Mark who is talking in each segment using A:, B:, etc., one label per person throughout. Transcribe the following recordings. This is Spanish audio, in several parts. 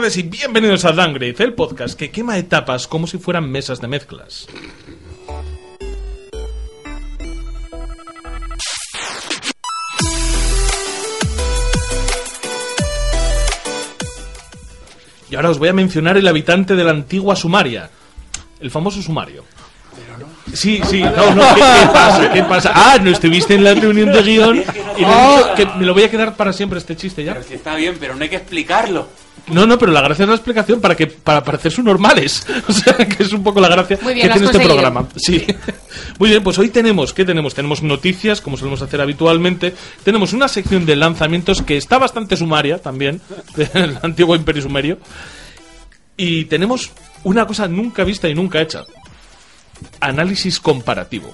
A: Y bienvenidos a Downgrade, el podcast que quema etapas como si fueran mesas de mezclas. Y ahora os voy a mencionar el habitante de la antigua Sumaria, el famoso Sumario. Sí, sí, no, no, ¿qué, qué pasa? ¿Qué pasa? Ah, no estuviste en la reunión de guion y me, he dicho que me lo voy a quedar para siempre este chiste ya.
B: Pero está bien, pero no hay que explicarlo.
A: No, no, pero la gracia es la explicación para que para parecer sus normales. O sea, que es un poco la gracia
C: Muy bien,
A: que tiene este programa. Sí. Muy bien, pues hoy tenemos, ¿qué tenemos? Tenemos noticias, como solemos hacer habitualmente. Tenemos una sección de lanzamientos que está bastante sumaria también, del antiguo Imperio Sumerio. Y tenemos una cosa nunca vista y nunca hecha. Análisis comparativo.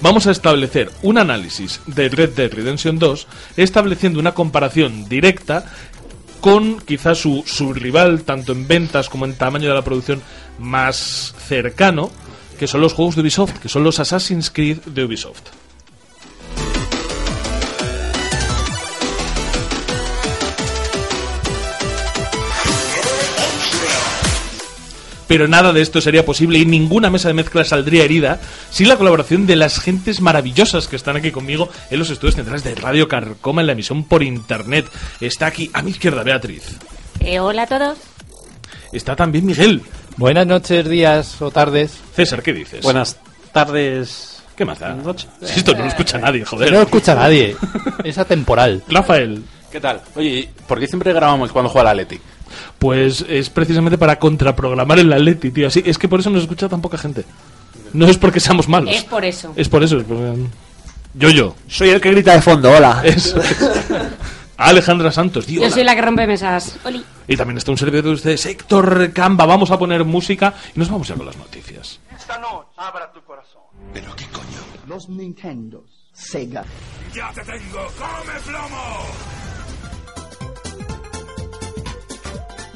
A: Vamos a establecer un análisis de Red Dead Redemption 2, estableciendo una comparación directa con quizás su, su rival, tanto en ventas como en tamaño de la producción, más cercano, que son los juegos de Ubisoft, que son los Assassin's Creed de Ubisoft. Pero nada de esto sería posible y ninguna mesa de mezcla saldría herida sin la colaboración de las gentes maravillosas que están aquí conmigo en los estudios centrales de Radio Carcoma en la emisión por internet. Está aquí a mi izquierda Beatriz.
C: Eh, hola a todos.
A: Está también Miguel.
D: Buenas noches, días o tardes.
A: César, ¿qué dices?
E: Buenas tardes.
A: ¿Qué más da?
E: Noche.
A: Si esto no lo escucha nadie, joder.
D: No lo escucha nadie. Es atemporal.
A: Rafael,
B: ¿Qué tal? Oye, ¿por qué siempre grabamos cuando juega el Atleti?
A: Pues es precisamente para contraprogramar el Atleti, tío. Así, es que por eso nos escucha tan poca gente. No es porque seamos malos.
C: Es por eso.
A: Es por eso. es porque- Yo, yo.
E: Soy el que grita de fondo, hola.
A: Eso es. Alejandra Santos, tío.
C: Yo
A: hola.
C: soy la que rompe mesas. Oli.
A: Y también está un servidor de ustedes, Héctor Camba. Vamos a poner música y nos vamos ya con las noticias.
F: Esta noche abra tu corazón.
G: los Nintendos, Sega,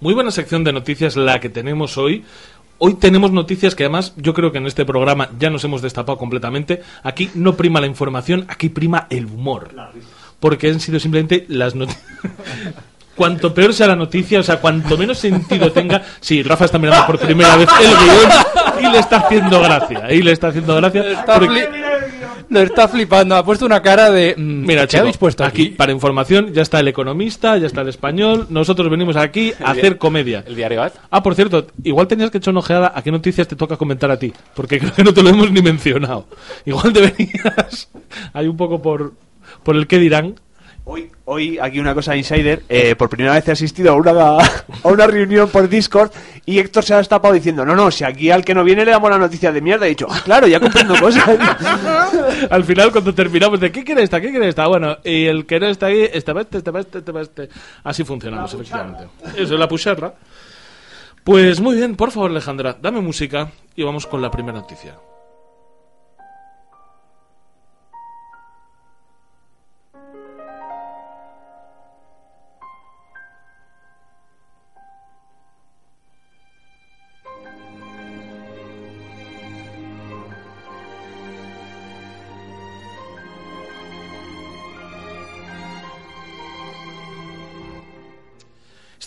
A: Muy buena sección de noticias la que tenemos hoy. Hoy tenemos noticias que además yo creo que en este programa ya nos hemos destapado completamente. Aquí no prima la información, aquí prima el humor. Porque han sido simplemente las noticias. Cuanto peor sea la noticia, o sea, cuanto menos sentido tenga. Sí, Rafa está mirando por primera vez el guion y le está haciendo gracia. Y le está haciendo gracia.
D: Está
A: porque-
D: Lo está flipando. Ha puesto una cara de. mm,
A: Mira,
D: ¿qué
A: chico,
D: habéis puesto
A: aquí,
D: aquí?
A: para información, ya está el economista, ya está el español. Nosotros venimos aquí a hacer comedia.
B: ¿El diario AD?
A: Ah, por cierto, igual tenías que echar una ojeada a qué noticias te toca comentar a ti, porque creo que no te lo hemos ni mencionado. Igual deberías, hay un poco por, por el qué dirán.
E: Hoy, hoy aquí una cosa insider. eh, por primera vez he asistido a una, a una reunión por Discord y Héctor se ha destapado diciendo, no, no, si aquí al que no viene le damos la noticia de mierda. He dicho, ah, claro, ya comprendo cosas.
A: Al final, cuando terminamos de ¿qué quiere esta? ¿Qué quiere esta? Bueno, y el que no está ahí, este va este, este va este, este va este. Así funcionamos, efectivamente. Eso es la pucharra. Pues muy bien, por favor, Alejandra, dame música y vamos con la primera noticia.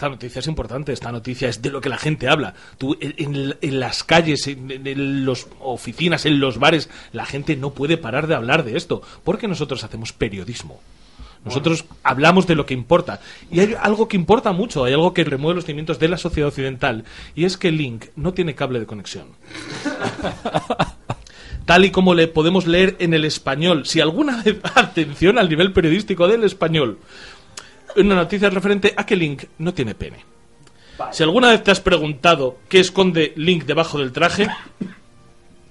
A: Esta noticia es importante, esta noticia es de lo que la gente habla. Tú, en, en- en las calles, en, en las oficinas, en los bares, la gente no puede parar de hablar de esto, porque nosotros hacemos periodismo. Nosotros hablamos de lo que importa. Y hay algo que importa mucho, hay algo que remueve los cimientos de la sociedad occidental, y es que Link no tiene cable de conexión. Tal y como le podemos leer en el español. Si alguna vez, atención al nivel periodístico del español, una noticia referente a que Link no tiene pene. Si alguna vez te has preguntado qué esconde Link debajo del traje,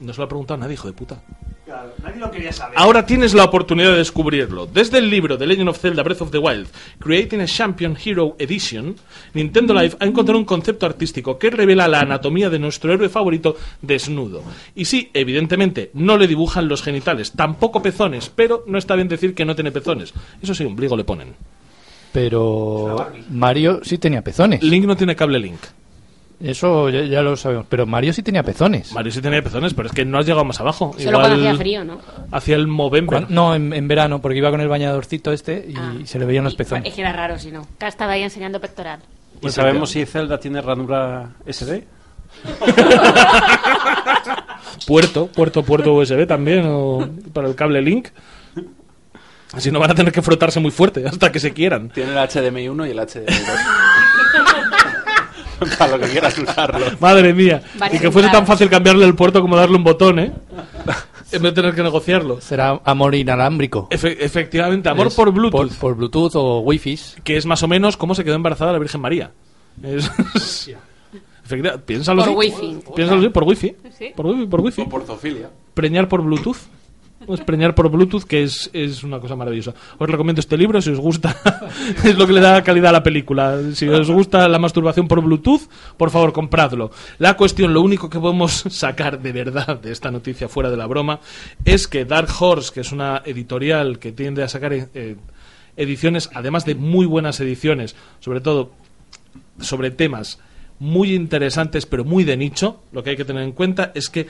A: no se lo ha preguntado nadie, hijo de puta.
E: lo quería saber.
A: Ahora tienes la oportunidad de descubrirlo. Desde el libro The Legend of Zelda Breath of the Wild, Creating a Champion Hero Edition, Nintendo Life ha encontrado un concepto artístico que revela la anatomía de nuestro héroe favorito desnudo. Y sí, evidentemente, no le dibujan los genitales, tampoco pezones, pero no está bien decir que no tiene pezones. Eso sí, ombligo le ponen.
D: Pero Mario sí tenía pezones.
A: Link no tiene cable Link.
D: Eso ya, ya lo sabemos. Pero Mario sí tenía pezones.
A: Mario sí tenía pezones, pero es que no has llegado más abajo.
C: Solo cuando hacía frío, ¿no?
A: Hacia el Movember.
D: No, en, en verano, porque iba con el bañadorcito este y
C: Ah.
D: se le veían los pezones.
C: Es que era raro si no. Acá estaba ahí enseñando pectoral.
B: ¿Y sabemos si Zelda tiene ranura SD?
A: Puerto, puerto, puerto USB también, o para el cable Link. Así no van a tener que frotarse muy fuerte hasta que se quieran.
B: Tiene el HDMI 1 y el HDMI 2. Para lo que quieras usarlo.
A: Madre mía.
C: Vale,
A: y que fuese tan
C: claro.
A: fácil cambiarle el puerto como darle un botón, ¿eh? En vez de tener que negociarlo.
D: Será amor inalámbrico.
A: Efe- efectivamente, amor
D: Es
A: por Bluetooth.
D: Por, por Bluetooth o Wi-Fi.
A: Que es más o menos cómo se quedó embarazada la Virgen María. Es- piénsalo
C: Por
A: así.
C: wifi.
A: Piénsalo así, por wifi.
C: Sí.
A: Por wifi, por wifi.
B: O por zoofilia.
A: preñar por Bluetooth. Pues preñar por Bluetooth, que es, es una cosa maravillosa. Os recomiendo este libro si os gusta. es lo que le da calidad a la película. Si os gusta la masturbación por Bluetooth, por favor, compradlo. La cuestión, lo único que podemos sacar de verdad de esta noticia fuera de la broma, es que Dark Horse, que es una editorial que tiende a sacar eh, ediciones, además de muy buenas ediciones, sobre todo sobre temas muy interesantes pero muy de nicho. Lo que hay que tener en cuenta es que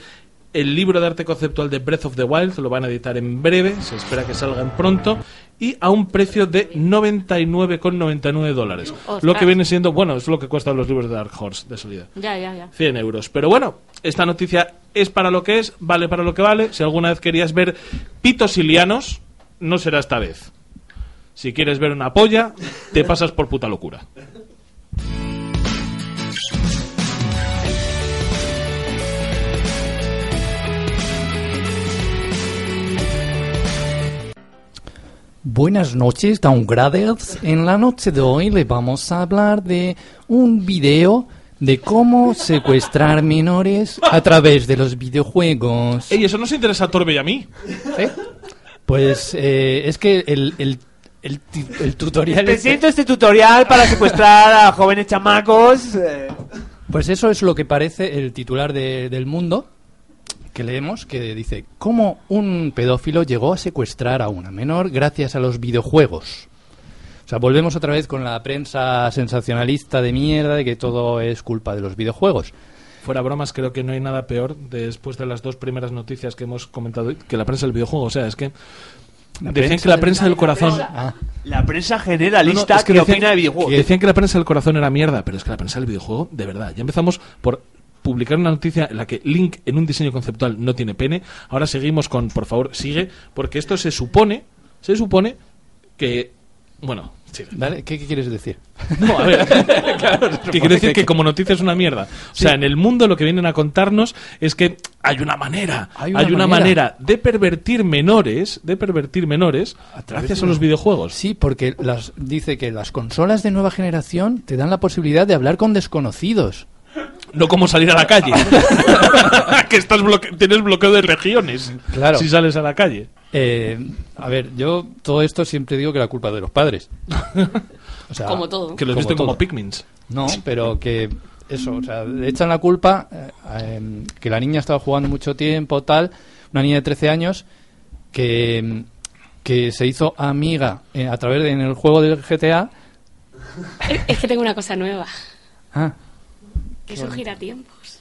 A: el libro de arte conceptual de Breath of the Wild lo van a editar en breve, se espera que salgan pronto y a un precio de 99,99 dólares.
C: Ostras.
A: Lo que viene siendo, bueno, es lo que cuestan los libros de Dark Horse de salida.
C: Ya, ya, ya.
A: 100 euros. Pero bueno, esta noticia es para lo que es, vale para lo que vale. Si alguna vez querías ver pitos ilianos, no será esta vez. Si quieres ver una polla, te pasas por puta locura.
D: Buenas noches, Downgraders. En la noche de hoy le vamos a hablar de un video de cómo secuestrar menores a través de los videojuegos.
A: Ey, eso nos interesa a Torbe y a mí.
D: ¿Sí? Pues eh, es que el, el, el, tutorial...
E: Te
D: este-
E: siento este tutorial para secuestrar a jóvenes chamacos. eh,
D: Pues eso es lo que parece el titular de- del mundo que leemos, que dice, ¿cómo un pedófilo llegó a secuestrar a una menor gracias a los videojuegos? O sea, volvemos otra vez con la prensa sensacionalista de mierda de que todo es culpa de los videojuegos.
A: Fuera bromas, creo que no hay nada peor después de las dos primeras noticias que hemos comentado que la prensa del videojuego. O sea, es que decían
D: prensa
A: que la prensa del corazón.
D: Ah,
E: La prensa
A: No,
E: generalista
A: no, es
E: que,
A: decían-
E: opina de videojuegos.
A: que decían que la prensa del corazón era mierda, pero es que la prensa del videojuego, de verdad. Ya empezamos por publicar una noticia en la que Link en un diseño conceptual no tiene pene. Ahora seguimos con, por favor, sigue, porque esto se supone, se supone que, bueno.
D: ¿Qué, qué quieres decir?
A: No, a ver. que quiere decir que como noticia es una mierda. O sea, en el mundo lo que vienen a contarnos es que hay una manera, hay
D: Hay
A: una, manera.
D: manera.
A: de pervertir menores, de pervertir menores gracias a los videojuegos.
D: Sí, porque las, dice que las consolas de nueva generación te dan la posibilidad de hablar con desconocidos.
A: No como salir a la calle. que estás bloque- tienes bloqueo de regiones.
D: Claro.
A: Si sales a la calle.
D: Eh, a ver, yo todo esto siempre digo que la culpa es de los padres. O sea,
C: Como todo.
A: Que los
D: Como
A: visten como
D: todo.
A: Pikmins.
D: No, pero que eso, o sea, le echan la culpa eh, eh, que la niña estaba jugando mucho tiempo, tal, una niña de 13 años que, que se hizo amiga eh, a través de en el juego del GTA.
C: Es, es que tengo una cosa nueva.
D: Ah,
C: Que eso gira tiempos.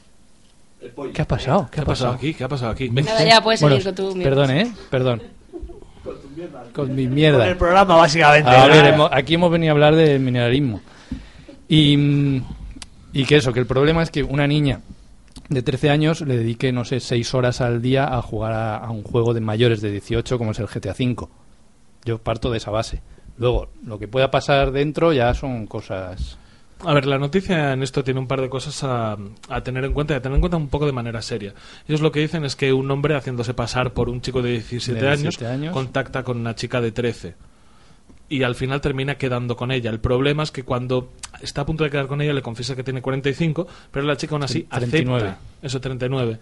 D: ¿qué ha pasado?
A: ¿Qué ha pasado aquí? ¿Qué ha pasado aquí?
C: Nada, ya puedes
D: Bueno,
C: seguir con tu
D: perdón, ¿eh? Perdón. Con mi
E: Con
D: mierda.
E: el programa, básicamente.
D: A ver, aquí hemos venido a hablar del mineralismo. Y, y que eso, que el problema es que una niña de 13 años le dedique, no sé, 6 horas al día a jugar a, a un juego de mayores de 18 como es el GTA V. Yo parto de esa base. Luego, lo que pueda pasar dentro ya son cosas...
A: A ver, la noticia en esto tiene un par de cosas a, a tener en cuenta y a tener en cuenta un poco de manera seria. Ellos lo que dicen es que un hombre haciéndose pasar por un chico de 17,
D: De
A: años,
D: 17 años.
A: contacta con una chica de 13 y al final termina quedando con ella. El problema es que cuando está a punto de quedar con ella le confiesa que tiene 45, pero la chica aún así
D: 39.
A: acepta eso 39.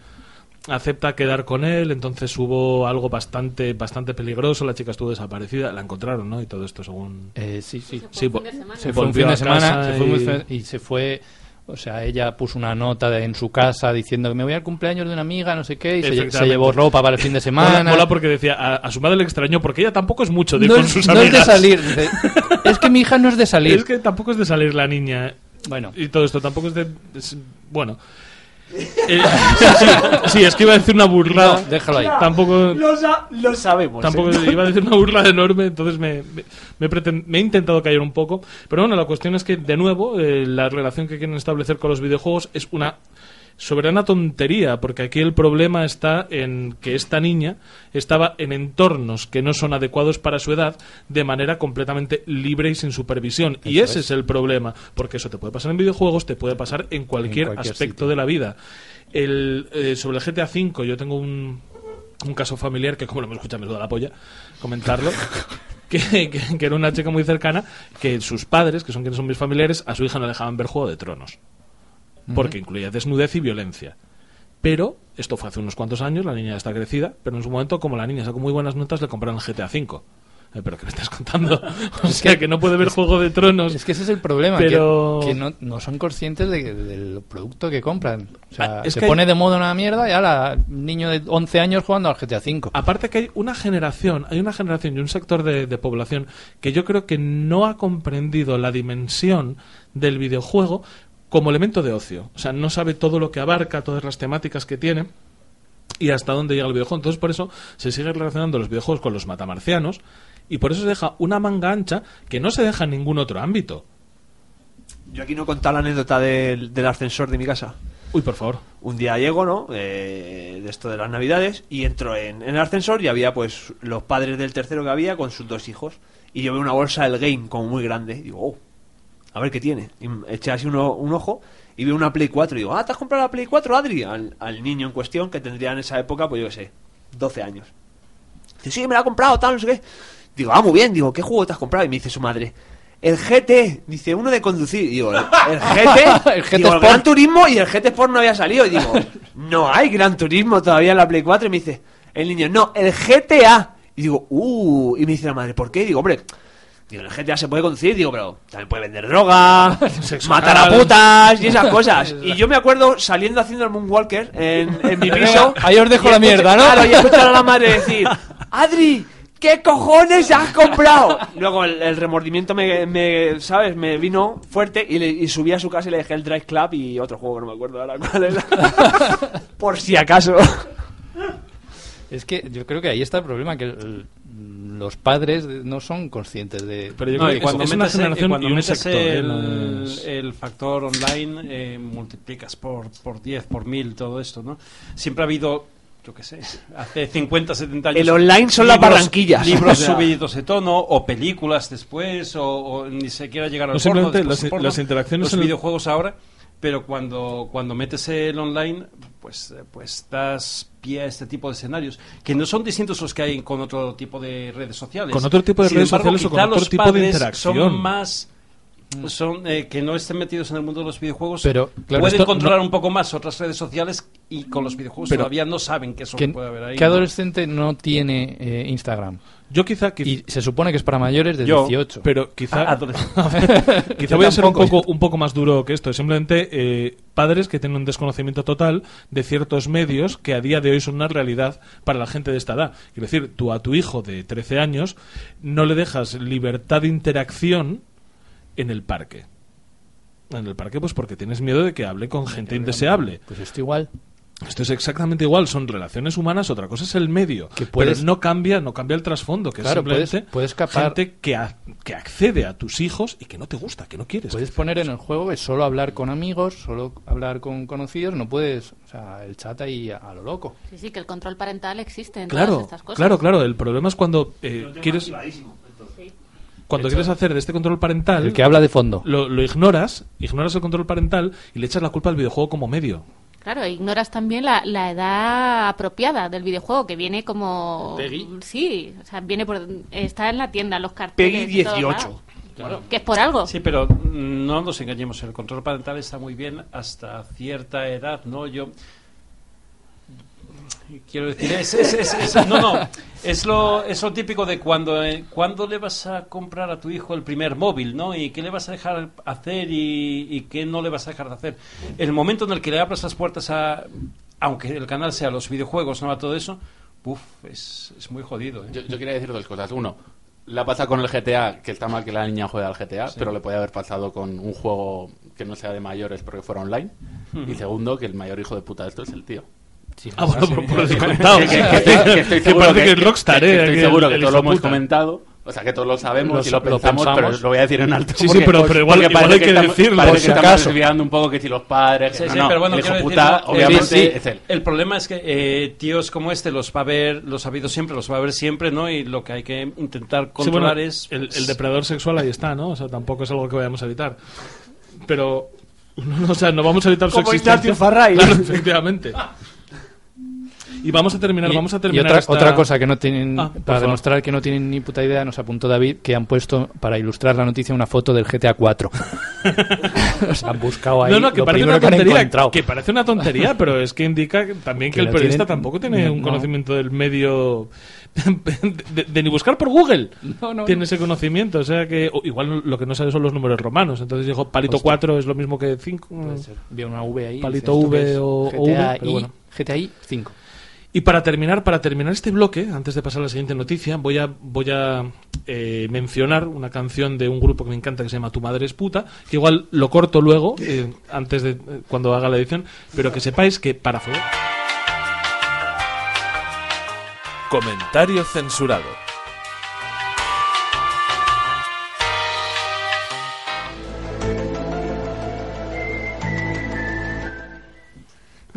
A: Acepta quedar con él, entonces hubo algo bastante bastante peligroso, la chica estuvo desaparecida, la encontraron, ¿no? Y todo esto según...
D: Eh, sí, sí.
A: Sí,
C: fue
A: po-
C: un fin de semana.
D: Se fue un
A: volvió
D: fin de
A: a
D: semana
A: casa
D: se fue muy
A: y-
D: se fue. O sea, ella puso una nota de- en su casa diciendo que me voy al cumpleaños de una amiga, no sé qué, y se, se llevó ropa para el fin de semana.
A: Mola, mola porque decía, a, a su madre le extrañó, porque ella tampoco es mucho de ir
D: no,
A: con
D: es,
A: sus
D: no es de salir. dice, es que mi hija no es de salir.
A: Es que tampoco es de salir la niña.
D: Bueno.
A: Y todo esto tampoco es de... es- bueno. Eh, sí, sí, sí, es que iba a decir una burrada.
D: No, déjalo ahí.
A: Tampoco...
E: Lo, sa- lo sabemos.
A: Tampoco
E: ¿eh?
A: iba a decir una burla enorme, entonces me, me, me me he intentado callar un poco. Pero bueno, la cuestión es que, de nuevo, eh, la relación que quieren establecer con los videojuegos es una soberana tontería, porque aquí el problema está en que esta niña estaba en entornos que no son adecuados para su edad de manera completamente libre y sin supervisión. y ese es. el problema, porque eso te puede pasar en videojuegos, te puede pasar en cualquier,
D: cualquier
A: aspecto
D: sitio.
A: de la vida. El, eh, sobre el GTA V, yo tengo un, un caso familiar que, como lo hemos escuchado, me suda la polla comentarlo. Que, que- que era una chica muy cercana, que sus padres, que son quienes son mis familiares, a su hija no le dejaban ver Juego de Tronos. Porque incluía desnudez y violencia. Pero, esto fue hace unos cuantos años, la niña ya está crecida, pero en su momento, como la niña sacó muy buenas notas, le compraron el GTA V. Eh, ¿Pero qué me estás contando? o sea, que no puede ver Juego de Tronos.
D: Es que ese es el problema,
A: Pero-
D: que, que no, no son conscientes de- del producto que compran. O sea,
A: Ah, es
D: se
A: que-
D: pone de moda una mierda y ahora niño de 11 años jugando al GTA V.
A: Aparte que hay una generación, hay una generación y un sector de, de población que yo creo que no ha comprendido la dimensión del videojuego como elemento de ocio. O sea, no sabe todo lo que abarca, todas las temáticas que tiene y hasta dónde llega el videojuego. Entonces, por eso se sigue relacionando los videojuegos con los matamarcianos y por eso se deja una manga ancha que no se deja en ningún otro ámbito.
E: Yo aquí no he contado la anécdota del, del ascensor de mi casa.
A: Uy, por favor.
E: Un día llego, ¿no? Eh, de esto de las navidades y entro en, en el ascensor y había pues los padres del tercero que había con sus dos hijos. Y yo veo una bolsa del game como muy grande. Y digo, oh, a ver qué tiene. Y eché así uno- un ojo y veo una Play 4. Y digo, ah, ¿te has comprado la Play 4, Adri? Al, al niño en cuestión que tendría en esa época, pues yo qué sé, 12 años. Dice, sí, me la ha comprado, tal, no sé qué. Digo, ah, muy bien. Digo, ¿qué juego te has comprado? Y me dice su madre, el GT. Dice, uno de conducir. Digo, el, GT.
D: El GT
E: digo, el. Gran Turismo y el GT Sport no había salido. Y digo, no hay Gran Turismo todavía en la Play 4. Y me dice, el niño, no, el GTA. Y digo, uh. Y me dice la madre, ¿por qué? Y digo, hombre. Digo, en el GTA se puede conducir, digo, pero también puede vender droga, matar a putas y esas cosas. Y yo me acuerdo saliendo haciendo el Moonwalker en, en mi piso.
D: Ahí os dejo la mierda, ¿no?
E: Claro, y escuchar a la madre decir, Adri, ¿qué cojones has comprado? Luego el, el remordimiento me, me, ¿sabes? Me vino fuerte y, le- y subí a su casa y le dejé el Drive Club y otro juego que no me acuerdo ahora cuál era. Por si acaso.
D: Es que yo creo que ahí está el problema, que el- los padres no son conscientes de...
A: Pero yo
B: No,
A: creo que
B: cuando
A: es una
B: metes, el-
A: generación
B: cuando
A: y un
B: metes
A: sector.
B: el,
A: es-
B: el factor online, eh, multiplicas por, por 10, por 1000, todo esto, ¿no? Siempre ha habido, yo qué sé, hace 50, 70 años...
E: El online son las Barranquillas.
B: Libros subidos de tono, o películas después, o, o ni siquiera llegar al
A: No,
B: porno,
A: las-
B: el porno,
A: las interacciones
B: Los
A: en el-
B: videojuegos ahora... Pero cuando, cuando metes el online, pues, eh, pues das pie a este tipo de escenarios, que no son distintos los que hay con otro tipo de redes sociales.
A: Con otro tipo de
B: Sin
A: redes
B: embargo,
A: sociales o con otro tipo de interacción.
B: Son más son eh, que no estén metidos en el mundo de los videojuegos
D: Pero, claro,
B: pueden controlar
A: no-
B: un poco más otras redes sociales y con los videojuegos
A: Pero-
B: todavía no saben qué es lo
D: ¿Qué,
B: que puede haber ahí
D: qué
B: ¿no?
D: adolescente no tiene eh, Instagram?
A: Yo quizá, quiz-
D: Y se supone que es para mayores de
B: Yo.
D: 18.
A: pero quizá,
B: Ah, adolescente.
A: quizá voy a ser un poco, un poco más duro que esto. Simplemente eh, padres que tienen un desconocimiento total de ciertos medios que a día de hoy son una realidad para la gente de esta edad. Quiero decir, tú a tu hijo de 13 años no le dejas libertad de interacción en el parque. En el parque, pues porque tienes miedo de que hable con gente indeseable.
D: Pues esto igual.
A: Esto es exactamente igual, son relaciones humanas, otra cosa es el medio.
D: Que puedes-
A: Pero no cambia, no cambia el trasfondo, que
D: Claro,
A: es simplemente
D: puedes- puedes capar-
A: gente que, a- que accede a tus hijos y que no te gusta, que no quieres.
D: Puedes poner en el juego que solo hablar con amigos, solo hablar con conocidos, no puedes, o sea, el chat ahí a, a lo loco.
C: Sí, sí, que el control parental existe en
A: Claro,
C: todas estas cosas.
A: claro, claro. El problema es cuando eh, quieres cuando quieres hacer de este control parental,
D: El que habla de fondo.
A: lo, lo ignoras, ignoras el control parental y le echas la culpa al videojuego como medio.
C: Claro, ignoras también la, la edad apropiada del videojuego, que viene como... Sí, o sea, viene por... Está en la tienda, los carteles...
E: Peggy
C: en todos
E: 18.
C: lados. Que es por algo.
B: Sí, pero no nos engañemos, el control parental está muy bien hasta cierta edad, ¿no? Yo Quiero decir, es, es- es- es- no, no, es lo, es lo típico de cuando, eh, cuando le vas a comprar a tu hijo el primer móvil, ¿no? Y qué le vas a dejar hacer y, y qué no le vas a dejar de hacer. El momento en el que le abras las puertas a, aunque el canal sea los videojuegos, no a todo eso, uf, es, es muy jodido. ¿eh?
H: Yo, yo quería decir dos cosas. Uno, la pasa con el GTA, que está mal que la niña juegue al GTA, pero le puede haber pasado con un juego que no sea de mayores porque fuera online. Y segundo, que el mayor hijo de puta de esto es el tío.
A: Ah, bueno, por, por descontado.
H: Que-
A: sí.
H: que- que- que estoy
A: Que
H: seguro
A: parece que es Rockstar, ¿eh?
H: Estoy seguro que todos lo hemos comentado. O sea, que todos lo sabemos
D: Lo-
H: y lo
D: lo
H: pensamos,
D: pensamos.
H: pero lo voy a decir en alto.
A: Sí, sí, pero- pero igual- igual
H: parece
A: hay que
H: estamos-
A: decirlo,
H: parece que estamos desviando un poco que si los padres...
B: Sí,
H: no,
B: sí,
H: no,
B: pero bueno,
H: el hijo puta, obviamente,
B: sí,
H: es él.
B: El problema es que eh, tíos como este los va a ver, los ha habido siempre, los va a ver siempre, ¿no? Y lo que hay que intentar
A: Sí,
B: controlar
A: bueno,
B: es...
A: el, el depredador sexual ahí está, ¿no? O sea, tampoco es algo que vayamos a evitar. Pero, no, o sea, no vamos a evitar su
E: Como
A: existencia.
E: Ignacio Farray.
A: Claro, efectivamente. Y vamos a terminar,
D: Y-
A: vamos a
D: y
A: terminar
D: otra,
A: esta-
D: otra cosa que no tienen,
A: Ah,
D: para demostrar que no tienen ni puta idea, nos apuntó David que han puesto para ilustrar la noticia una foto del GTA 4. o sea, han buscado ahí
A: No, no, que
D: lo
A: parece una tontería, que parece una tontería, pero es que indica también que,
D: Que
A: el periodista
D: tienen-
A: tampoco tiene
D: no.
A: un conocimiento del medio de, de ni buscar por Google.
D: No, no,
A: tiene ese conocimiento, o sea que o igual lo que no sabe son los números romanos. Entonces dijo palito
D: Hostia.
A: 4 es lo mismo que 5.
D: Veo una V ahí.
A: Palito
D: dice, ¿esto
A: V o- o V, pero bueno.
D: GTA I 5.
A: Y para terminar, para terminar este bloque, antes de pasar a la siguiente noticia, voy a, voy a eh, mencionar una canción de un grupo que me encanta que se llama Tu madre es puta, que igual lo corto luego, eh, antes de eh, cuando haga la edición, pero que sepáis que para favor.
I: Comentario censurado.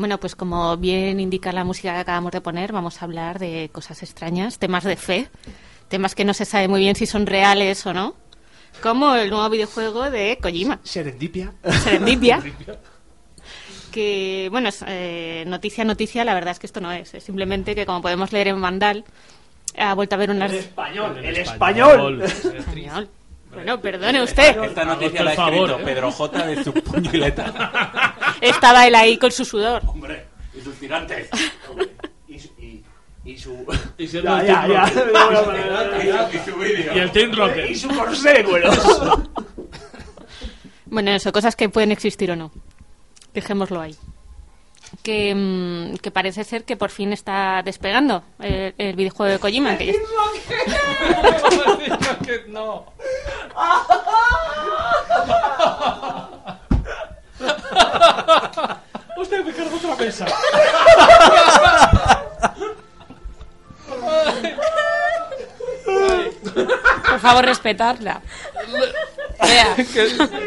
C: Bueno, pues como bien indica la música que acabamos de poner, vamos a hablar de cosas extrañas, temas de fe, temas que no se sabe muy bien si son reales o no, como el nuevo videojuego de Kojima,
E: Serendipia.
C: Serendipia. Que, bueno, es, eh, noticia, noticia, la verdad es que esto no es. Es simplemente que, como podemos leer en Vandal, ha vuelto a ver unas...
E: Español. El español.
C: Español. Bueno, perdone usted.
H: Esta
A: noticia la ha escrito
H: Pedro J de su letra.
C: Estaba él ahí con su sudor.
H: Hombre, y sus tirantes.
E: Y su... Y, y su...
A: Y si
E: Ya, ya, ya.
H: y su vídeo.
A: Y el Team Rocket.
E: Y su corsé, bueno.
C: Bueno, eso, cosas que pueden existir o no. Dejémoslo ahí. Que, mm, que parece ser que por fin está despegando el, el videojuego de Kojima. Que ya-
A: no. Hostia, me cargo otra mesa.
C: Por favor, respetarla. Vea.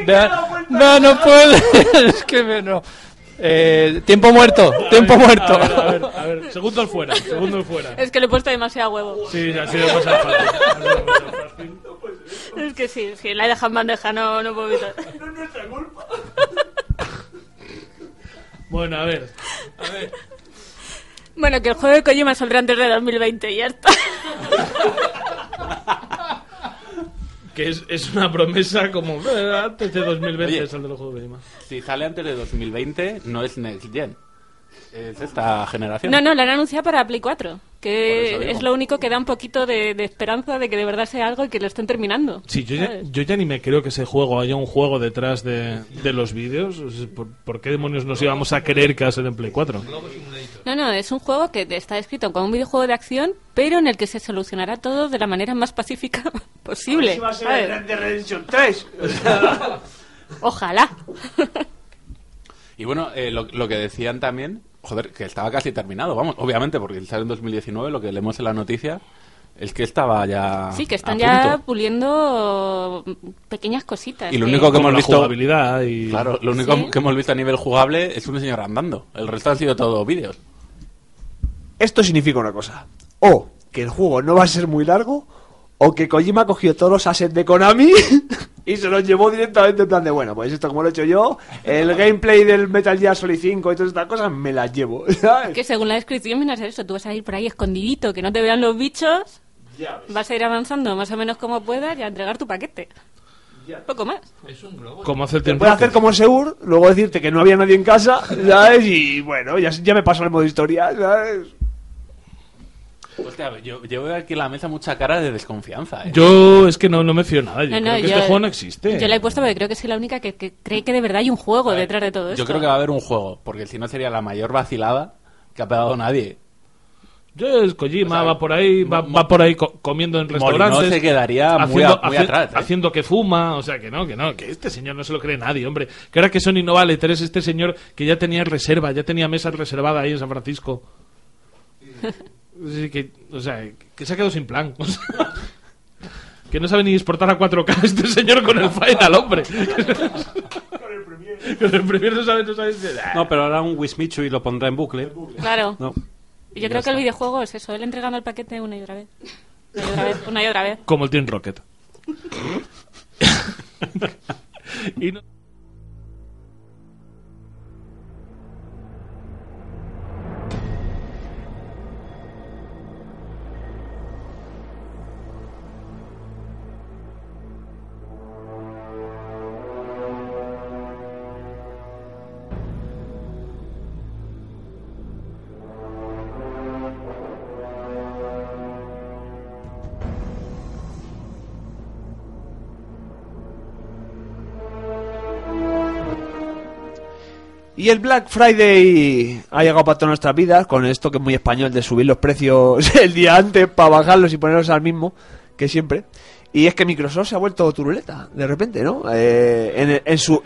D: Vea- No, no puede. es que me- no. Eh, tiempo muerto, tiempo muerto.
A: A ver, a ver, a ver. Segundo al fuera, segundo al fuera.
C: Es que le he puesto demasiado huevo.
A: Sí, ha sido demasiado fácil.
C: Es que sí, sí, la he dejado en bandeja, no, no puedo evitar.
A: Bueno, a ver.
C: Bueno, que el juego de Kojima saldrá antes de 2020 y ya está.
A: Que es, es una promesa como eh, antes de 2020
H: Oye.
A: saldrá el juego de Kojima.
H: Si sale antes de 2020, no es Next Gen. Es esta generación.
C: No, no, la han anunciado para Play 4,
H: Por eso
C: que es lo único que da un poquito de, de esperanza de que de verdad sea algo y que lo estén terminando.
A: Sí, yo ya, yo ya ni me creo que ese juego haya un juego detrás de, de los vídeos. ¿por, por qué demonios nos íbamos a creer que va a ser en Play 4?
C: No, no, es un juego que está escrito como un videojuego de acción, pero en el que se solucionará todo de la manera más pacífica posible.
E: Si va a ser el Redemption 3.
C: Ojalá.
H: Y bueno, eh, lo, lo que decían también, joder, que estaba casi terminado, vamos, obviamente, porque sale en 2019, lo que leemos en la noticia es que estaba ya.
C: Sí, que están
H: a
C: ya puliendo pequeñas cositas.
H: Y lo único que hemos visto.
A: jugabilidad y...
H: Claro, lo único
C: Sí.
H: que hemos visto a nivel jugable es un señor andando. El resto han sido todo vídeos.
E: Esto significa una cosa. O que el juego no va a ser muy largo, o que Kojima cogió todos los assets de Konami y se los llevó directamente en plan de, bueno, pues esto como lo he hecho yo, el gameplay del Metal Gear Solid 5 y todas estas cosas me las llevo. ¿sabes?
C: Que según la descripción viene a ser eso, tú vas a ir por ahí escondidito, que no te vean los bichos, vas a ir avanzando más o menos como puedas y a entregar tu paquete. Poco más.
A: Como hace el
E: Te
A: Team
E: puede hacer como Seur, luego decirte que no había nadie en casa, ¿sabes? Y bueno, ya, ya me paso el modo historia, ¿sabes?
H: Hostia, yo, yo veo aquí en la mesa mucha cara de desconfianza. ¿eh?
A: Yo es que no, no me fío nada. Yo
C: No, no,
A: creo que
C: yo-
A: este juego no existe.
C: Yo la he puesto porque creo que soy la única que, que cree que de verdad hay un juego detrás de todo esto.
H: Yo creo que va a haber un juego, porque si no sería la mayor vacilada que ha pegado nadie.
A: Yo es Kojima,
H: O sea,
A: va por ahí, va, va por ahí co- comiendo en restaurantes.
H: se quedaría muy a- muy atrás, ¿eh?
A: haciendo que fuma, o sea que no, que no, que este señor no se lo cree nadie, hombre. Que ahora que Sony no vale, tres este señor que ya tenía reserva, ya tenía mesas reservadas ahí en San Francisco. Que, o sea, que se ha quedado sin plan. o sea, que no sabe ni exportar a 4K este señor con el Final, hombre. con el Premiere. Con el Premiere no sabe, no sabe.
B: No, pero ahora un Wismichu y lo pondrá en bucle.
C: Claro.
B: No.
C: Y Yo creo que el videojuego es eso, él entregando el paquete una y otra vez. Una y otra vez, una y otra vez.
A: Como el Team Rocket. y no-
E: Y el Black Friday ha llegado para todas nuestras vidas con esto que es muy español de subir los precios el día antes para bajarlos y ponerlos al mismo que siempre. Y es que Microsoft se ha vuelto turuleta, de repente, ¿no? Eh, en, en su...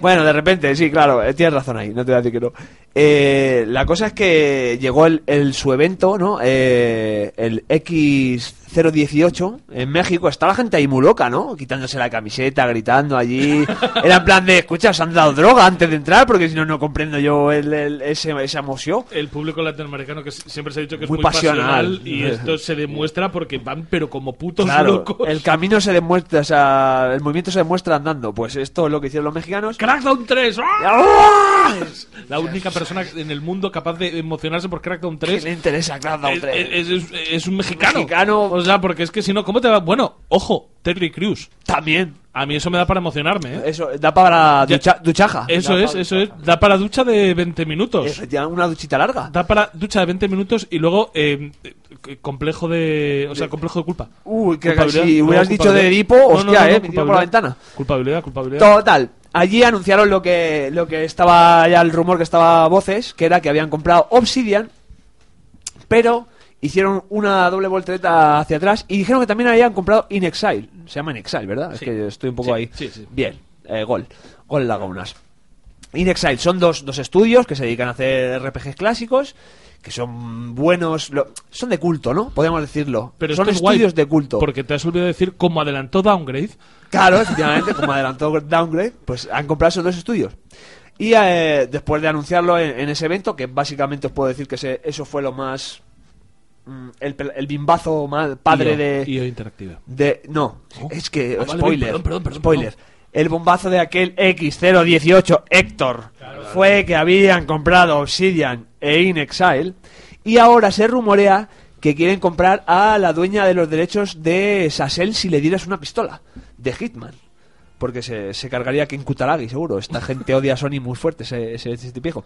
E: Bueno, de repente, sí, claro, eh, tienes razón ahí, no te voy a decir que no. Eh, la cosa es que llegó el, el- su evento, ¿no? Eh, el X018 en México. Está la gente ahí muy loca, ¿no? Quitándose la camiseta, gritando allí. Era en plan de, escucha, os han dado droga antes de entrar porque si no, no comprendo yo el, el- ese, esa emoción.
A: el público latinoamericano que siempre se ha dicho que es
E: Muy
A: muy,
E: pasional.
A: pasional. y esto se demuestra porque van pero como putos
E: Claro,
A: locos.
E: el camino se demuestra, o sea, el movimiento se demuestra andando. Pues esto es lo que hicieron los mexicanos.
A: Crackdown 3 ¡ah! Es la única persona en el mundo capaz de emocionarse por Crackdown
E: ¿Qué
A: 3
E: le interesa Crackdown
A: es,
E: 3?
A: es- es- es un mexicano.
E: Mexicano.
A: O sea, porque es que si no, ¿cómo te va? Bueno, ojo, Terry Crews.
E: También.
A: A mí eso me da para emocionarme, ¿eh?
E: Eso, da para
A: Ya-
E: ducha- duchaja.
A: Eso
E: Da
A: es, eso es. Da para ducha de 20 minutos.
E: Efectivamente, una duchita larga.
A: Da para ducha de 20 minutos y luego eh, eh, complejo de. O sea, complejo de culpa.
E: Uy, que si hubieras dicho de Edipo,
A: No,
E: hostia,
A: no, no,
E: eh, me tiro por la ventana.
A: Culpabilidad, culpabilidad.
E: Total. Allí anunciaron lo que, lo que estaba ya el rumor que estaba a voces, que era que habían comprado Obsidian, pero hicieron una doble voltereta hacia atrás y dijeron que también habían comprado In Exile. Se llama In Exile, ¿verdad?
A: Sí.
E: Es que estoy un poco
A: Sí,
E: ahí.
A: sí.
E: Bien, eh, gol. Gol Lagunas. In Exile son dos, dos estudios que se dedican a hacer RPGs clásicos, que son buenos, lo- son de culto, ¿no? Podríamos decirlo.
A: Pero
E: son
A: guay,
E: estudios de culto.
A: Porque te has olvidado decir, como adelantó Downgrade,
E: Claro, efectivamente, como adelantó Downgrade, pues han comprado esos dos estudios. Y eh, después de anunciarlo en, en ese evento, que básicamente os puedo decir que ese- eso fue lo más. mm, el, el bimbazo más padre
A: IO,
E: de,
A: IO Interactiva.
E: de. No,
A: Oh.
E: es que.
A: Vale,
E: spoiler.
A: perdón, perdón, perdón,
E: spoiler. El bombazo de aquel X018 Héctor fue que habían comprado Obsidian e In Exile. Y ahora se rumorea que quieren comprar a la dueña de los derechos de Sassel si le dieras una pistola. De Hitman. Porque se, se cargaría Ken Kutaragi, seguro. Esta gente odia a Sony muy fuerte, ese, ese, ese viejo.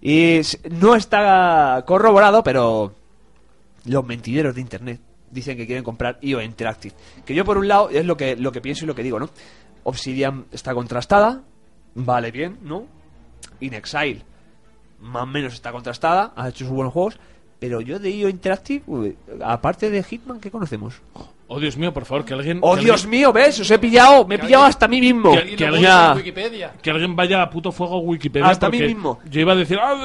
E: Y no está corroborado, pero los mentideros de internet dicen que quieren comprar IO Interactive. Que yo por un lado es lo que, lo que pienso y lo que digo, ¿no? Obsidian está contrastada, vale bien, ¿no? In Exile más o menos está contrastada, ha hecho sus buenos juegos, pero yo de IO Interactive, uy, aparte de Hitman, ¿qué conocemos?
A: Oh, Dios mío, por favor, que alguien.
E: ¡Oh,
A: que
E: Dios
A: alguien-
E: mío! ¿Ves? Os he pillado, me he pillado hasta a mí mismo.
A: Que, que alguien, que alguien vaya a puto fuego a Wikipedia.
E: Hasta a mí mismo.
A: Yo iba a decir, ¡Ah,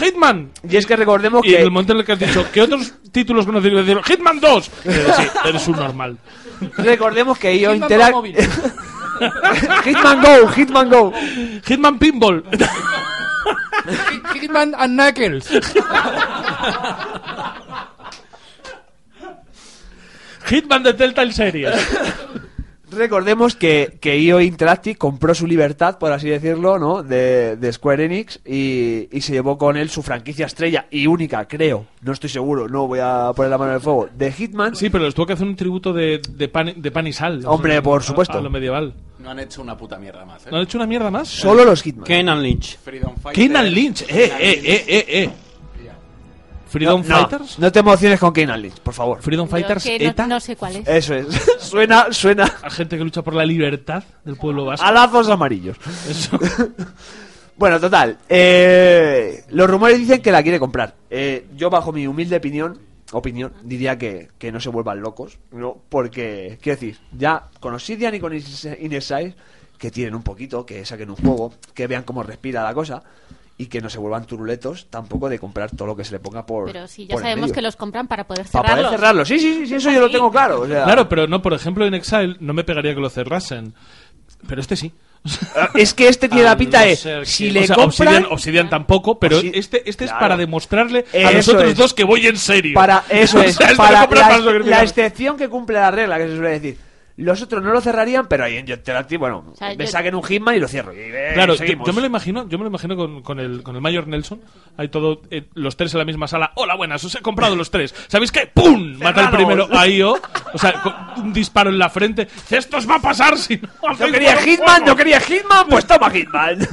A: Hitman!
E: Y es que recordemos
A: Y
E: que
A: en el momento en el que has dicho, ¿qué otros títulos conoces? ¡Hitman 2! Y yo, sí, eres un normal.
E: recordemos que IO Interactive. Hitman Go, Hitman Go.
A: Hitman Pinball.
D: Hitman and Knuckles.
A: Hitman de Telltale Series.
E: Recordemos que, que IO Interactive compró su libertad, por así decirlo, ¿no? De, de Square Enix y, y se llevó con él su franquicia estrella y única, creo. No estoy seguro, no voy a poner la mano en el fuego. De Hitman.
A: Sí, pero les tuvo que hacer un tributo de, de, pan, de pan y sal.
E: Hombre, por
A: a-
E: supuesto.
A: A, lo medieval.
H: No han hecho una puta mierda más, ¿eh?
A: ¿No han hecho una mierda más?
E: Solo los Hitman.
B: Kenan Lynch.
A: Kenan Lynch. Eh, eh, eh, eh, eh. Freedom
E: no,
A: Fighters.
E: No te emociones con Kane Lynch, por favor.
A: Freedom Fighters
C: que no-
A: ETA.
C: no sé cuál es.
E: Eso es. suena, suena
A: A gente que lucha por la libertad del pueblo vasco.
E: a lazos amarillos.
A: Eso.
E: Bueno, total. eh, los rumores dicen que la quiere comprar. Eh, yo, bajo mi humilde opinión, opinión diría que, que no se vuelvan locos. ¿no? Porque, quiero decir, ya con Obsidian y con Ines- que tienen un poquito, que saquen un juego, que vean cómo respira la cosa. Y que no se vuelvan turuletos tampoco de comprar todo lo que se le ponga por.
C: Pero sí, ya sabemos
E: medio.
C: que los compran para poder
E: Para
C: cerrarlos.
E: poder cerrarlo. Sí, sí, sí, sí, eso yo lo tengo claro. o sea-
A: Claro, pero no, por ejemplo, en Exile no me pegaría que lo cerrasen. Pero este sí.
E: Es que este tiene
B: A
E: la pinta
B: no
E: de. Si
B: que-
E: le
A: o sea,
E: compran.
A: Obsidian, Obsidian tampoco, pero este, este es
E: Claro.
A: para demostrarle a los otros
E: es.
A: dos que voy en serio.
E: Para, eso
A: O
E: es,
A: sea, esto
E: para la,
A: para
E: la excepción que cumple la regla, que se suele decir. Los otros no lo cerrarían, pero ahí en Interactive, bueno,
C: O sea,
E: me
C: yo-
E: saquen un Hitman y lo cierro. Y, eh,
A: Claro, yo, me lo imagino, yo me lo imagino con, con el con el Mayor Nelson, hay todo eh, los tres en la misma sala. Hola, buenas, os he comprado los tres. ¿Sabéis qué? ¡Pum! Mata el primero a Io, o sea, con un disparo en la frente. Esto os va a pasar si no
E: quería Hitman,
A: juego".
E: no quería Hitman, pues toma Hitman.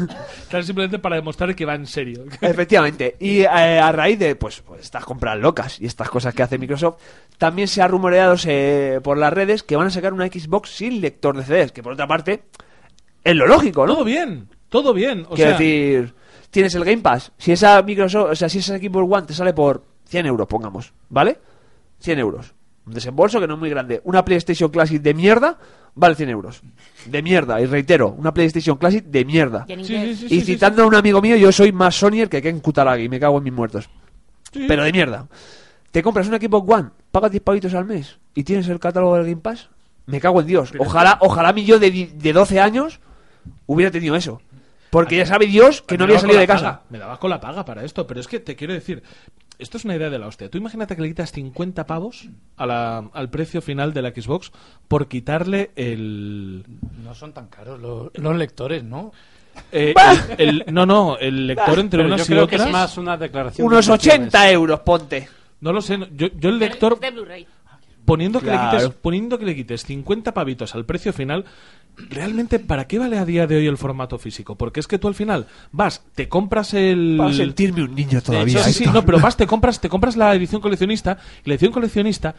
A: Claro, simplemente para demostrar que va en serio.
E: Efectivamente. Y eh, a raíz de pues, pues, estas compras locas y estas cosas que hace Microsoft, también se ha rumoreado eh, por las redes que van a sacar una Xbox sin lector de CDs, que por otra parte es lo lógico, ¿no?
A: Todo bien, todo bien. O
E: Quiero
A: sea,
E: decir, tienes el Game Pass. Si esa Microsoft, o sea, si esa Xbox One te sale por 100 euros, pongamos, ¿vale? 100 euros. Un desembolso que no es muy grande. Una PlayStation Classic de mierda vale 100 euros. De mierda, y reitero, una PlayStation Classic de mierda.
C: Y en
A: Sí,
C: inglés.
A: sí, sí,
E: y
A: sí,
E: citando a un amigo mío, yo soy más Sonyer que Ken Kutaragi, me cago en mis muertos.
A: sí.
E: Pero de mierda. Te compras una Xbox One, pagas 10 pavitos al mes y tienes el catálogo del Game Pass. Me cago en Dios. Ojalá, ojalá mi yo de, de 12 años hubiera tenido eso. Porque ya sabe Dios que no había salido de casa.
A: paga, Me daba con la paga para esto, pero es que te quiero decir, esto es una idea de la hostia. Tú imagínate que le quitas 50 pavos a la- al precio final de la Xbox por quitarle el...
D: No son tan caros los, los lectores, ¿no?
A: eh, el- el- no, no, el lector entre
B: Pero
A: unas
B: yo
A: y
B: creo que
A: otras...
B: es más una declaración. de
E: Unos
B: intenciones.
E: 80 euros, ponte.
A: No lo sé, no, yo, yo el lector...
C: De Blu-ray.
A: poniendo que,
E: Claro.
A: le quites, poniendo que le quites 50 pavitos al precio final, realmente, ¿para qué vale a día de hoy el formato físico? Porque es que tú al final vas, te compras el...
E: Para sentirme un niño todavía.
A: Sí, sí, no, pero vas, te compras, te compras la edición coleccionista y la edición coleccionista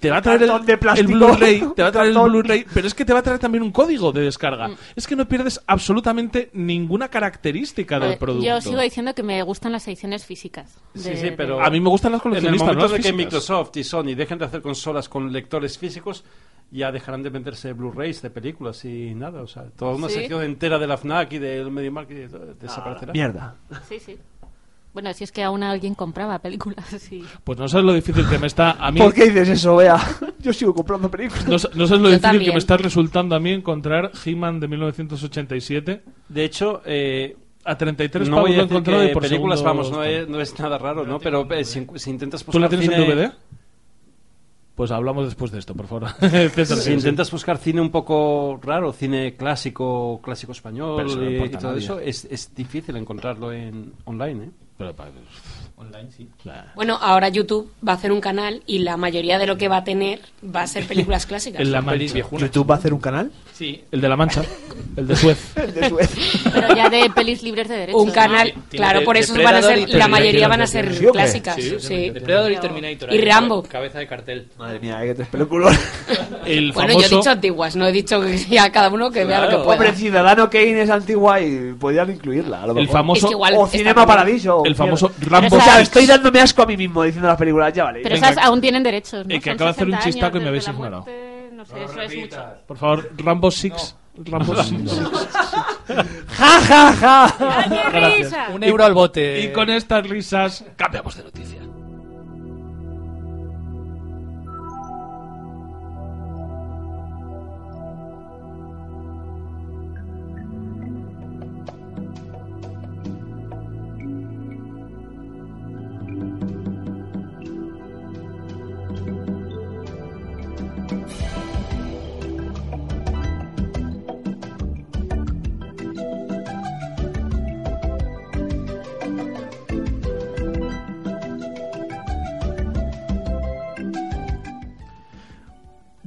A: te va a traer el. Blu-ray, te va a traer el. Blu-ray, pero es que te va a traer también un código de descarga.
C: Mm.
A: Es que no pierdes absolutamente ninguna característica del producto.
C: Yo sigo diciendo que me gustan las ediciones físicas.
B: Sí,
C: de-
B: sí, pero
A: A mí me gustan las
B: en el
A: coleccionistas,
B: momento
A: no
B: de que. Microsoft y Sony dejen de hacer consolas con lectores físicos, ya dejarán de venderse Blu-rays de películas y nada. O sea, toda una
C: Sí.
B: sección entera de la FNAC y del MediaMarkt desaparecerá.
E: Mierda.
C: Sí, sí. Bueno, si es que aún alguien compraba películas. Sí.
A: Pues no sabes lo difícil que me está a mí.
E: ¿Por qué dices eso, Bea? Yo sigo comprando películas.
A: No, no sabes lo
C: Yo
A: difícil que
C: también.
A: me está resultando a mí encontrar He-Man de 1987
B: De hecho, eh,
A: a 33
B: no
A: pavos
B: voy
A: lo
B: a
A: he
B: decir
A: encontrado
B: que
A: y por
B: películas,
A: segundos
B: vamos, no es, no es nada raro, ¿no? Pero eh, si, si intentas buscar
A: ¿Tú la tienes
B: cine,
A: en DVD? Pues hablamos después de esto, por favor. César,
B: Si
A: sí,
B: intentas buscar cine un poco raro, cine clásico, clásico español
A: Pero eso no
B: y,
A: importa
B: todo
A: nadie.
B: eso, es, es difícil encontrarlo en online, ¿eh?
A: Pero pa-
D: Online, sí.
J: Bueno, ahora YouTube va a hacer un canal y la mayoría de lo que va a tener va a ser películas clásicas.
A: En la mancha.
E: ¿YouTube va a hacer un canal?
D: Sí.
A: El de la mancha. El de Suez.
E: El de Suez.
C: Pero ya de pelis libres de derechos.
J: un canal,
C: ¿no?
J: claro,
D: de-
J: por eso van a ser, la mayoría van a ser
E: Sí, hombre.
J: clásicas.
D: Sí,
J: Sí.
D: Depredador y Terminator.
J: Y Rambo.
D: Cabeza de cartel.
E: Madre mía, hay que tres películas.
A: El
J: Bueno, yo he dicho antiguas, no he dicho que sea cada uno que vea lo que
E: Hombre,
J: pueda.
E: Ciudadano Kane es antigua y podrían incluirla. A lo
A: El famoso.
J: Es que igual
E: O Cinema. Paradiso. o
A: El famoso. Rambo
E: sea, estoy dándome asco a mí mismo diciendo las películas, ya vale.
C: Pero
A: Venga,
C: esas aún tienen derechos. ¿no?
A: eh, que acaba de hacer un
C: 60
A: chistaco y me habéis ignorado.
C: No sé, eso es mucho.
A: Por favor, Rambo Six. Rambo Six.
E: ¡Ja, ja, ja!
D: Un euro al bote.
A: Y con estas risas cambiamos de noticia.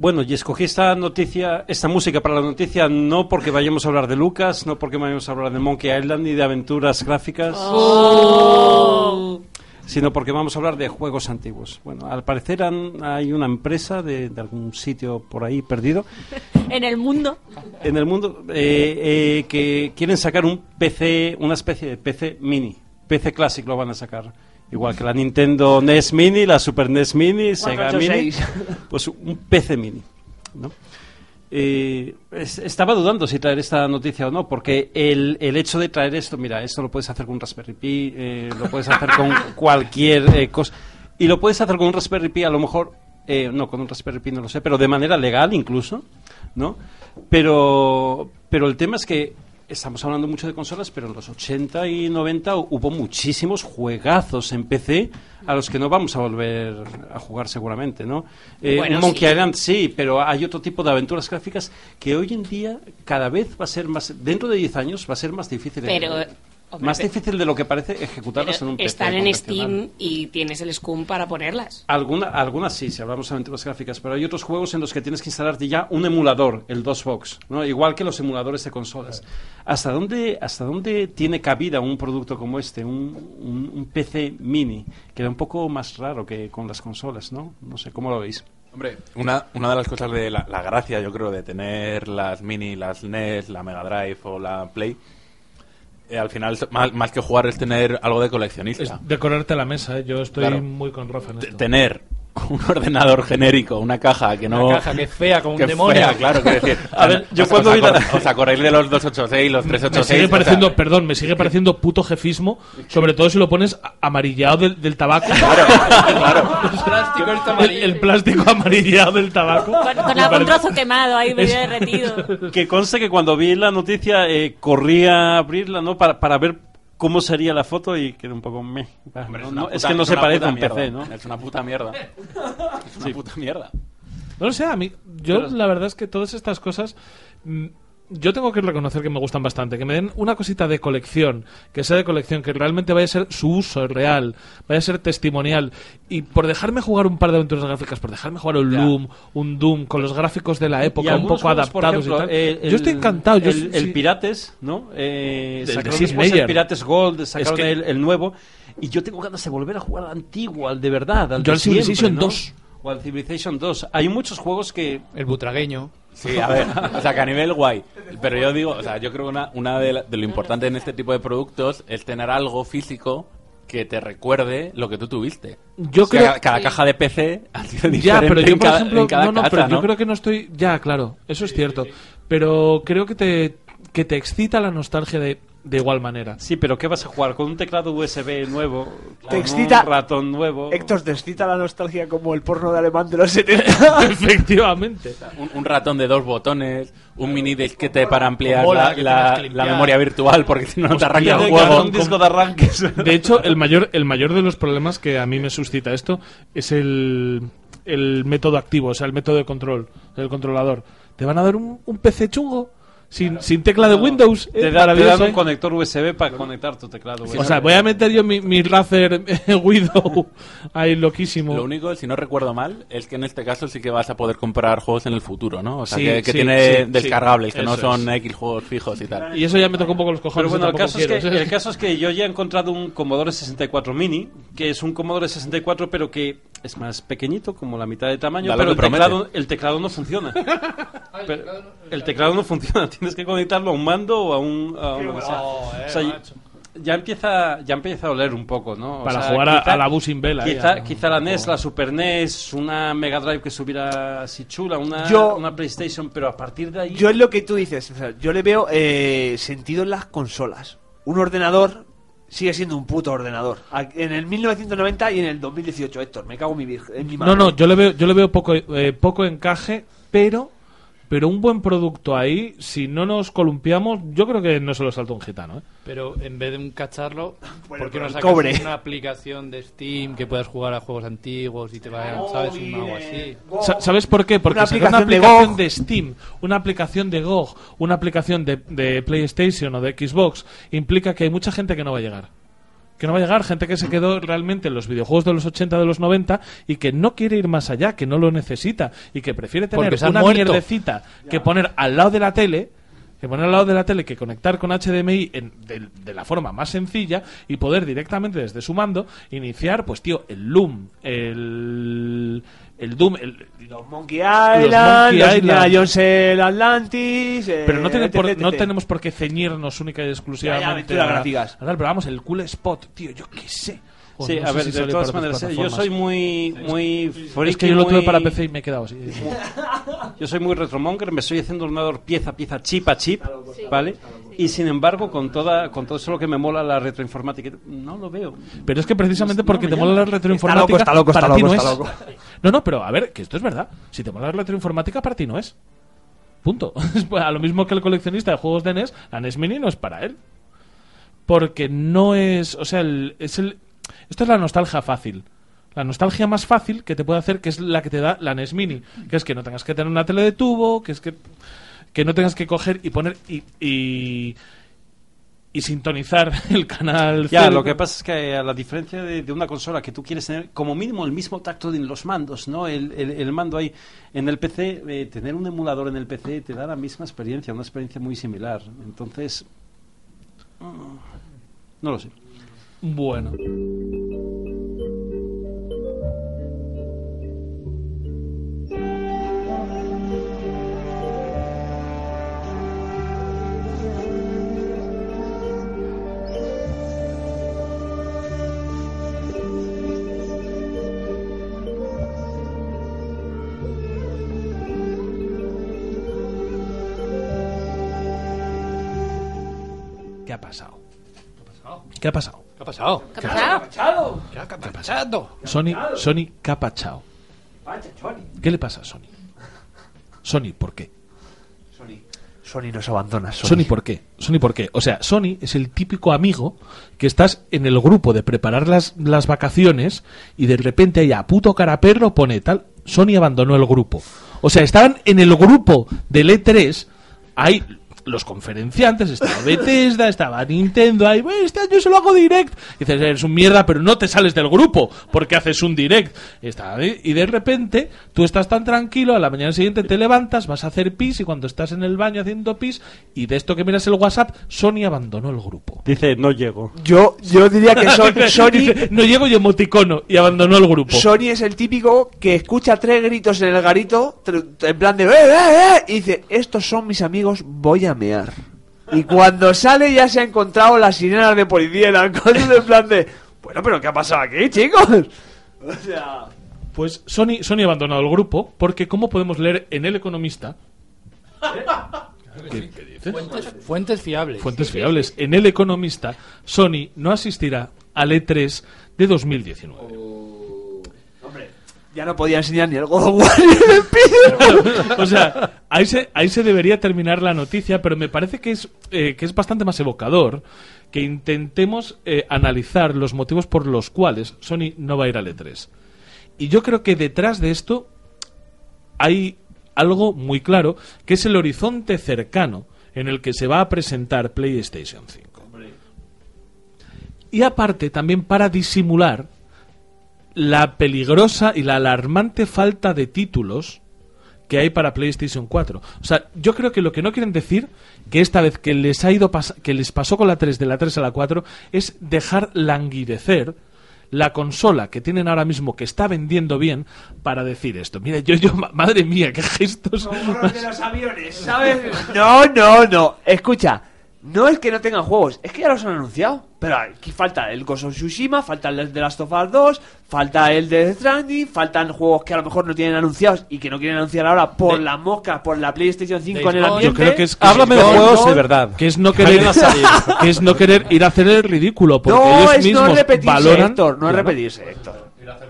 B: Bueno, y escogí esta noticia, esta música para la noticia no porque vayamos a hablar de Lucas, no porque vayamos a hablar de Monkey Island ni de aventuras gráficas,
J: Oh.
B: sino porque vamos a hablar de juegos antiguos. Bueno, al parecer han- hay una empresa de, de algún sitio por ahí perdido
C: En el mundo.
B: en el mundo eh, eh, que quieren sacar un PC, una especie de PC mini. PC Classic lo van a sacar. Igual que la Nintendo NES Mini, la Super NES Mini, Sega Mini.
E: 486.
B: Pues un PC mini. ¿no? Eh, es- estaba dudando si traer esta noticia o no, porque el, el hecho de traer esto, mira, esto lo puedes hacer con un Raspberry Pi, eh, lo puedes hacer con cualquier eh, cosa. Y lo puedes hacer con un Raspberry Pi, a lo mejor, eh, no, con un Raspberry Pi no lo sé, pero de manera legal incluso, ¿no? Pero, pero el tema es que estamos hablando mucho de consolas, pero en los 80 y 90 hubo muchísimos juegazos en PC a los que no vamos a volver a jugar seguramente, ¿no? Eh,
J: Bueno,
B: Monkey
J: sí.
B: Island sí, pero hay otro tipo de aventuras gráficas que hoy en día cada vez va a ser más, dentro de 10 años va a ser más difícil.
J: Pero, hombre,
B: más difícil de lo que parece ejecutarlas en un PC
J: están en. Steam y tienes el SCUM para ponerlas.
B: Alguna, algunas sí, si hablamos de aventuras gráficas, pero hay otros juegos en los que tienes que instalarte ya un emulador, el DOSBox, ¿no? igual que los emuladores de consolas. ¿Hasta dónde, ¿Hasta dónde tiene cabida un producto como este, un, un- un PC mini? Queda un poco más raro que con las consolas, ¿no? No sé, ¿cómo lo veis?
H: Hombre, una, una de las cosas de la, la gracia, yo creo, de tener las Mini, las NES, la Mega Drive o la Play, eh, al final, más, más que jugar, es tener algo de coleccionista.
A: Es decorarte la mesa, ¿eh? yo estoy
H: Claro.
A: muy con Rafa en esto.
H: tener un ordenador genérico, una caja que no...
D: Una caja que es fea como un
H: que
D: demonio.
H: fea, claro, quiero decir.
B: A ver, yo
H: os-
B: cuando
H: os
B: vi la-
H: acor- Os acordáis de los 286, los
A: Me
H: 386...
A: sigue
H: o sea,
A: pareciendo, perdón, me sigue pareciendo puto jefismo, sobre todo si lo pones amarillado del, del tabaco.
D: plástico está
A: el, plástico amarillado del tabaco.
C: Con, con
A: Me
C: algún trozo quemado ahí medio
A: Es-
C: derretido.
B: Que conste que cuando vi la noticia eh, corrí a abrirla, ¿no? Para, para ver cómo sería la foto y quedé un poco meh.
H: Hombre,
B: No,
H: una
B: no, es que no se parece a un
H: mierda.
B: PC, ¿no?
H: Es una puta mierda. Es una puta mierda.
A: No lo sé, a mí, yo la verdad es que todas estas cosas, mm, yo tengo que reconocer que me gustan bastante, que me den una cosita de colección, que sea de colección, que realmente vaya a ser su uso real, vaya a ser testimonial, y por dejarme jugar un par de aventuras gráficas, por dejarme jugar un
B: Ya.
A: Loom, un Doom, con los gráficos de la época un poco
B: juegos,
A: adaptados
B: ejemplo,
A: y tal. yo estoy encantado. Yo
B: el, el
A: sí-
B: Pirates, ¿no? Eh,
A: de
B: sacaron después el. Pirates Gold, sacaron
A: que-
B: el, el nuevo. Y yo tengo ganas de volver a jugar al antiguo, al de verdad. Al
A: Yo
B: de
A: Civilization
B: ¿no?
A: 2.
B: O al Civilization 2. Hay muchos juegos que.
D: El butragueño.
H: Sí, a ver, o sea, que a nivel guay. Pero yo digo, o sea, yo creo que una, una de, la- de lo importante en este tipo de productos es tener algo físico que te recuerde lo que tú tuviste.
A: Yo
H: O sea,
A: creo-
H: cada, cada caja de PC ha sido diferente
A: Ya, pero yo,
H: en
A: por
H: cada,
A: ejemplo,
H: en cada
A: no, no,
H: casa,
A: pero
H: ¿no?
A: yo creo que no estoy. Ya, claro, eso es cierto. Pero creo que te, que te excita la nostalgia de, de igual manera.
B: Sí, pero ¿qué vas a jugar? ¿Con un teclado USB nuevo?
E: Te
B: ¿Con
E: excita-
B: un ratón nuevo?
E: Héctor, te excita la nostalgia como el porno de alemán de los 70.
A: Efectivamente.
H: Un, un ratón de dos botones, un mini disquete para ampliar la, memoria virtual porque si no no te arranca el juego.
B: un disco de arranques.
A: De hecho, el mayor, el mayor de los problemas que a mí me suscita esto es el, el método activo, o sea, el método de control, el controlador. ¿Te van a dar un, un PC chungo? Sin, sin tecla de Windows.
B: Te,
A: eh,
B: da- te dan un
A: ¿eh?
B: conector USB para conectar tu teclado USB.
A: O sea, voy a meter yo mi, mi Razer eh, Widow ahí loquísimo.
H: Lo único, si no recuerdo mal, es que en este caso sí que vas a poder comprar juegos en el futuro, ¿no? O sea,
A: Sí,
H: que, que
A: sí,
H: tiene
A: sí,
H: descargables,
A: sí.
H: que no
A: Eso
H: son
A: es.
H: X juegos fijos y tal.
A: Y eso ya me toca un poco los cojones.
B: Pero bueno, el caso, es que,
A: ¿sabes?
B: el caso es que yo ya he encontrado un Commodore 64 Mini, que es un Commodore 64, pero que es más pequeñito, como la mitad de tamaño, pero el teclado, el teclado no funciona. Pero el teclado no funciona, tienes que conectarlo a un mando o a un... a un- o sea, o sea, ya empieza ya empieza a oler un poco, ¿no? O
A: Para
B: sea,
A: jugar a- a la Busin ahí,
B: Quizá, la NES, la Super NES, una Mega Drive que subiera así chula, una,
E: Yo-
B: una PlayStation, pero a partir de ahí...
E: Yo es lo que tú dices, o sea, yo le veo eh, sentido en las consolas. Un ordenador sigue siendo un puto ordenador. En el 1990 y en el 2018, Héctor, me cago en mi, en mi madre.
A: No, no, yo le veo, yo le veo poco, eh, poco encaje, pero, pero un buen producto ahí, si no nos columpiamos, yo creo que no se lo salta un gitano. ¿eh?
D: Pero en vez de un cacharro,
E: Bueno,
D: ¿por qué no sacas
E: cobre.
D: una aplicación de Steam que puedas jugar a juegos antiguos y te vayan, ¿sabes? Un algo así.
A: Sa- ¿Sabes por qué? Porque
E: Una
A: sacar una
E: aplicación de
A: aplicación de, Steam, una aplicación de GOG, una aplicación de, de PlayStation o de Xbox, implica que hay mucha gente que no va a llegar. Que no va a llegar, gente que se quedó realmente en los videojuegos de los 80, de los 90 y que no quiere ir más allá, que no lo necesita y que prefiere tener una mierdecita que poner al lado de la tele que poner al lado de la tele que conectar con HDMI en- de, de la forma más sencilla y poder directamente desde su mando iniciar, pues tío, el Loom, el, el Doom, el,
E: Los Monkey Island,
A: Monkey
E: los
A: Island.
E: Indiana Jones el Atlantis. eh,
A: Pero no, tiene por- no tenemos por qué ceñirnos única y exclusivamente
E: Ya, ya,
A: a- a tal, pero vamos, el cool spot, tío, yo qué sé.
B: Sí,
A: no
B: a ver,
A: si
B: de todas maneras, eh, yo soy muy, muy
A: Es que yo lo tuve
B: muy-
A: para PC y me he quedado así.
B: Yo soy muy retromonger, me estoy haciendo un ordenador pieza a pieza, chip a chip, ¿vale? Y sin embargo, con toda con todo eso lo que me mola la retroinformática, no lo veo.
A: Pero es que precisamente porque
B: No,
A: te mola la retroinformática,
E: Está loco, está
A: para
E: loco,
A: ti no
E: está
A: es.
E: loco.
A: No, no, pero a ver, que esto es verdad. Si te mola la retroinformática, para ti no es. Punto. a lo mismo que el coleccionista de juegos de NES, la NES Mini no es para él. Porque no es. O sea, el- es el. Esto es la nostalgia fácil. La nostalgia más fácil que te puede hacer, que es la que te da la NES Mini. Que es que no tengas que tener una tele de tubo, que es que. Que no tengas que coger y poner. Y. y y sintonizar el canal
B: Ya, lo que pasa es que a la diferencia de, de una consola que tú quieres tener como mínimo el mismo tacto en los mandos, ¿no? El, el- el mando ahí en el PC, eh, tener un emulador en el PC te da la misma experiencia, una experiencia muy similar. Entonces, mm, no lo sé.
A: Bueno. ¿Qué ha pasado? ¿Qué ha pasado?
D: ¿Qué ha pasado?
C: ¿Qué ha pasado?
D: ¿Qué ha pasado?
A: Sony, Sony, ¿qué ha pachado? ¿Qué le pasa a Sony? Sony, ¿por qué?
E: Sony nos abandona. Sony.
A: Sony, ¿por qué? Sony, ¿por qué? O sea, Sony es el típico amigo que estás en el grupo de preparar las, las vacaciones y de repente ahí a puto cara perro pone tal. Sony abandonó el grupo. O sea, estaban en el grupo del E3, hay los conferenciantes, estaba Bethesda, estaba Nintendo, ahí, "Bueno, este año se lo hago direct. Y dices, eres un mierda, pero no te sales del grupo, porque haces un direct. Está ahí, y de repente, tú estás tan tranquilo, a la mañana siguiente te levantas, vas a hacer pis, y cuando estás en el baño haciendo pis, y de esto que miras el WhatsApp, Sony abandonó el grupo.
B: Dice, no llego.
E: Yo, yo diría que Son-
A: Dice,
E: Sony,
A: no llego y emoticono, y abandonó el grupo.
E: Sony es el típico que escucha tres gritos en el garito, en plan de ¡eh, eh, eh! Y dice, estos son mis amigos, voy a mear. Y cuando sale ya se ha encontrado las sirenas de policía y las cosas en plan de... Bueno, pero ¿qué ha pasado aquí, chicos? O sea...
A: Pues Sony, Sony ha abandonado el grupo porque, como podemos leer en El Economista, ¿qué, qué dices?
D: Fuentes, fuentes fiables.
A: Fuentes fiables. En El Economista, Sony no asistirá al E3 de 2019.
E: Ya no podía enseñar ni el God of War ni el Spider-Man.
A: o sea, ahí se, ahí se debería terminar la noticia, pero me parece que es, eh, que es bastante más evocador que intentemos eh, analizar los motivos por los cuales Sony no va a ir al E3. Y yo creo que detrás de esto hay algo muy claro, que es el horizonte cercano en el que se va a presentar PlayStation 5. Y aparte, también para disimular la peligrosa y la alarmante falta de títulos que hay para PlayStation 4. O sea, yo creo que lo que no quieren decir que esta vez que les ha ido pas- que les pasó con la 3 de la 3 a la 4 es dejar languidecer la consola que tienen ahora mismo que está vendiendo bien para decir esto. Mira, yo yo ma- madre mía, qué gestos.
E: Como de los aviones, ¿sabes? No, no, no. Escucha, no es que no tengan juegos, es que ya los han anunciado. Pero aquí falta el Ghost of Tsushima, falta el de Last of Us 2, falta el de Death Stranding, faltan juegos que a lo mejor no tienen anunciados y que no quieren anunciar ahora por la mosca, por la PlayStation 5 en el ambiente.
A: Yo creo que es que
B: Háblame de juegos de verdad.
A: que es no querer que es no querer ir a hacer el ridículo porque
E: no,
A: ellos
E: es
A: mismos
E: no repetirse,
A: valoran
E: Héctor, no es repetirse, Héctor.
A: ir a hacer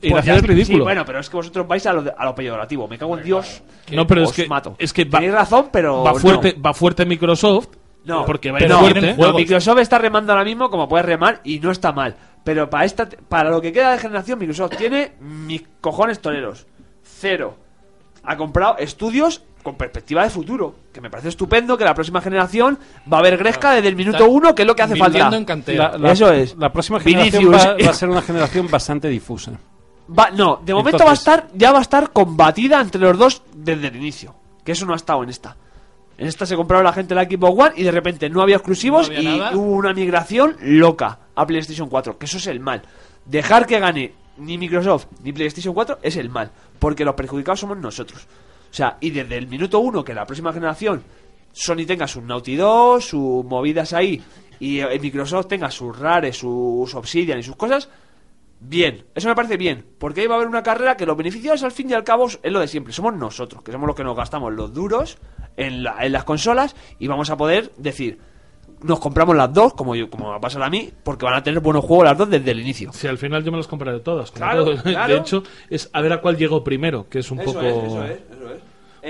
E: Pues
A: el
E: ya-
A: ridículo.
E: Sí, bueno, pero es que vosotros vais a lo, de- a lo peyorativo. Me cago en Dios.
A: no, pero
E: os
A: es que
E: mato.
A: es que va,
E: Tenéis razón, pero
A: va
E: no.
A: fuerte, va fuerte Microsoft.
E: No,
A: porque va
E: pero
A: fuerte.
E: no, Microsoft está remando ahora mismo como puede remar y no está mal. Pero para esta para lo que queda de generación, Microsoft tiene mis cojones toreros. Cero. Ha comprado estudios con perspectiva de futuro. Que me parece estupendo que la próxima generación va a haber Gresca desde el minuto uno, que es lo que hace falta.
D: en.
B: La- la-
E: Eso es.
B: La próxima generación va, va a ser una generación bastante difusa.
E: Va- no, de momento va a estar, ya va a estar combatida entre los dos desde el inicio. Que eso no ha estado en esta. En esta se compraron la gente la Xbox One y de repente no había exclusivos
D: No había
E: y
D: nada.
E: hubo una migración loca a PlayStation 4, que eso es el mal. Dejar que gane ni Microsoft ni PlayStation 4 es el mal, porque los perjudicados somos nosotros. O sea, y desde el minuto uno que la próxima generación Sony tenga sus Naughty 2, sus movidas ahí, y eh, Microsoft tenga sus Rares, sus Obsidian y sus cosas, bien. Eso me parece bien, porque ahí va a haber una carrera que los beneficiados al fin y al cabo es lo de siempre. Somos nosotros, que somos los que nos gastamos los duros en, la- en las consolas y vamos a poder decir, nos compramos las dos, como, yo, como va a pasar a mí, porque van a tener buenos juegos las dos desde el inicio.
A: Si al final yo me las compraré todas.
E: Claro, claro.
A: De hecho, es a ver a cuál llegó primero, que es un
E: Eso
A: poco.
E: es, eso es, eso es.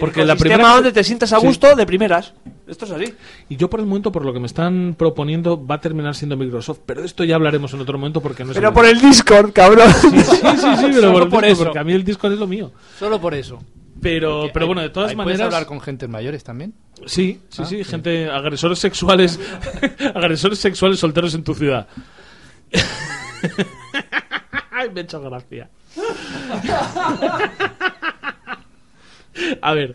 A: Porque
E: el
A: la primera-
E: donde te sientas a
A: Sí.
E: gusto de primeras. Esto es así.
A: Y yo por el momento, por lo que me están proponiendo, va a terminar siendo Microsoft. Pero de esto ya hablaremos en otro momento porque no es
E: Pero
A: el
E: por el Discord, cabrón.
A: Sí, sí, sí, sí, pero
D: Solo
A: por, el
D: por
A: Discord,
D: eso.
A: porque a mí el Discord es lo mío.
D: Solo por eso.
A: Pero,
D: Porque
A: pero bueno, de todas
D: ahí Puedes
A: maneras.
D: hablar con gente mayores también.
A: Sí, sí,
D: Ah,
A: sí, gente, agresores sexuales, agresores sexuales solteros en tu ciudad. Ay, me ha hecho gracia. A ver,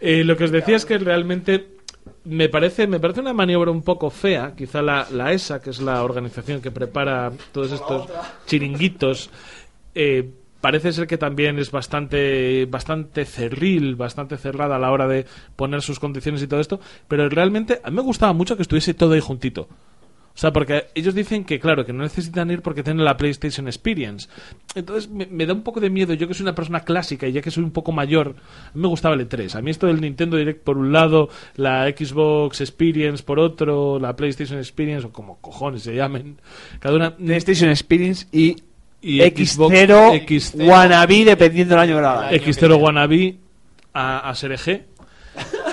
A: eh, lo que os decía es que realmente me parece, me parece una maniobra un poco fea. Quizá la, la ESA, que es la organización que prepara todos estos chiringuitos, eh, parece ser que también es bastante, bastante cerril, bastante cerrada a la hora de poner sus condiciones y todo esto. Pero realmente a mí me gustaba mucho que estuviese todo ahí juntito. O sea, porque ellos dicen que, claro, que no necesitan ir porque tienen la PlayStation Experience. Entonces me, me da un poco de miedo. Yo que soy una persona clásica y ya que soy un poco mayor, a mí me gustaba el E3. A mí esto del Nintendo Direct por un lado, la Xbox Experience por otro, la PlayStation Experience, o como cojones se llamen. Cada una.
E: PlayStation Experience y,
A: Y
E: X0,
A: Xbox, X0.
E: Wannabe, dependiendo del año grabado.
A: X0 Wannabe a, a Serege.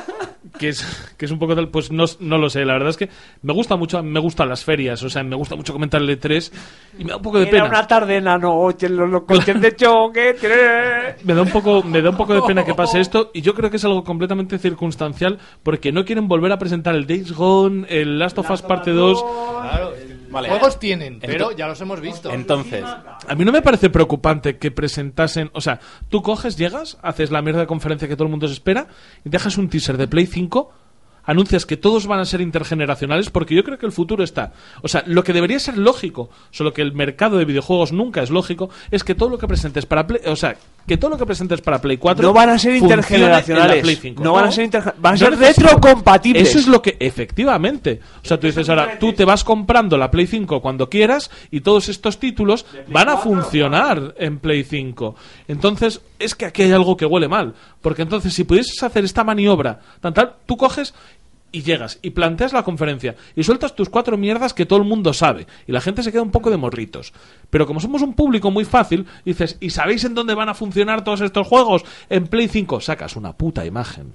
A: Que es, que es un poco tal, pues no, no lo sé, la verdad es que me gusta mucho, me gustan las ferias, o sea, me gusta mucho comentar el E3 y me da un poco de
E: Era
A: pena.
E: una tarde en la noche, los, coches de choque.
A: Me da un poco, me da un poco de pena que pase esto y yo creo que es algo completamente circunstancial porque no quieren volver a presentar el Days Gone, el Last of Us Parte 2.
H: Vale.
D: Juegos tienen, pero ya los hemos visto.
H: Entonces,
A: A mí no me parece preocupante que presentasen, o sea, tú coges, llegas, haces la mierda de conferencia que todo el mundo se espera y dejas un teaser de Play 5 5 anuncias que todos van a ser intergeneracionales porque yo creo que el futuro está. O sea, lo que debería ser lógico, solo que el mercado de videojuegos nunca es lógico, es que todo lo que presentes para Play, o sea, que todo lo que presentes para Play 4
E: No van a ser intergeneracionales.
A: en la Play 5.
E: No van a ser van a ser retrocompatibles.
A: Eso es lo que efectivamente. O sea, tú dices ahora, tú te vas comprando la Play 5 cuando quieras y todos estos títulos van a funcionar en Play 5. Entonces, es que aquí hay algo que huele mal, porque entonces si pudieses hacer esta maniobra, tan tal, tú coges y llegas y planteas la conferencia y sueltas tus cuatro mierdas que todo el mundo sabe y la gente se queda un poco de morritos. Pero como somos un público muy fácil, dices, ¿y sabéis en dónde van a funcionar todos estos juegos? En Play 5 sacas una puta imagen.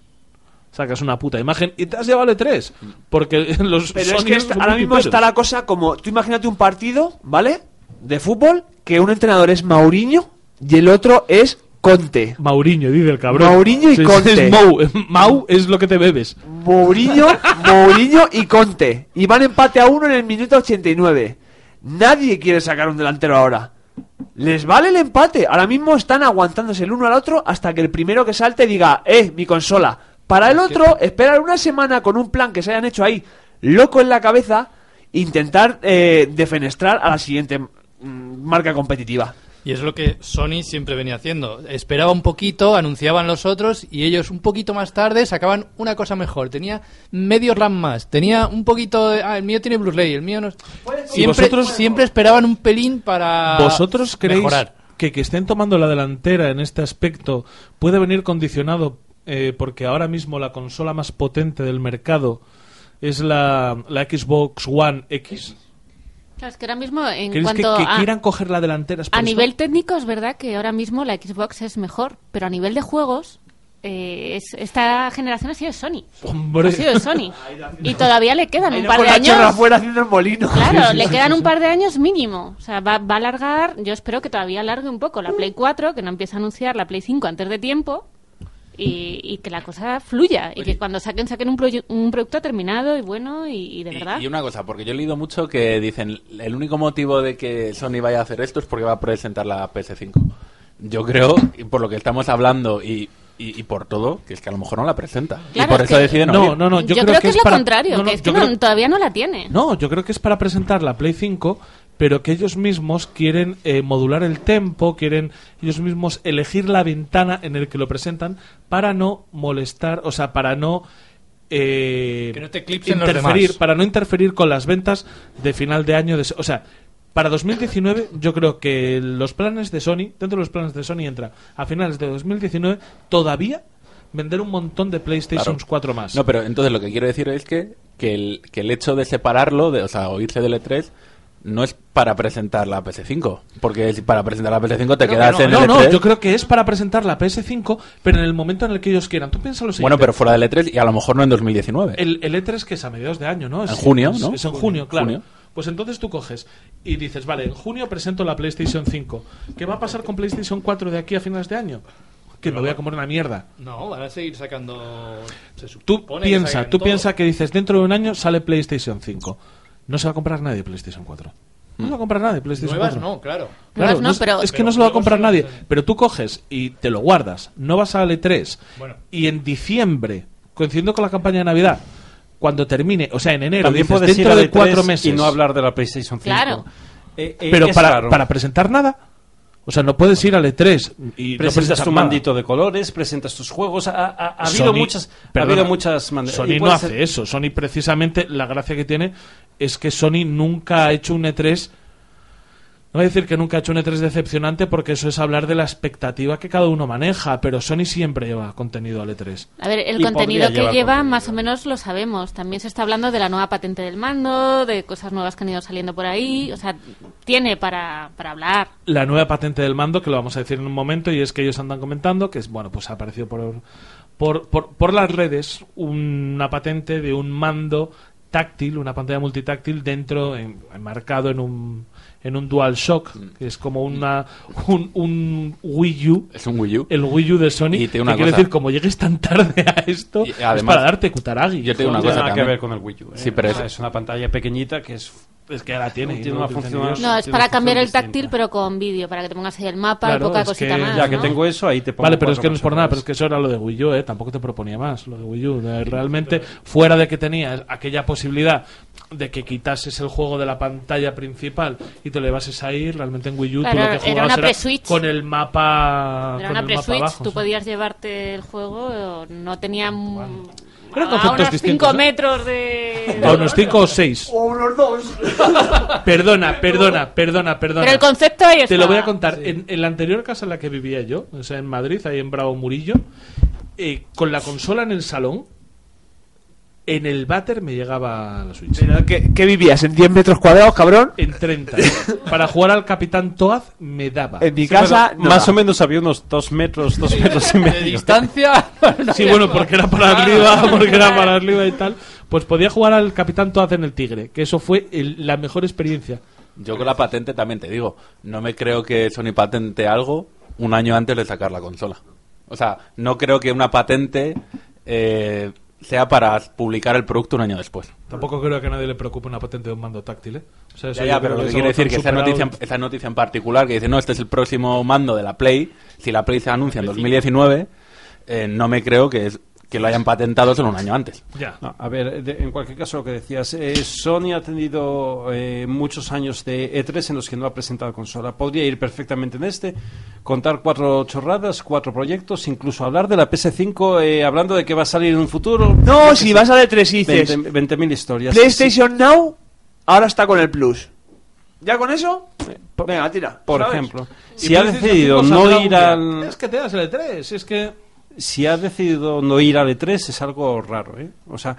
A: Sacas una puta imagen y te has llevado el 3 porque los
E: Pero es que está- ahora mismo está la cosa como. Tú imagínate un partido, ¿vale? De fútbol, que un entrenador es Mauriño y el otro es Conte.
A: Mauriño, dice el cabrón.
E: Mauriño y
A: Sí,
E: Conte.
A: Es Mau. Mau es lo que te bebes.
E: Mourinho, Mourinho y Conte. Y van empate a uno en el minuto 89. Nadie quiere sacar un delantero ahora. Les vale el empate. Ahora mismo están aguantándose el uno al otro hasta que el primero que salte diga, eh, mi consola. Para el otro, esperar una semana con un plan que se hayan hecho ahí, loco en la cabeza, intentar eh, defenestrar a la siguiente mm, marca competitiva.
D: Y es lo que Sony siempre venía haciendo. Esperaba un poquito, anunciaban los otros y ellos un poquito más tarde sacaban una cosa mejor. Tenía medio RAM más, tenía un poquito de... Ah, el mío tiene Blu-ray, el mío no... Siempre,
A: vosotros-
D: siempre esperaban un pelín para
A: ¿Vosotros creéis
D: mejorar.
A: que que estén tomando la delantera en este aspecto puede venir condicionado eh, porque ahora mismo la consola más potente del mercado es la, la Xbox One X?
C: Claro, es que ahora mismo, en
A: ¿Creéis que,
C: cuanto
A: que
C: a,
A: quieran coger la delantera?
C: a nivel técnico, es verdad que ahora mismo la Xbox es mejor, pero a nivel de juegos, eh, es- esta generación ha sido Sony.
A: Hombre.
C: Ha sido Sony. Y todavía le quedan un par de años.
E: afuera haciendo el molino.
C: Claro, le quedan un par de años mínimo. O sea, va, va a alargar, yo espero que todavía alargue un poco la Play 4, que no empiece a anunciar la Play 5 antes de tiempo. Y, y que la cosa fluya. Y que cuando saquen, saquen un, un producto terminado y bueno y, y de verdad.
H: Y, y una cosa, porque yo he leído mucho que dicen el único motivo de que Sony vaya a hacer esto es porque va a presentar la PS5. Yo creo, y por lo que estamos hablando y, y, y por todo, que es que a lo mejor no la presenta. y por
C: es
H: eso
C: que-
H: deciden
A: No, no, no,
C: Yo,
A: yo,
C: creo, que, es, lo
A: para-
C: contrario,
A: no, no,
C: que es que no-
A: creo-
C: todavía no la tiene.
A: No, yo creo que es para presentar la Play 5, pero que ellos mismos quieren eh, modular el tempo, quieren ellos mismos elegir la ventana en el que lo presentan para no molestar, o sea, para no eh,
D: Que no te eclipsen los
A: interferir,
D: demás.
A: para no interferir con las ventas de final de año, de, o sea, para 2019 yo creo que los planes de Sony, dentro de los planes de Sony entra a finales de 2019 todavía vender un montón de PlayStation
H: Claro.
A: 4 más.
H: No, pero entonces lo que quiero decir es que, que, el, que el hecho de separarlo, de, o sea, oírse del E3, no es para presentar la PS5. Porque si para presentar la PS5 te
A: Creo
H: quedas
A: que
H: en
A: no,
H: el
A: no,
H: E3.
A: no, yo creo que es para presentar la PS5, pero en el momento en el que ellos quieran. Tú piensas lo siguiente.
H: Bueno, pero fuera del E3 y a lo mejor no en 2019.
A: El, el E3 que es a mediados de año, ¿no? Es,
H: En junio,
A: es-
H: ¿no?
A: Es en junio, claro.
H: Junio.
A: Pues entonces tú coges y dices, vale, en junio presento la PlayStation 5. ¿Qué va a pasar con PlayStation 4 de aquí a finales de año? Que me voy a comer una mierda.
D: No, van a seguir sacando. se
A: Tú piensa, tú piensa que dices, dentro de un año sale PlayStation 5. No se va a comprar nadie PlayStation 4. No se va a comprar nadie PlayStation
D: Nuevas
A: 4.
D: no, claro.
A: Claro,
C: Nuevas no,
A: es-
C: pero-
A: es que
D: pero
A: no se lo va a comprar
D: sí
A: nadie. Pero tú coges y te lo guardas, no vas a E3
D: Bueno.
A: y en diciembre, coincidiendo con la campaña de Navidad, cuando termine, o sea, en enero,
B: También
A: dices,
B: puedes ir
A: dentro
B: a
A: de
B: E3
A: cuatro meses.
B: y no hablar de la PlayStation 5.
C: Claro.
B: Eh, eh,
A: pero
B: es
A: para,
B: raro.
A: para presentar nada. O sea, no puedes ir al E3 y no
B: presentas tu
A: nada.
B: mandito de colores, presentas tus juegos. Ha, ha- ha habido
A: Sony-
B: muchas, ha
A: perdona,
B: habido muchas maneras.
A: Sony
B: y
A: no
B: puede
A: hace
B: ser-
A: eso. Sony precisamente la gracia que tiene es que Sony nunca ha hecho un E3. No voy a decir que nunca ha hecho un E3 decepcionante porque eso es hablar de la expectativa que cada uno maneja, pero Sony siempre lleva contenido al E E3.
C: A ver, el
B: Y
C: contenido que lleva
B: contenido.
C: más o menos lo sabemos. También se está hablando de la nueva patente del mando, de cosas nuevas que han ido saliendo por ahí. O sea, tiene para, para hablar.
A: La nueva patente del mando, que lo vamos a decir en un momento, y es que ellos andan comentando que es, bueno, pues ha aparecido por, por, por, por las redes una patente de un mando táctil, una pantalla multitáctil dentro, en- enmarcado en un, en un DualShock, que es como una, un, un Wii U.
H: Es un Wii U.
A: El Wii U de Sony.
H: Y te una
A: que
H: cosa.
A: decir, como llegues tan tarde a esto,
H: Y
A: es para darte Kutaragi.
H: Yo te digo
B: no
H: una
B: tiene
H: cosa
B: que ver con el Wii U. ¿eh?
H: Sí, pero
B: O
H: es-
B: sea, es una pantalla pequeñita que es
A: Es que la tiene. y
B: Tiene
A: no
B: una función-.
C: No, es para cambiar el táctil,
B: distinta.
C: pero con vídeo, para que te pongas ahí el mapa
A: Claro,
C: y poca cosita
A: que
C: más.
B: ya que
C: ¿no?
B: tengo eso, ahí te pongo
A: Vale, pero es que no es por nada, pero es que eso era lo de Wii U, ¿eh? Tampoco te proponía más, lo de Wii U. Realmente, fuera de que tenías aquella posibilidad de que quitases el juego de la pantalla principal y te lo llevases ahí, realmente en Wii U
C: Claro,
A: tú lo que jugabas era con el mapa
C: Era
A: con
C: una
A: el mapa
C: pre-switch,
A: abajo,
C: tú podías llevarte el juego, no tenía
A: Eran
C: a
A: conceptos
C: unos
A: distintos,
C: 5
A: ¿eh?
C: metros de...
A: A unos 5 o 6.
E: O unos dos.
A: Perdona, perdona, perdona, perdona.
C: Pero el concepto ahí
A: Te lo voy a contar. En, en la anterior casa en la que vivía yo, o sea, en Madrid, ahí en Bravo Murillo, eh, con la consola en el salón, en el váter me llegaba la Switch.
E: ¿Qué, qué vivías? ¿En 10 metros cuadrados, cabrón?
A: En 30. Para jugar al Capitán Toaz me daba.
E: En mi
B: Sí,
E: casa,
B: más o menos había unos dos metros, dos metros y
D: De
B: medio.
D: distancia.
A: Sí, bueno, porque era para arriba, porque era para arriba y tal. Pues podía jugar al Capitán Toaz en el Tigre, que eso fue el- la mejor experiencia.
H: Yo con la patente también te digo, no me creo que Sony patente algo un año antes de sacar la consola. O sea, no creo que una patente eh, sea para publicar el producto un año después.
A: Tampoco creo que a nadie le preocupe una patente de un mando táctil, ¿eh? O sea, eso
H: Ya, ya, pero lo que quiere decir que esa noticia, esa noticia en particular que dice, no, este es el próximo mando de la Play, si la Play se anuncia en 2019, eh, no me creo que, es- que lo hayan patentado solo un año antes.
A: Ya.
B: No, a ver, de- en cualquier caso, lo que decías, eh, Sony ha tenido eh, muchos años de E3 en los que no ha presentado consola. Podría ir perfectamente en este, contar cuatro chorradas, cuatro proyectos, incluso hablar de la PS5, eh, hablando de que va a salir en un futuro.
E: No, si vas a de 3 y dices
B: 20 20.000 historias.
E: PlayStation Now, ahora está con el Plus. ¿Ya con eso? Venga, tira.
B: Por
E: ¿sabes?
B: ejemplo, si ha decidido
A: 5
B: no ir al...
A: Es que te das el E3, es que...
B: si ha decidido no ir al E3 es algo raro, ¿eh? O sea,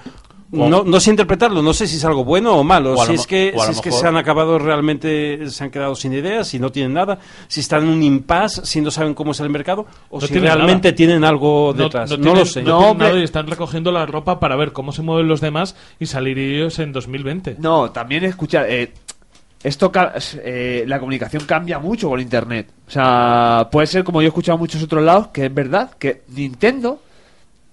B: no, no sé interpretarlo, no sé si es algo bueno o malo,
H: O a
B: si
H: lo
B: es que,
H: o a
B: si es que se han acabado realmente, se han quedado sin ideas, si no tienen nada, si están en un impasse, si no saben cómo es el mercado, o
A: No
B: si
A: tienen
B: realmente
A: nada.
B: tienen algo detrás. No,
A: tienen-
B: lo sé.
A: No,
E: No,
A: tienen
E: hombre.
A: nada y están recogiendo la ropa para ver cómo se mueven los demás y salir ellos en 2020.
E: No, también escuchar. Eh, esto eh, la comunicación cambia mucho con internet. O sea, puede ser como yo he escuchado en muchos otros lados que es verdad que Nintendo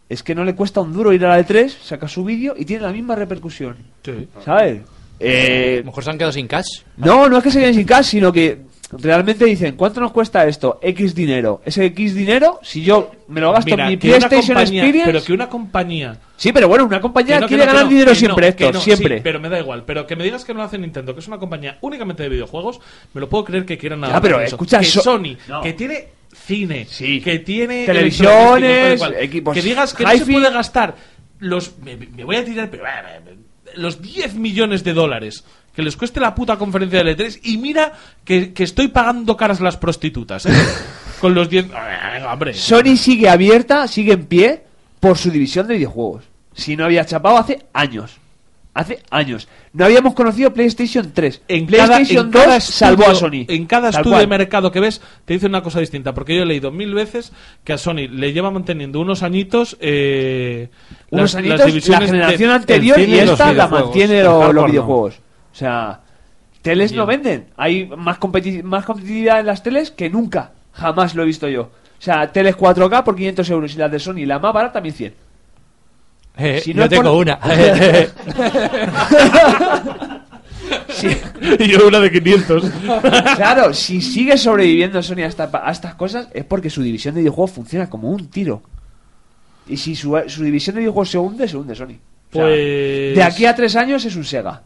E: es que no le cuesta un duro ir a la E3, saca su vídeo y tiene la misma repercusión.
A: Sí.
E: ¿Sabes?
D: A
E: Eh,
D: lo mejor se han quedado sin cash.
E: no, no es que se queden sin cash, sino que realmente dicen, ¿cuánto nos cuesta esto? X dinero. Ese X dinero, si yo me lo gasto
A: Mira,
E: en mi PlayStation
A: compañía-
E: Experience...
A: Pero que una compañía.
E: Sí, pero bueno, una compañía
A: Que no, que
E: quiere
A: no,
E: ganar
A: no,
E: dinero
A: que
E: siempre,
A: no, que
E: Héctor,
A: no,
E: siempre.
A: sí, pero me da igual. Pero que me digas que no lo hace Nintendo, que es una compañía únicamente de videojuegos, me lo puedo creer que quieran
E: Ya,
A: nada
E: pero
A: más eso.
E: escucha,
A: que
E: so-
A: Sony,
E: No.
A: que tiene cine, que tiene
E: Televisiones, equipos
A: que digas que no se puede gastar los me, me voy a tirar pero, eh, los 10 millones de dólares que les cueste la puta conferencia de L3 y mira que, que estoy pagando caras las prostitutas ¿eh? con los 10 Ah, venga, hombre
E: Sony sigue abierta, sigue en pie por su división de videojuegos. Si no había chapado hace años. Hace años. No habíamos conocido PlayStation 3.
A: en cada,
E: PlayStation
A: cada
E: 2 salvó a Sony.
A: En cada estudio
E: cual.
A: de mercado que ves, te dice una cosa distinta. Porque yo he leído mil veces que a Sony le lleva manteniendo unos añitos. Eh,
E: Unos
A: las-
E: añitos,
A: las divisiones
E: la generación
A: de-
E: anterior y
A: los
E: esta la mantiene los
A: no.
E: videojuegos. O sea, teles no venden. Hay más, competi- más competitividad en las teles que nunca. Jamás lo he visto yo. O sea, teles 4K por 500 euros y las de Sony, la más barata también 100.
D: Eh,
E: Si
D: yo
E: es por-
D: tengo una.
E: Sí.
A: y yo una de 500.
E: claro, si sigue sobreviviendo Sony a, esta- a estas cosas es porque su división de videojuegos funciona como un tiro. Y si su, su división de videojuegos se hunde, se hunde Sony. O sea,
A: Pues-
E: De aquí a tres años es un Sega.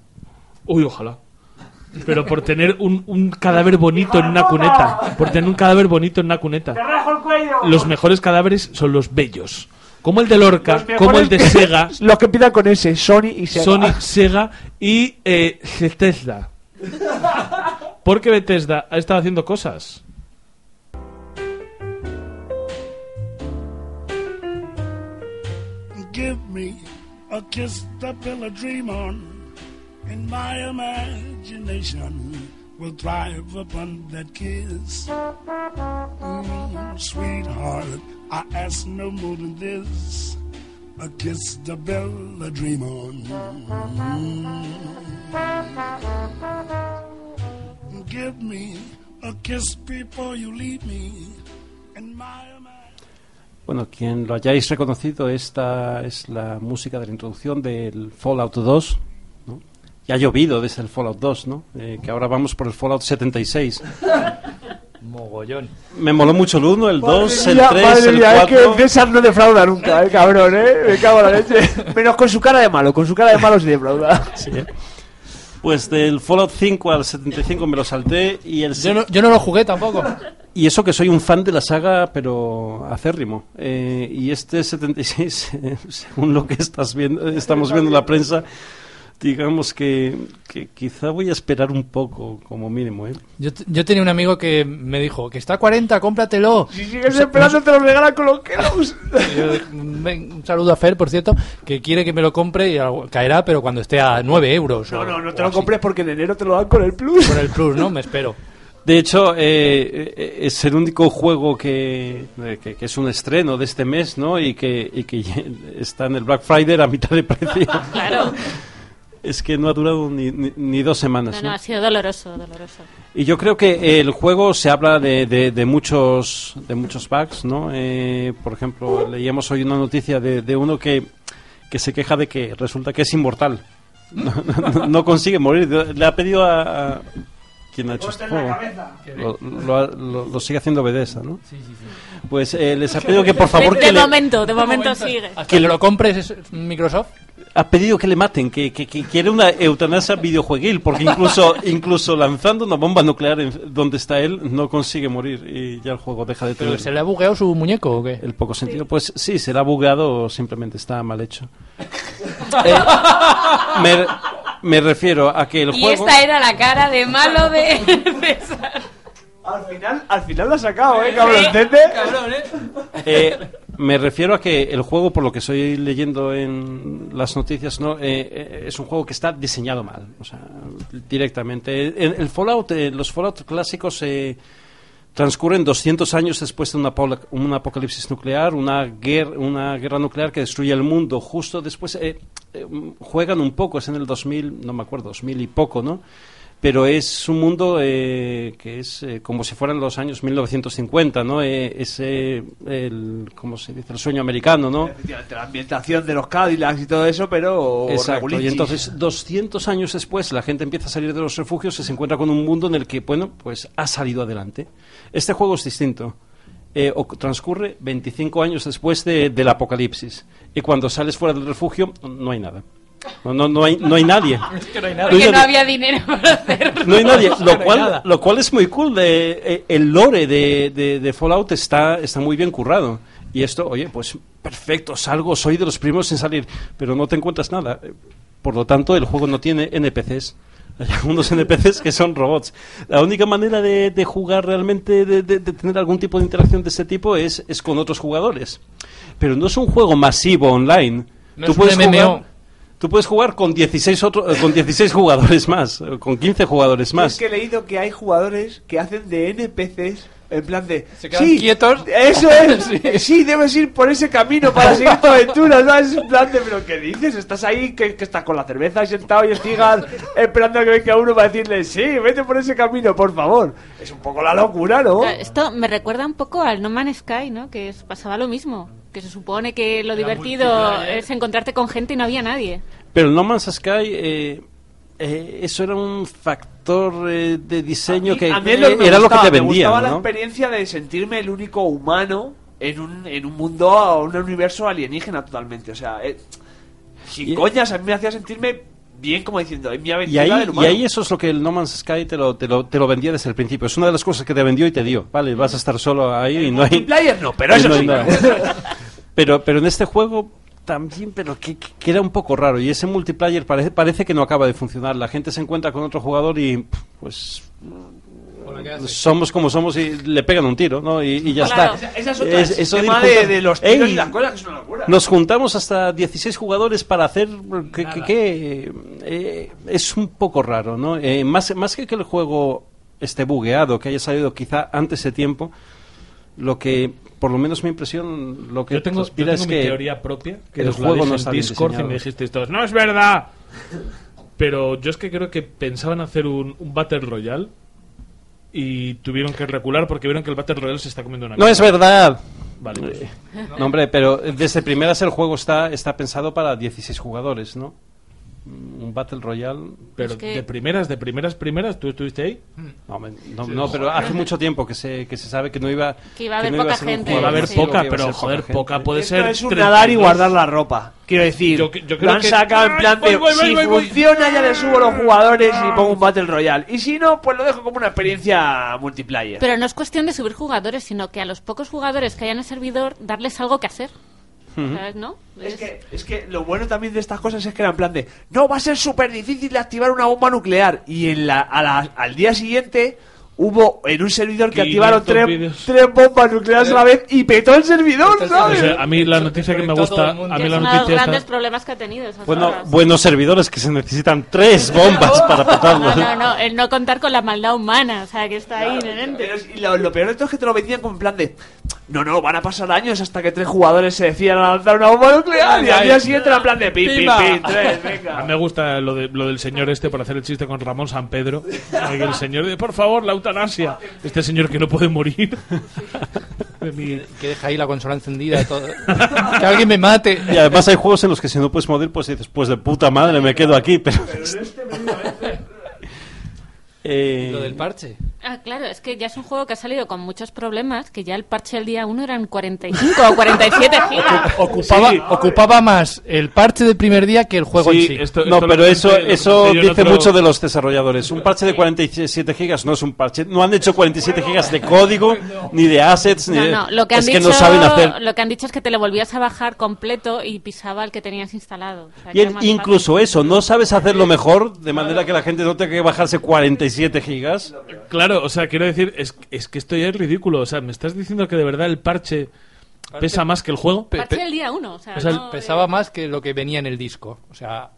A: Uy, ojalá. Pero por tener un, un cadáver bonito en una cuneta. Por tener un cadáver bonito en una cuneta. Los mejores cadáveres son los bellos. Como el de Lorca,
E: Los
A: como el de
E: mejores-
A: Sega.
E: Los que empiezan con ese, Sony y Sega.
A: Sony, Sega y eh, Bethesda. Porque Bethesda ha estado haciendo cosas.
K: Give me a kiss to build a dream on, and my imagination will thrive upon that kiss. Mm, sweetheart, I ask no more than this. A kiss to build a dream on. Mm. Give me a kiss before you leave me. And
B: Bueno, quien lo hayáis reconocido, esta es la música de la introducción del Fallout 2. ¿No? Y ha llovido desde el Fallout 2, ¿no? Eh, que ahora vamos por el Fallout 76.
D: Mogollón.
B: Me moló mucho el 1, el 2, el
E: mía,
B: 3,
E: madre
B: el
E: mía,
B: 4.
E: es que César no defrauda nunca, eh, cabrón, eh. Me cago en la leche. Menos con su cara de malo, con su cara de malo se defrauda.
B: Sí, ¿eh? Pues del Fallout 5 al 75 me lo salté y el
D: Yo no, yo no lo jugué tampoco.
B: Y eso que soy un fan de la saga, pero acérrimo. Eh, y este 76, eh, según lo que estás viendo, estamos viendo en la prensa, digamos que, que quizá voy a esperar un poco, como mínimo. ¿eh?
D: Yo, yo tenía un amigo que me dijo que está a 40, cómpratelo.
E: Si sigues esperando, te lo regalan con los Kellogg's.
D: Un saludo a Fer, por cierto, que quiere que me lo compre y caerá, pero cuando esté a 9 euros.
E: No,
D: o-
E: no, no te lo
D: así.
E: compres porque en enero te lo dan con el plus.
D: Con el plus, ¿no? Me espero.
B: De hecho, eh, eh, es el único juego que, que, que es un estreno de este mes, ¿no? Y que, y que está en el Black Friday a mitad de precio.
C: Claro.
B: Es que no ha durado ni, ni, ni dos semanas.
C: No, no, ha sido doloroso, doloroso.
B: Y yo creo que el juego se habla de, de, de muchos de muchos bugs, ¿no? Eh, por ejemplo, leíamos hoy una noticia de, de uno que, que se queja de que resulta que es inmortal. No, no- no consigue morir. Le ha pedido a... a- ¿Quién ha hecho este juego? Lo, lo ha- lo- lo sigue haciendo Bethesda, ¿no? Pues eh, les ha pedido que por favor
C: de,
B: que
C: de
B: le,
C: momento, de momento sigue.
D: Que lo compres es Microsoft.
B: Ha pedido que le maten, que, que, que quiere una eutanasia videojueguil, porque incluso incluso lanzando una bomba nuclear en- donde está él no consigue morir y ya el juego deja de
D: ¿Pero
B: tener
D: se le ha bugueado su muñeco o qué?
B: el poco sentido. Pues sí, será bugueado o simplemente está mal hecho. Eh, me, me refiero a que el
J: Y
B: juego...
J: esta era la cara de malo de César.
E: Al final, al final lo ha sacado, eh, cabroncete.
B: Eh, me refiero a que el juego, por lo que estoy leyendo en las noticias, no Eh, eh, es un juego que está diseñado mal, o sea, directamente. El, Fallout, eh, los Fallout clásicos eh, transcurren 200 años después de una un apocalipsis nuclear, una guerra, una guerra nuclear que destruye el mundo. Justo después eh, eh, juegan un poco, es en el 2000, no me acuerdo, 2000 y poco, ¿no? Pero es un mundo eh, que es eh, como si fueran los años 1950, ¿no? Eh, es el, ¿cómo se dice? El sueño americano, ¿no?
E: La ambientación de los Cadillacs y todo eso, pero
B: Exacto. Y entonces, 200 años después, la gente empieza a salir de los refugios y se encuentra con un mundo en el que, bueno, pues ha salido adelante. Este juego es distinto. Eh, o- transcurre 25 años después de- del apocalipsis. Y cuando sales fuera del refugio, no hay nada. No, no, no, hay, no hay nadie.
J: Porque no había dinero para hacerlo.
B: No hay nadie,
D: No hay
B: lo cual,
D: nada.
B: lo cual es muy cool. De, eh, el lore de, de- de Fallout está, está muy bien currado. Y esto, oye, pues perfecto, salgo, soy de los primeros en salir, pero no te encuentras nada. Eh, Por lo tanto, el juego no tiene NPCs. Hay algunos NPCs que son robots. La única manera de, de jugar realmente, de, de- de tener algún tipo de interacción de este tipo es, es con otros jugadores. Pero no es un juego masivo online.
D: No
B: Tú
D: es un MMO.
B: jugar Tú puedes jugar con 16, otro- eh, con 16 jugadores más, eh, con 15 jugadores
E: Es
B: más.
E: que he leído que hay jugadores que hacen de NPCs en plan de.
D: Se quedan
E: sí,
D: quietos.
E: Eso es. sí. debes ir por ese camino para seguir tu aventura, ¿sabes? En plan de. ¿Pero qué dices? Estás ahí, que, que estás con la cerveza sentado y el Stigar esperando a que venga uno para decirle, sí, vete por ese camino, por favor. Es un poco la locura, ¿no?
C: Esto me recuerda un poco al No Man's Sky, ¿no? Que es- pasaba lo mismo. Que se supone que lo divertido es encontrarte con gente y no había nadie.
B: Pero el No Man's Sky, eh, eh, eso era un factor eh, de diseño que
E: A mí lo que me
B: era lo que
E: gustaba,
B: te
E: Me
B: vendían,
E: gustaba la
B: ¿no?
E: experiencia de sentirme el único humano en un, en un mundo, un universo alienígena totalmente. O sea, eh, sin
B: Y-
E: coñas, a mí me hacía sentirme bien como diciendo, es mi
B: Y
E: aventura
B: ahí,
E: del
B: y
E: humano.
B: ahí eso es lo que el No Man's Sky te lo, te, lo, te lo vendía desde el principio. Es una de las cosas que te vendió y te dio. Vale, vas a estar solo ahí y no hay...
E: multiplayer no, pero
B: y
E: eso
B: no
E: sí.
B: pero, pero en este juego también, pero que, que- era un poco raro. Y ese multiplayer parece, parece que no acaba de funcionar. La gente se encuentra con otro jugador y pues somos como somos y le pegan un tiro, ¿no? Y, y ya
E: Claro.
B: está.
E: Esa- esa es
B: eso ir
E: de- de los tiros
B: Ey,
E: y las cosas, que es una locura.
B: Nos juntamos hasta 16 jugadores para hacer que, que- que, eh, es un poco raro, ¿no? Eh, más, más que que el juego esté bugueado, que haya salido quizá antes de tiempo, lo que, por lo menos mi impresión, lo que
A: Yo tengo, yo tengo
B: es
A: mi
B: que
A: teoría propia, que
B: el
A: os la
B: juego
A: dije
B: no
A: en
B: está bien
A: Discord y me dijisteis todos, ¡no es verdad! Pero yo es que creo que pensaban hacer un, un Battle Royale y tuvieron que recular porque vieron que el Battle Royale se está comiendo una
B: No es verdad.
A: Vale, pues.
B: Eh, No, hombre, pero desde primeras el juego está, está pensado para 16 jugadores, ¿no? Un Battle Royale.
A: Pero
C: Es que-
A: de primeras, de primeras, primeras, ¿tú estuviste ahí?
B: No, me- no, no, pero hace mucho tiempo que se, que se sabe que no iba
C: Que iba a haber
B: no
C: poca gente,
A: a haber
C: sí.
A: poca,
B: a
A: pero joder,
B: gente.
A: poca puede
E: Esto
A: ser.
E: es un
A: 32.
E: nadar y guardar la ropa. Quiero decir,
A: Yo- yo
E: lo
A: creo
E: han
A: que-
E: sacado en plan de
A: Ay, voy, voy,
E: si
A: voy, voy.
E: funciona ya le subo los jugadores y pongo un Battle Royale. Y si no, pues lo dejo como una experiencia multiplayer.
C: Pero no es cuestión de subir jugadores, sino que a los pocos jugadores que hay en el servidor darles algo que hacer. ¿Sabes, no?
E: Es que, es que lo bueno también de estas cosas es que era en plan de no, va a ser súper difícil de activar una bomba nuclear. Y en la, a la- al día siguiente hubo en un servidor que
A: 500
E: activaron tres,
A: vídeos.
E: tres bombas nucleares a la vez y petó el servidor,
A: O
E: ¿sabes?
A: sea, a mí la noticia que me gusta,
D: todo el mundo.
A: a mí
C: es
A: la
C: uno de los
A: noticia
C: grandes problemas que ha tenido esas
B: Bueno,
C: horas.
B: buenos servidores que se necesitan tres bombas para
C: No,
B: petarlos.
C: no, no, el no contar con la maldad humana, o sea, que está ahí inherente.
E: Pero es- y lo, lo peor de todo es que te lo vendían como en plan de no, no, van a pasar años hasta que tres jugadores se decidan a lanzar una bomba nuclear y al día siguiente era en plan de pi, pi,
B: Pimba.
E: pi, tres,
A: A
E: venga.
A: mí me gusta lo, de, lo del señor este para hacer el chiste con Ramón San Pedro. El señor de, por favor, la eutanasia. Este señor que no puede morir.
D: Que deja ahí la consola encendida. Todo. que alguien me mate.
B: Y además hay juegos en los que si no puedes morir, pues dices, pues de puta madre me quedo aquí. Pero, Eh,
D: Lo del parche.
C: Ah, claro, es que ya es un juego que ha salido con muchos problemas, que ya el parche del día 1 eran 45 o 47 gigas.
D: Ocupaba,
A: Sí.
D: ocupaba más el parche del primer día que el juego
A: Sí,
D: en sí.
A: esto-
B: no, pero eso, eso dice
A: otro-
B: mucho de los desarrolladores. Un parche de 47 gigas no es un parche. No han hecho 47 gigas de código, ni de assets, ni
C: No,
B: de...
C: no, lo que han
B: es
C: dicho,
B: que no saben hacer.
C: lo que han dicho es que te lo volvías a bajar completo y pisaba el que tenías instalado. O sea, que
B: Y incluso eso, no sabes hacerlo mejor, de manera que la gente no tenga que bajarse 47 gigas.
A: Claro, o sea, quiero decir, es, es que esto ya es ridículo. O sea, ¿me estás diciendo que de verdad el parche pesa más que el juego?
C: Parche del día 1, o sea,
A: O sea,
C: no,
D: Pesaba más que lo que venía en el disco. O sea,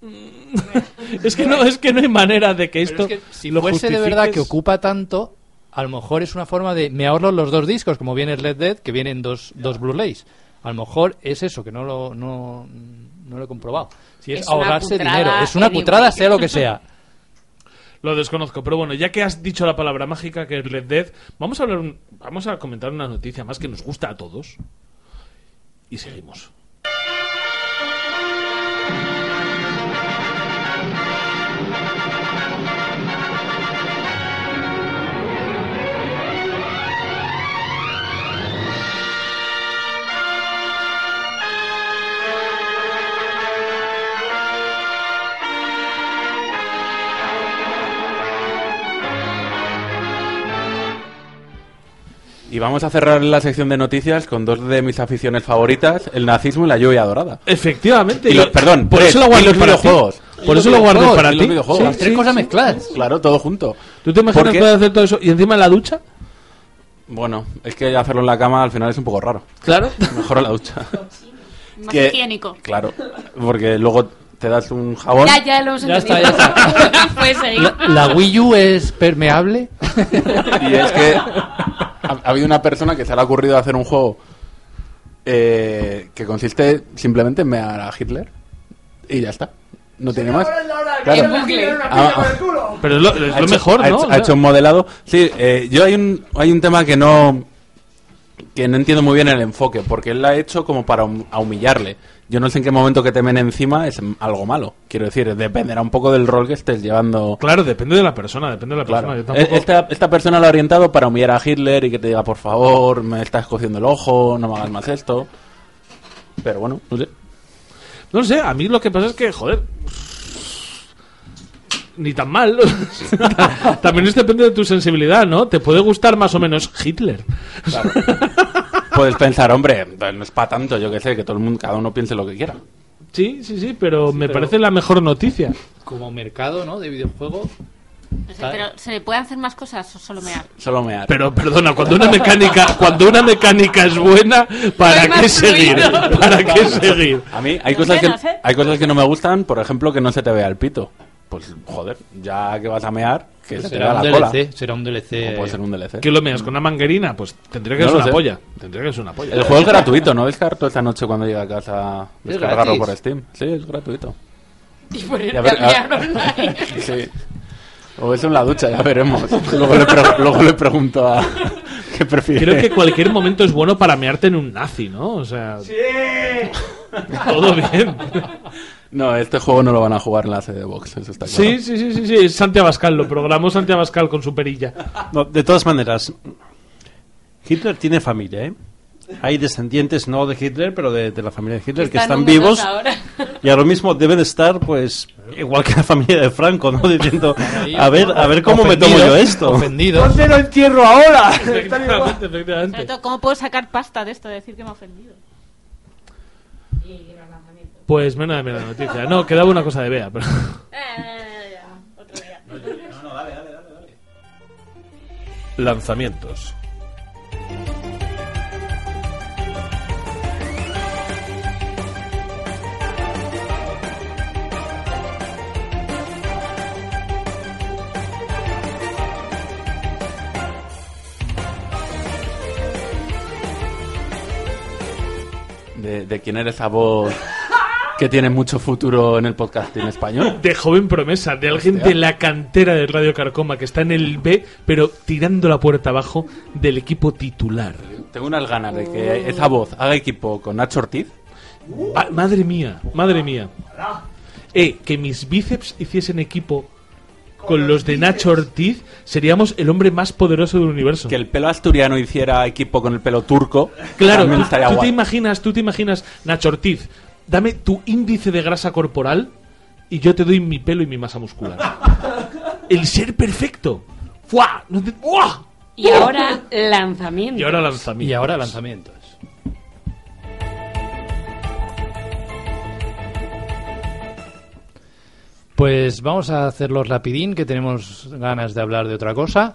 A: Es que no, es que no hay manera de que
D: pero
A: esto
D: es que si
A: lo
D: fuese de verdad que
A: justifiques.
D: ocupa tanto, a lo mejor es una forma de me ahorro los dos discos, como viene el Red Dead, que vienen dos, dos Blu-rays. A lo mejor es eso, que no lo, no, no lo he comprobado. Si es,
C: Es una
D: ahorrarse
C: cutrada
D: dinero. Es una
C: anyway.
D: cutrada, sea lo que sea.
A: Lo desconozco, pero bueno, ya que has dicho la palabra mágica que es Red Dead, vamos a hablar un- vamos a comentar una noticia más que nos gusta a todos. Y seguimos.
H: Y vamos a cerrar la sección de noticias con dos de mis aficiones favoritas, el nazismo y la lluvia dorada.
A: Efectivamente.
H: Y los- perdón,
A: por
H: tres,
A: eso lo
H: y
A: guardé
H: los
A: para ti.
H: videojuegos.
A: Por eso lo guardé para
H: y
A: ti.
H: los videojuegos.
A: Sí,
H: Las tres
A: sí,
H: cosas
A: sí.
H: mezcladas. Claro, todo junto.
A: ¿Tú te imaginas poder hacer todo eso y encima en la ducha?
H: Bueno, es que hacerlo en la cama al final es un poco raro.
A: Claro.
H: Mejor en la ducha.
C: Más
H: Que-
C: higiénico.
H: Claro, porque luego te das un jabón.
J: Ya, ya lo hemos
D: Ya
J: entendido.
D: está, ya
J: Puedes seguir.
D: La, la Wii U es permeable.
H: Y es que ha, ha habido una persona que se le ha ocurrido hacer un juego eh, que consiste simplemente en mear a Hitler y ya está. No tiene más. Claro. Ah, ah.
A: Pero es lo, es
H: Ha
A: lo
H: hecho-
A: mejor,
H: ha
A: ¿no?
H: hecho-
A: O
H: Ha hecho un modelado. Sí, eh, yo hay un, hay un tema que no que no entiendo muy bien el enfoque, porque él lo ha hecho como para hum- a humillarle. Yo no sé en qué momento que te men encima es algo malo. Quiero decir, dependerá un poco del rol que estés llevando.
A: Claro, depende de la persona, depende de la persona.
H: Claro.
A: Yo tampoco-
H: Eh, Esta, esta persona lo ha orientado para humillar a Hitler y que te diga, por favor, me estás cociendo el ojo, no me hagas más esto. Pero bueno, no sé.
A: No sé, a mí lo que pasa es que, joder. Ni tan mal. También es depende de tu sensibilidad, ¿no? Te puede gustar más o menos Hitler.
H: Puedes pensar, hombre, no es para tanto, yo que sé, que todo el mundo, cada uno piense lo que quiera.
A: Sí, sí, sí, pero me
D: pero-
A: parece la mejor noticia.
D: Como mercado, ¿no? De videojuego.
C: No sé, pero ¿se le pueden hacer más cosas o solo mear?
H: Solo me
A: Pero perdona, cuando una mecánica, cuando una mecánica es buena, ¿para qué seguir? ¿Para qué seguir?
H: A mí hay cosas, que, hay cosas que no me gustan, por ejemplo, que no se te vea el pito. Pues joder, ya que vas a mear, que
D: será un
H: la cola.
D: DLC. Será un DLC.
H: O puede ser un DLC.
A: ¿Qué lo meas con una manguerina? Pues tendría que
H: No
A: ser una
H: sé.
A: polla. Tendría que ser una polla.
H: El juego es gratuito, ¿no? Descarto esta noche cuando llegue a casa
D: ¿Es
H: descargarlo por Steam. Sí, es gratuito.
J: Y poner
H: Y a ver,
J: a mear
H: a-
J: online.
H: Sí. O eso en la ducha, ya veremos. Luego le, pre- luego le pregunto a... ¿Qué prefiere?
A: Creo que cualquier momento es bueno para mearte en un nazi, ¿no? O sea, todo bien.
H: No, este juego no lo van a jugar en la sede de Vox, eso está claro.
A: Sí, sí, sí, sí, sí, es Santi Abascal, lo programó Santi Abascal con su perilla.
B: No, de todas maneras, Hitler tiene familia, ¿eh? Hay descendientes no de Hitler, pero de, de la familia de Hitler que
J: Están
B: vivos.
J: ahora.
B: Y ahora mismo deben estar, pues, igual que la familia de Franco, ¿no? Diciendo, a ver, a ver cómo me tomo yo esto.
E: ¿Dónde lo entierro ahora?
A: Efectivamente, efectivamente.
C: Sobre todo, ¿cómo puedo sacar pasta de esto de decir que me ha ofendido?
A: Pues menos de la noticia. No, quedaba una cosa de Bea, pero...
I: Lanzamientos.
H: De, de quién era esa voz que tiene mucho futuro en el podcast en español.
A: De joven promesa, de alguien
H: Hostia.
A: de la cantera de Radio Carcoma que está en el B, pero tirando la puerta abajo del equipo titular.
H: Tengo unas ganas de que esa voz haga equipo con Nacho Ortiz.
A: Ah, madre mía, madre mía. Eh, que mis bíceps hiciesen equipo con los de Nacho Ortiz, seríamos el hombre más poderoso del universo.
H: Que el pelo asturiano hiciera equipo con el pelo turco.
A: Claro, tú, tú te imaginas, tú te imaginas, Nacho Ortiz, dame tu índice de grasa corporal y yo te doy mi pelo y mi masa muscular. El ser perfecto. ¡Fua! No te- ¡Uah!
J: Y ahora lanzamiento.
A: Y ahora lanzamiento.
D: Y ahora lanzamientos. Pues vamos a hacerlo rapidín, que tenemos ganas de hablar de otra cosa.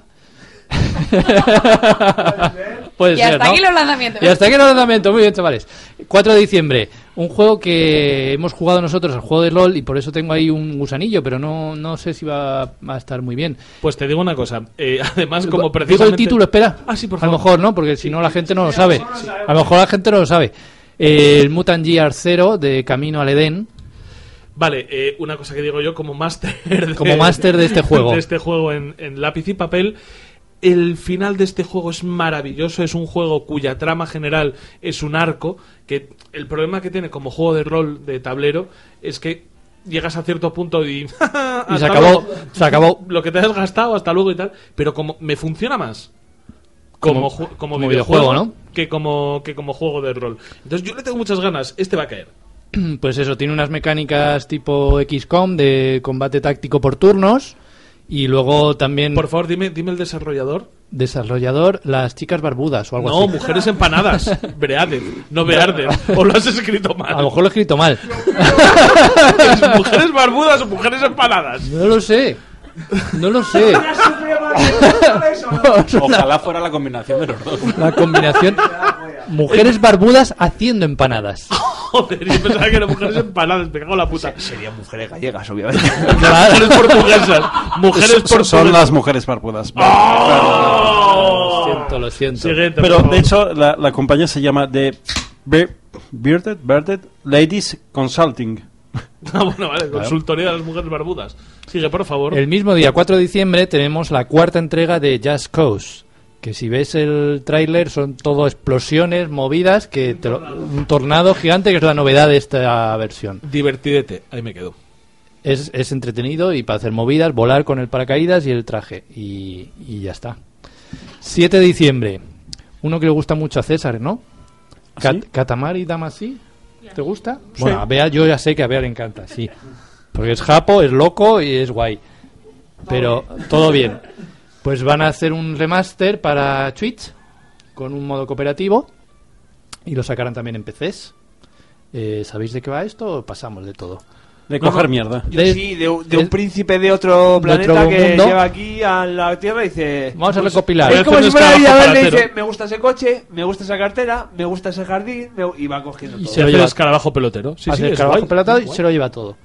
D: Puede
J: Y
D: ser,
J: hasta
D: ¿no?
J: aquí los lanzamientos.
D: Y hasta aquí los lanzamientos. Muy bien, chavales. 4 de diciembre. Un juego que hemos jugado nosotros, el juego de LOL, y por eso tengo ahí un gusanillo, pero no, no sé si va a estar muy bien.
A: Pues te digo una cosa. eh, además, como
D: Digo
A: precisamente...
D: el título, espera.
A: Ah, sí, por
D: A lo
A: favor.
D: mejor, ¿no? Porque si no la gente no lo sabe. A lo mejor la gente no lo sabe. El Mutant Gear 0 de Camino al Edén.
A: Vale, eh, una cosa que digo yo como máster de,
D: Como máster de este juego.
A: de este juego en, en lápiz y papel. El final de este juego es maravilloso, es un juego cuya trama general es un arco, que el problema que tiene como juego de rol de tablero es que llegas a cierto punto y... hasta
D: se acabó,
A: luego.
D: se acabó.
A: Lo que te has gastado, hasta luego y tal, pero como me funciona más como,
D: Como-
A: como,
D: como
A: videojuego,
D: videojuego, ¿no?
A: que como que como juego de rol. Entonces yo le tengo muchas ganas, este va a caer.
D: Pues eso, tiene unas mecánicas tipo XCOM de combate táctico por turnos y luego también
A: Por favor, dime, dime el desarrollador.
D: desarrollador las chicas barbudas o algo
A: No,
D: así.
A: mujeres empanadas. Breaden, no Bearden. O lo has escrito mal.
D: A lo mejor lo he escrito mal.
A: ¿Es mujeres barbudas o mujeres empanadas?
D: No lo sé. No lo sé.
H: Ojalá fuera la combinación de los dos.
D: La combinación mujeres barbudas haciendo empanadas.
A: Joder, yo pensaba que eran mujeres empanadas. Me cago en la puta.
E: Serían mujeres gallegas, obviamente.
A: Mujeres portuguesas. Mujeres
L: Son-
A: portuguesas.
L: Son las mujeres barbudas.
A: ¡Oh!
D: Lo siento, lo siento.
A: Siguiente,
L: Pero de hecho, la, la compañía se llama The Be- Bearded, Bearded Ladies Consulting.
A: Ah, bueno, vale, consultoría de las mujeres barbudas. Sigue, por favor.
D: El mismo día, 4 de diciembre, tenemos la cuarta entrega de Just Cause. Que si ves el tráiler son todo explosiones, movidas, que un tornado gigante que es la novedad de esta versión.
A: Divertidete, ahí me quedo.
D: Es, es entretenido y para hacer movidas, volar con el paracaídas y el traje. Y, y ya está. 7 de diciembre. Uno que le gusta mucho a César, ¿no? Cat- Katamari Damacy. ¿Te gusta? Bueno, a Bea yo ya sé que a Bea le encanta, sí. Porque es japo, es loco y es guay. Pero todo bien. Pues van a hacer un remaster para Twitch con un modo cooperativo y lo sacarán también en PCs. Eh, ¿Sabéis de qué va esto pasamos de todo?
L: De coger mierda.
E: Yo
D: De-
E: sí, de, un- de un príncipe de otro
D: de
E: planeta
D: otro
E: que
D: mundo.
E: lleva aquí a la Tierra y dice...
D: Vamos a
E: pues,
D: recopilar.
E: Es como si fuera a
A: escarabajo
E: le dice, me gusta ese coche, me gusta esa cartera, me gusta ese jardín, me- y va cogiendo
D: Y
E: todo.
A: Se
D: lo
A: hace
D: lleva-
A: el escarabajo pelotero. Sí, sí,
D: el
A: es
D: trabajo
A: guay.
D: pelotado y se lo lleva todo.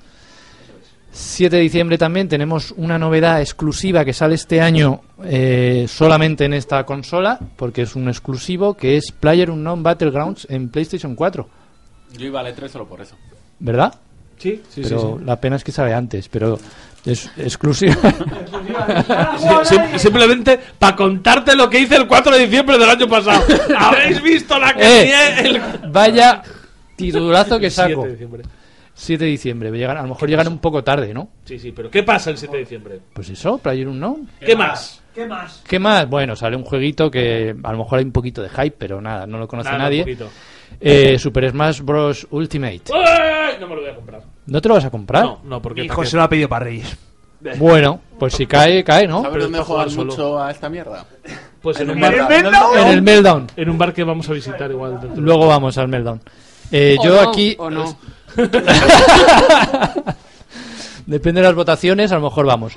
D: 7 de diciembre también tenemos una novedad exclusiva que sale este año eh, solamente en esta consola, porque es un exclusivo, que es Player Unknown Battlegrounds en PlayStation 4.
H: Yo iba al E3 solo por eso.
D: ¿Verdad?
A: Sí, sí, sí,
D: pero
A: sí.
D: la pena es que sale antes, pero es exclusiva.
A: Sí, sim- simplemente para contarte lo que hice el 4 de diciembre del año pasado. ¿Habéis visto la que
D: Eh,
A: el
D: Vaya titulazo que
A: 7
D: saco.
A: de diciembre?
D: 7 de diciembre. Llegan, a lo mejor llegan un poco tarde, ¿no?
A: Sí, sí, pero ¿qué pasa el 7 de diciembre?
D: Pues eso, Player Unknown.
A: ¿Qué más?
E: ¿Qué más?
D: ¿Qué más? Bueno, sale un jueguito que a lo mejor hay un poquito de hype, pero nada, no lo conoce
A: Nada,
D: nadie.
A: un poquito.
D: Eh, Super Smash Bros. Ultimate.
A: ¡Ay! No me lo voy a comprar.
D: ¿No te lo vas a comprar?
A: No, no, porque
E: Mi
A: ¿para
E: hijo se lo ha pedido para Reyes.
D: Bueno, pues si cae, cae, ¿no?
H: ¿Sabes
A: Pero
H: dónde juegan
A: jugando
H: mucho a esta mierda?
A: Pues en un
E: ¿En
A: bar,
E: el Meltdown?
D: En el Meltdown.
A: en un bar que vamos a visitar igual. dentro de-
D: Luego vamos al Meltdown. Eh,
J: O
D: yo
J: no,
D: aquí...
J: o no.
D: Depende de las votaciones, a lo mejor vamos.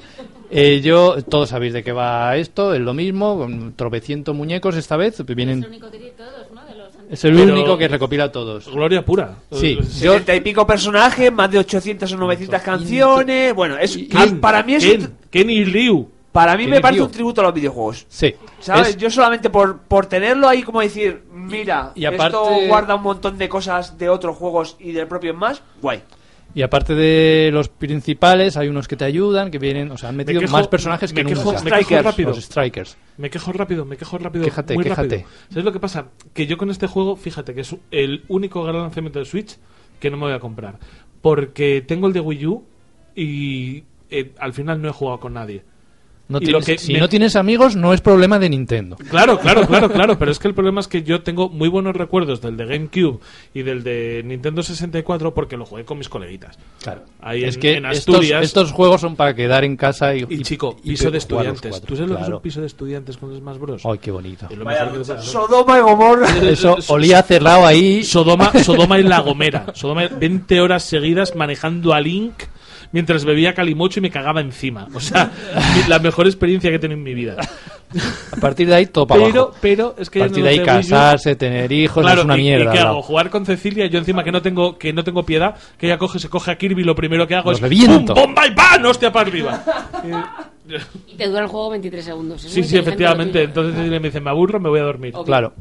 D: Eh, yo, todos sabéis de qué va esto, es lo mismo, con tropecientos muñecos esta vez, vienen... Es el
A: Pero-
D: único que recopila todos.
A: Gloria pura.
D: Sí,
A: Yo-
E: 70 y pico personajes, más de 800 o 900 canciones. Bueno, es,
A: Ken,
E: para mí es
A: Ken,
E: un-
A: Ken y Ryu.
E: para mí me parece un tributo a los videojuegos.
D: Sí.
E: ¿Sabes?
D: Es-
E: Yo solamente por, por tenerlo ahí como decir, mira,
D: Y aparte-
E: esto guarda un montón de cosas de otros juegos y del propio Smash, guay.
D: Y aparte de los principales, hay unos que te ayudan, que vienen, o sea, han metido
A: quejo-
D: más personajes que
A: me quejo-
D: nunca.
A: me quejo
E: Strikers,
A: rápido.
D: Los Strikers.
A: Me quejo rápido, me quejo rápido.
D: Quéjate,
A: muy
D: quéjate.
A: rápido. ¿Sabes lo que pasa? Que yo con este juego, fíjate que es el único gran lanzamiento de Switch que no me voy a comprar. Porque tengo el de Wii U y eh, al final no he jugado con nadie.
D: No
A: Y
D: tienes-
A: lo que
D: si
A: me-
D: no tienes amigos, no es problema de Nintendo.
A: Claro, claro, claro, claro, pero es que el problema es que yo tengo muy buenos recuerdos del de GameCube y del de Nintendo 64 porque lo jugué con mis coleguitas.
D: Claro.
A: Ahí
D: es
A: en-
D: que
A: en
D: estos,
A: Asturias-
D: estos juegos son para quedar en casa y,
A: Y chico,
D: y
A: piso de
D: los
A: estudiantes.
D: cuatro,
A: ¿Tú sabes lo que es
D: claro.
A: un piso de estudiantes con Smash Bros?
D: Ay, qué bonito.
A: Que.
E: Sodoma y Gomorra.
D: Eso olía cerrado ahí.
A: Sodoma, Sodoma y La Gomera. Sodoma, 20 horas seguidas manejando a Link mientras bebía calimocho y me cagaba encima. O sea, la mejor experiencia que he tenido en mi vida.
D: A partir de ahí, todo para
A: Pero,
D: abajo.
A: pero, es que
D: A partir
A: el
D: de ahí, casarse, tener hijos,
A: Claro,
D: es una
A: y-
D: mierda.
A: ¿Y qué hago? Jugar con Cecilia, yo encima que no tengo que no tengo piedad, que ella coge, se coge a Kirby, lo primero que hago
D: Los
A: es. ¡pum, bomba y ¡pam! ¡Hostia para arriba!
J: Y te dura el juego 23 segundos. Es
A: sí, sí, efectivamente. Entonces Cecilia me dice, me aburro, me voy a dormir.
D: Claro.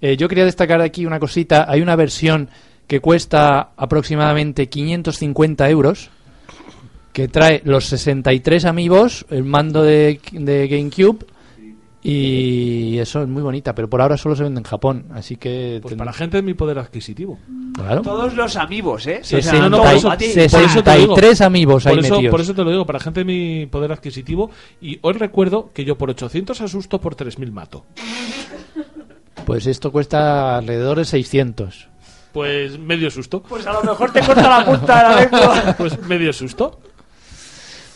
D: Eh, yo quería destacar aquí una cosita. Hay una versión que cuesta aproximadamente 550 euros, que trae los 63 amigos, el mando de, de GameCube y eso es muy bonita, pero por ahora solo se vende en Japón, así que
A: Pues
D: ten-
A: para gente de mi poder adquisitivo.
D: claro.
E: Todos los amigos, ¿eh?
D: Sí,
E: O sea,
D: sí, no, no. 63 amigos ahí
A: por eso,
D: metidos.
A: por eso te lo digo, para gente de mi poder adquisitivo. Y os recuerdo que yo por 800 asusto, por 3000 mato.
D: Pues esto cuesta alrededor de 600.
A: Pues medio susto.
E: Pues a lo mejor te corta la punta de la lengua.
A: Pues medio susto.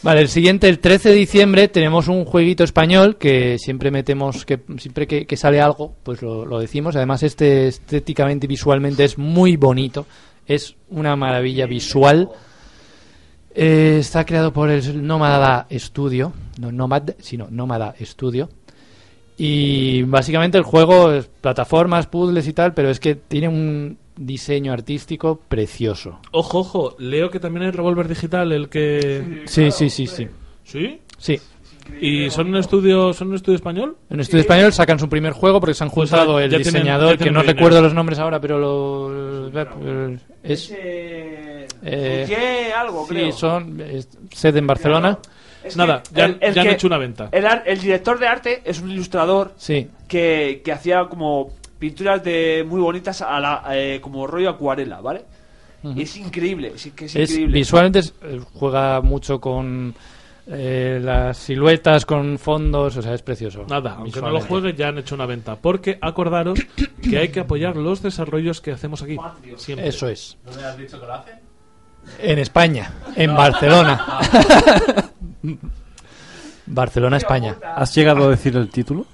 D: Vale, el siguiente, el 13 de diciembre, tenemos un jueguito español que siempre metemos, que siempre que, sale algo, pues lo, lo decimos. Además, este estéticamente y visualmente es muy bonito. Es una maravilla visual. Eh, está creado por el Nómada Studio. No Nomad, sino Nómada Studio. Y básicamente el juego es plataformas, puzzles y tal, pero es que tiene un diseño artístico precioso.
A: Ojo, ojo, leo que también hay Revolver Digital, el que...
D: Sí, sí, sí, sí.
A: ¿Sí?
D: Sí.
A: ¿Y son un estudio, son un estudio español?
D: En estudio español sacan su primer juego porque se han juntado el
A: tienen-
D: diseñador, que no
A: dinero.
D: recuerdo los nombres ahora, pero lo, es
E: Eh,
D: eh,
E: algo,
D: sí,
E: creo.
D: son es sede en Barcelona.
E: Es
A: Nada,
E: que
A: ya-
E: el- el
A: ya han hecho una venta.
E: El, director de arte es un ilustrador
D: Sí.
E: que, que hacía como pinturas de muy bonitas a la, eh, como rollo acuarela, ¿vale? Y es increíble, sí que es,
D: Es-
E: increíble.
D: visualmente es- eh, juega mucho con eh, las siluetas, con fondos, o sea, es precioso.
A: Nada, aunque no lo juegue, ya han hecho una venta. Porque acordaros que hay que apoyar los desarrollos que hacemos aquí. Siempre.
D: Eso es.
H: ¿Dónde has dicho que lo hace?
D: En España, en Barcelona. Barcelona, España.
L: ¿Has llegado a decir el título?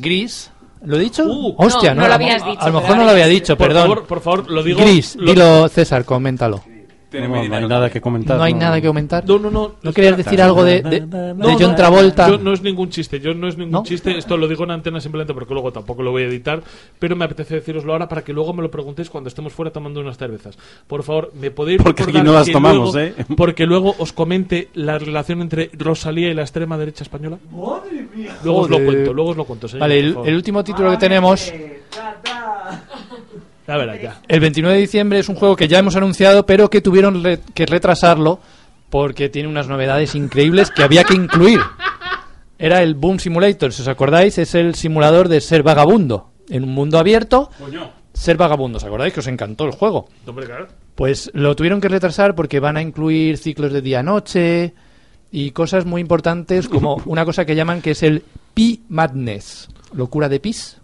D: Gris. ¿Lo he dicho?
A: Uh,
D: Hostia,
J: no,
D: no,
J: lo habías
D: a,
J: dicho,
D: a lo mejor no lo había dicho,
A: Por
D: perdón.
A: favor, por favor, lo digo.
D: Gris,
A: lo-
D: dilo César, coméntalo.
H: Tiene
L: No, no hay nada que comentar.
D: No hay nada que comentar.
A: No, no, no.
D: ¿No querías decir algo de, de, de John Travolta?
A: Yo no es ningún chiste, yo no es ningún
D: ¿No?
A: chiste, esto lo digo en antena simplemente porque luego tampoco lo voy a editar, pero me apetece deciroslo ahora para que luego me lo preguntéis cuando estemos fuera tomando unas cervezas. Por favor, me podéis
L: Porque aquí no las tomamos,
A: luego-
L: ¿eh?
A: Porque luego os comente la relación entre Rosalía y la extrema derecha española. Luego os lo
D: Joder.
A: cuento, luego os lo cuento, señor.
D: Vale, el, el último título que tenemos,
A: Ya verás, ya.
D: el 29 de diciembre, es un juego que ya hemos anunciado, pero que tuvieron re- que retrasarlo porque tiene unas novedades increíbles que había que incluir. Era el Boom Simulator, si os acordáis, es el simulador de ser vagabundo. En un mundo abierto, ser vagabundo, ¿os acordáis? Que os encantó el juego.
A: Hombre, claro.
D: Pues lo tuvieron que retrasar porque van a incluir ciclos de día-noche y cosas muy importantes como una cosa que llaman que es el Pi Madness, locura de pis,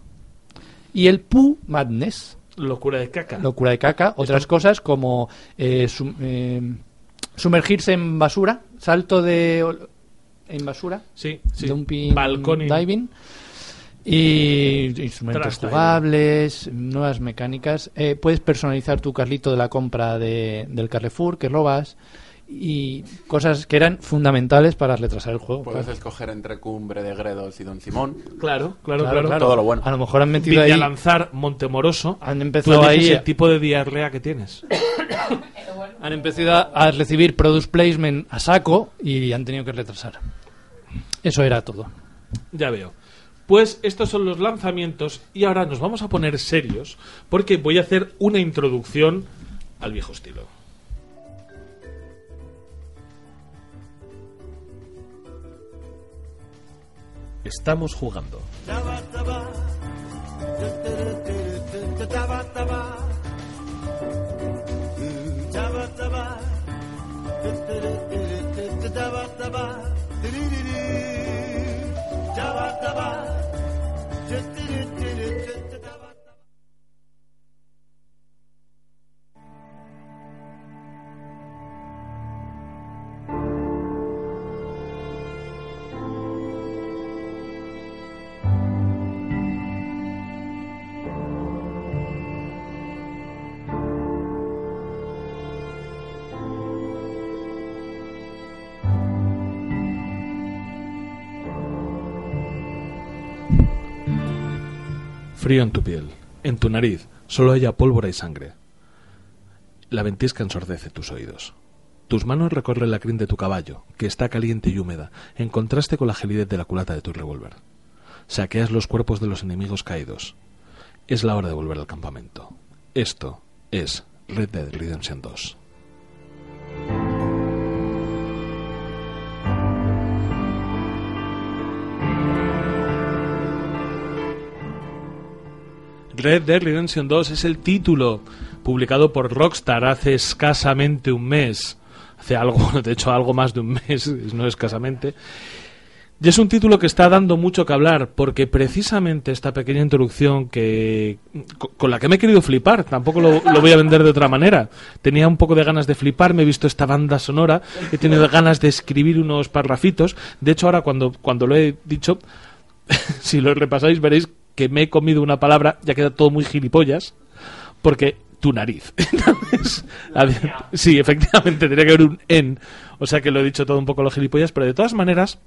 D: y el Pu Madness,
A: Locura de caca.
D: locura de caca. Otras cosas como eh, sum- eh, sumergirse en basura, salto de en basura,
A: Sí, sí. y-
D: diving. Y instrumentos
A: Trash diving.
D: jugables, nuevas mecánicas. Eh, puedes personalizar tu carrito de la compra de, del Carrefour que robas y cosas que eran fundamentales para retrasar el juego.
H: Puedes
D: claro.
H: escoger entre Cumbre de Gredos y Don Simón.
A: Claro, claro,
D: Claro,
A: claro.
D: claro.
H: Todo lo bueno.
D: A lo mejor han metido ahí,
A: Villalanzar, Montemoroso.
D: han empezado ahí,
A: el tipo de diarrea que tienes.
D: han empezado a- a recibir product placement a saco y han tenido que retrasar. Eso era todo.
A: Ya veo. Pues estos son los lanzamientos y ahora nos vamos a poner serios porque voy a hacer una introducción al viejo estilo. Estamos jugando. Frío en tu piel, en tu nariz, solo haya pólvora y sangre. La ventisca ensordece tus oídos. Tus manos recorren la crin de tu caballo, que está caliente y húmeda, en contraste con la gelidez de la culata de tu revólver. Saqueas los cuerpos de los enemigos caídos. Es la hora de volver al campamento. Esto es Red Dead Redemption 2. Red Dead Redemption 2 es el título publicado por Rockstar hace escasamente un mes. Hace algo, de hecho, algo más de un mes, no escasamente. Y es un título que está dando mucho que hablar, porque precisamente esta pequeña introducción que co- con la que me he querido flipar, tampoco lo, lo voy a vender de otra manera. Tenía un poco de ganas de flipar, me he visto esta banda sonora, he tenido ganas de escribir unos parrafitos. De hecho, ahora cuando, cuando lo he dicho, si lo repasáis veréis que me he comido una palabra, ya queda todo muy gilipollas, porque tu nariz. Sí, efectivamente, tenía que haber un en, o sea que lo he dicho todo un poco lo gilipollas, pero de todas maneras,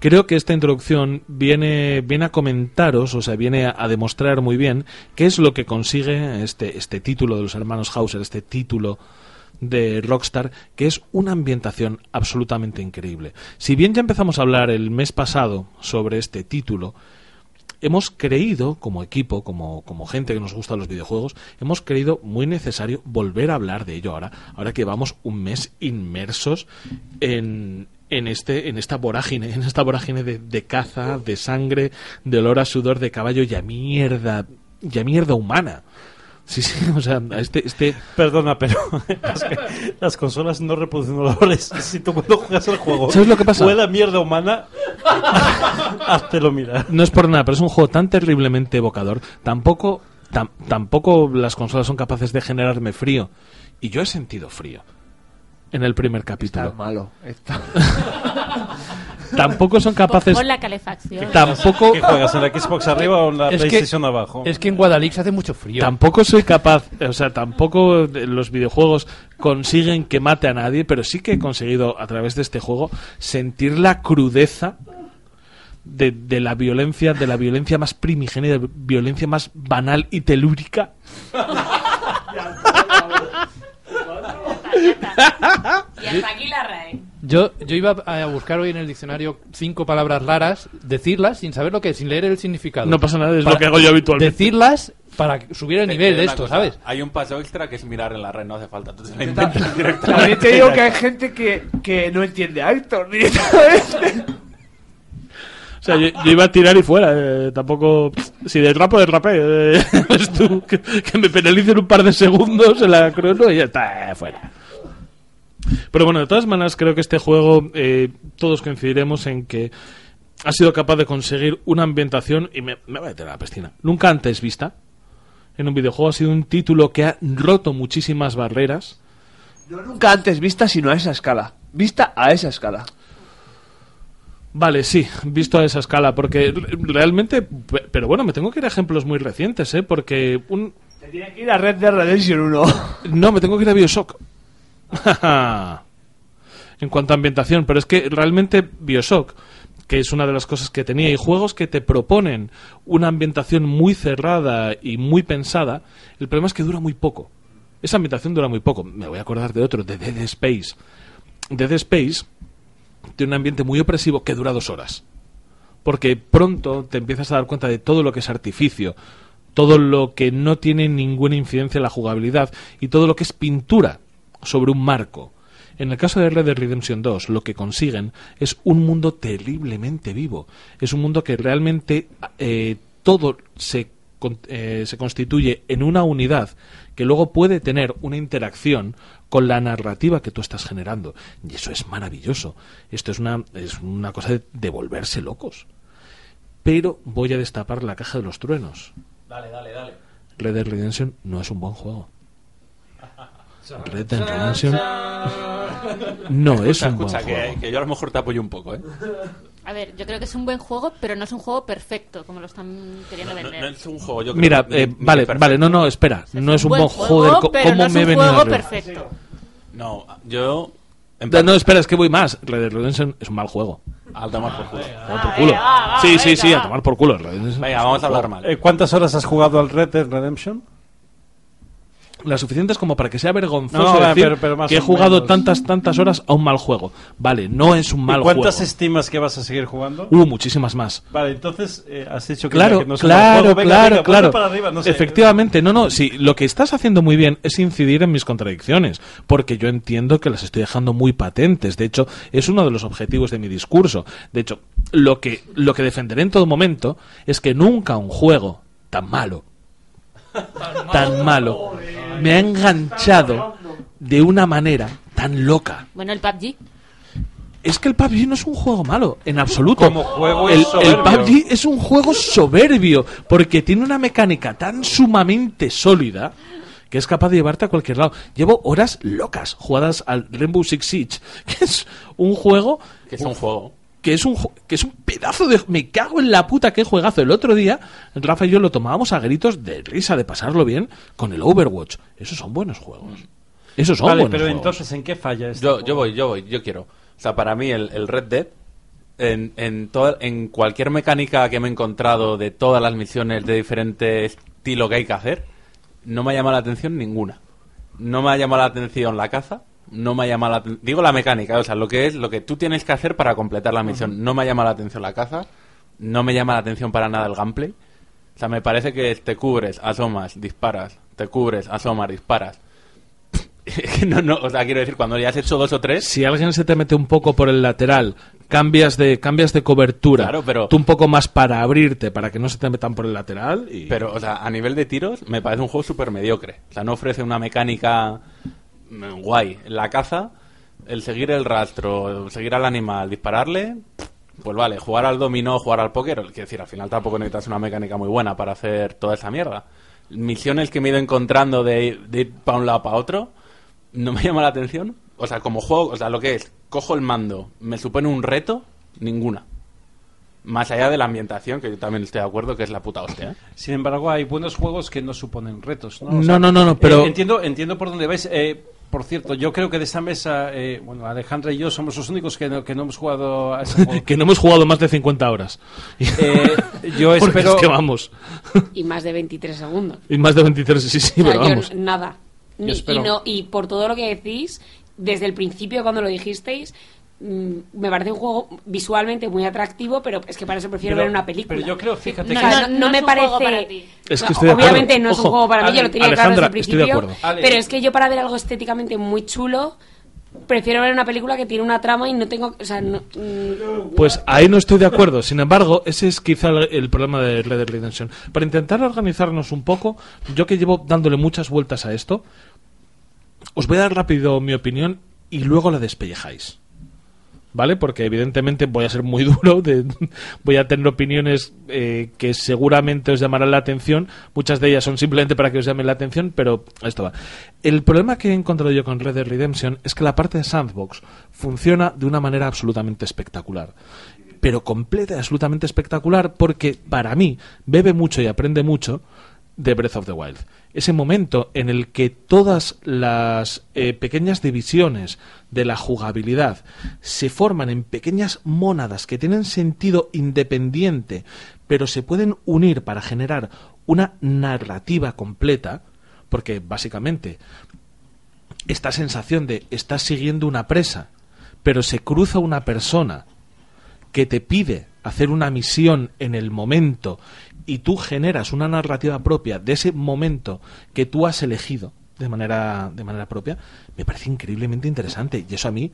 A: Creo que esta introducción viene, viene a comentaros, o sea, viene a, a demostrar muy bien qué es lo que consigue este, este título de los hermanos Hauser, este título de Rockstar, que es una ambientación absolutamente increíble. Si bien ya empezamos a hablar el mes pasado sobre este título, hemos creído, como equipo, como, como gente que nos gusta los videojuegos, hemos creído muy necesario volver a hablar de ello ahora, ahora que vamos un mes inmersos en, en este, en esta vorágine, en esta vorágine de, de caza, de sangre, de olor a sudor de caballo y a mierda, y a mierda humana. Sí, sí, o sea, este, este
L: Perdona, pero es que las consolas no reproducen olores. Si tú cuando juegas el juego
A: ¿Sabes lo que pasa?
L: huele a mierda humana, háztelo mirar.
A: No es por nada, pero es un juego tan terriblemente evocador. Tampoco, tam- tampoco las consolas son capaces de generarme frío. Y yo he sentido frío en el primer capítulo.
E: Está malo. Está...
A: Tampoco son capaces.
C: Pon la calefacción.
A: Tampoco.
L: ¿Qué juegas? ¿En la Xbox arriba o en la
D: Es que-
L: PlayStation abajo?
D: Es que en Guadalix hace mucho frío.
A: Tampoco soy capaz, o sea, tampoco de- los videojuegos consiguen que mate a nadie, pero sí que he conseguido a través de este juego sentir la crudeza de, de la violencia, de la violencia más primigenia, de la violencia más banal y telúrica.
J: Y hasta aquí la RAE.
D: Yo, yo iba a buscar hoy en el diccionario cinco palabras raras, decirlas sin saber lo que es, sin leer el significado.
A: No pasa nada, es lo que hago yo habitualmente.
D: Decirlas para subir el nivel de esto,
H: cosa,
D: ¿sabes?
H: Hay un paso extra que es mirar en la red, no hace falta. Te la inventas directamente.
E: También te digo que hay gente que, que no entiende a Héctor directamente.
A: O sea, yo, yo iba a tirar y fuera. eh, tampoco. Si de rapo, de rapé. eh, tú, que, que me penalicen un par de segundos en la crono y ya está, eh, fuera. Pero bueno, de todas maneras, creo que este juego eh, todos coincidiremos en que ha sido capaz de conseguir una ambientación, y me, me voy a meter a la piscina, nunca antes vista. En un videojuego ha sido un título que ha roto muchísimas barreras.
E: No nunca antes vista, sino a esa escala. Vista a esa escala.
A: Vale, sí, visto a esa escala, porque re- realmente, pe- pero bueno, me tengo que ir a ejemplos muy recientes, ¿eh? Porque un...
E: Te tiene que ir a Red Dead Redemption 1.
A: No, me tengo que ir a Bioshock. en cuanto a ambientación, pero es que realmente Bioshock, que es una de las cosas que tenía, y juegos que te proponen una ambientación muy cerrada y muy pensada, el problema es que dura muy poco. Esa ambientación dura muy poco. Me voy a acordar de otro, de Dead Space. Dead Space tiene un ambiente muy opresivo que dura dos horas. Porque pronto te empiezas a dar cuenta de todo lo que es artificio, todo lo que no tiene ninguna incidencia en la jugabilidad y todo lo que es pintura sobre un marco. En el caso de Red Dead Redemption 2, lo que consiguen es un mundo terriblemente vivo. Es un mundo que realmente eh, todo se, con- eh, se constituye en una unidad que luego puede tener una interacción con la narrativa que tú estás generando. Y eso es maravilloso. Esto es una, es una cosa de, de volverse locos. Pero voy a destapar la caja de los truenos.
H: Dale, dale, dale.
A: Red Dead Redemption no es un buen juego. Red Dead Redemption no es
H: Escucha,
A: un buen
H: que,
A: juego.
H: que yo a lo mejor te apoyo un poco, ¿eh?
C: A ver, yo creo que es un buen juego, pero no es un juego perfecto, como lo están queriendo
H: No,
C: vender.
H: no es un juego, yo creo
A: Mira,
H: que
A: eh,
H: ni- ni
A: vale,
H: perfecto.
A: vale, no, no, espera. No es un buen joder. co-
C: pero
A: ¿Cómo
C: no es
A: me
C: un juego
A: arriba?
C: perfecto.
H: No, yo... en
A: No,
H: plan-
A: no, espera, es que voy más. Red Dead Redemption es un mal juego.
H: Al tomar por culo.
A: A tomar por culo. Sí, sí, sí, a tomar por culo. Red Dead Redemption
H: Venga,
A: es
H: vamos a hablar
A: juego.
H: mal.
L: Eh, ¿Cuántas horas has jugado al Red Dead Redemption?
A: Las suficientes como para que sea vergonzoso
L: No,
A: decir
L: pero- pero más
A: que he jugado
L: menos.
A: tantas, tantas horas a un mal juego. Vale, no es un mal
L: ¿Y cuántas
A: juego.
L: estimas que vas a seguir jugando?
A: Uh, muchísimas más.
L: Vale, entonces eh, has dicho que,
A: Claro,
L: que no
A: claro,
L: juego. Venga,
A: claro,
L: venga,
A: claro.
L: para arriba, no sé.
A: Efectivamente, no, no, sí, lo que estás haciendo muy bien es incidir en mis contradicciones, porque yo entiendo que las estoy dejando muy patentes. De hecho, es uno de los objetivos de mi discurso. De hecho, lo que, lo que defenderé en todo momento es que nunca un juego tan malo, tan malo, me ha enganchado de una manera tan loca.
C: Bueno, el PUBG.
A: Es que el PUBG no es un juego malo, en absoluto.
L: Como juego
A: el,
L: es soberbio.
A: el PUBG es un juego soberbio, porque tiene una mecánica tan sumamente sólida que es capaz de llevarte a cualquier lado. Llevo horas locas jugadas al Rainbow Six Siege, que es un juego
H: Que es un juego.
A: Que es un que es un pedazo de me cago en la puta que juegazo el otro día Rafa y yo lo tomábamos a gritos de risa de pasarlo bien con el Overwatch esos son buenos juegos esos son
L: Vale,
A: buenos
L: pero
A: juegos.
L: entonces, ¿en qué falla esto?
H: Yo, yo voy, yo voy, yo quiero. O sea, para mí el, el Red Dead, en, en, toda- en cualquier mecánica que me he encontrado de todas las misiones de diferente estilo que hay que hacer, no me ha llamado la atención ninguna. No me ha llamado la atención la caza, no me ha llamado la atención... Digo la mecánica, o sea, lo que es lo que tú tienes que hacer para completar la misión. No me ha llamado la atención la caza, no me llama la atención para nada el gameplay. O sea, me parece que te cubres, asomas, disparas, te cubres, asomas, disparas. no, no, o sea, quiero decir, cuando ya has hecho dos o tres,
A: si alguien se te mete un poco por el lateral, cambias de cambias de cobertura,
H: Claro, pero-
A: tú un poco más para abrirte, para que no se te metan por el lateral y
H: Pero, o sea, a nivel de tiros, me parece un juego súper mediocre. O sea, no ofrece una mecánica guay. La caza, el seguir el rastro, el seguir al animal, dispararle, pues vale, jugar al dominó, jugar al póker, quiero decir, al final tampoco necesitas una mecánica muy buena para hacer toda esa mierda. Misiones que me he ido encontrando de, de ir para un lado para otro, no me llama la atención. O sea, como juego, o sea, lo que es, cojo el mando, me supone un reto, ninguna. Más allá de la ambientación, que yo también estoy de acuerdo que es la puta hostia. ¿eh?
L: Sin embargo, hay buenos juegos que no suponen retos. No,
A: No, no, no, no, pero-
L: eh, entiendo, entiendo por dónde vais. Eh, por cierto, yo creo que de esta mesa, eh, bueno, Alejandra y yo somos los únicos que no, que no hemos jugado a ese juego.
A: que no hemos jugado más de 50 horas.
L: Eh, yo espero-
A: es que vamos.
J: Y más de 23 segundos.
A: Y más de 23, sí, sí,
J: O sea,
A: pero vamos.
J: nada. Ni- y, no, y por todo lo que decís, desde el principio cuando lo dijisteis, me parece un juego visualmente muy atractivo, pero es que para eso prefiero
L: Pero-
J: ver una película.
L: pero yo creo, fíjate
J: no,
L: que-
J: no,
L: No,
J: no
C: no
J: me parece.
A: Es que estoy
J: obviamente no es un juego para mí, yo lo tenía claro desde el
A: estoy de
J: principio. Pero es que yo para ver algo estéticamente muy chulo, prefiero ver una película que tiene una trama y no tengo. O sea, no- mm,
A: Pues ahí no estoy de acuerdo. Sin embargo, ese es quizá el, el problema de Red Dead Redemption. Para intentar organizarnos un poco, yo que llevo dándole muchas vueltas a esto, os voy a dar rápido mi opinión y luego la despellejáis. ¿Vale? Porque evidentemente voy a ser muy duro, de- voy a tener opiniones eh, que seguramente os llamarán la atención. Muchas de ellas son simplemente para que os llamen la atención, pero esto va. El problema que he encontrado yo con Red Dead Redemption es que la parte de Sandbox funciona de una manera absolutamente espectacular pero completa y absolutamente espectacular porque para mí bebe mucho y aprende mucho de Breath of the Wild. Ese momento en el que todas las eh, pequeñas divisiones de la jugabilidad se forman en pequeñas mónadas que tienen sentido independiente, pero se pueden unir para generar una narrativa completa, porque básicamente esta sensación de estás siguiendo una presa, pero se cruza una persona que te pide hacer una misión en el momento y tú generas una narrativa propia de ese momento que tú has elegido de manera de manera propia, me parece increíblemente interesante y eso a mí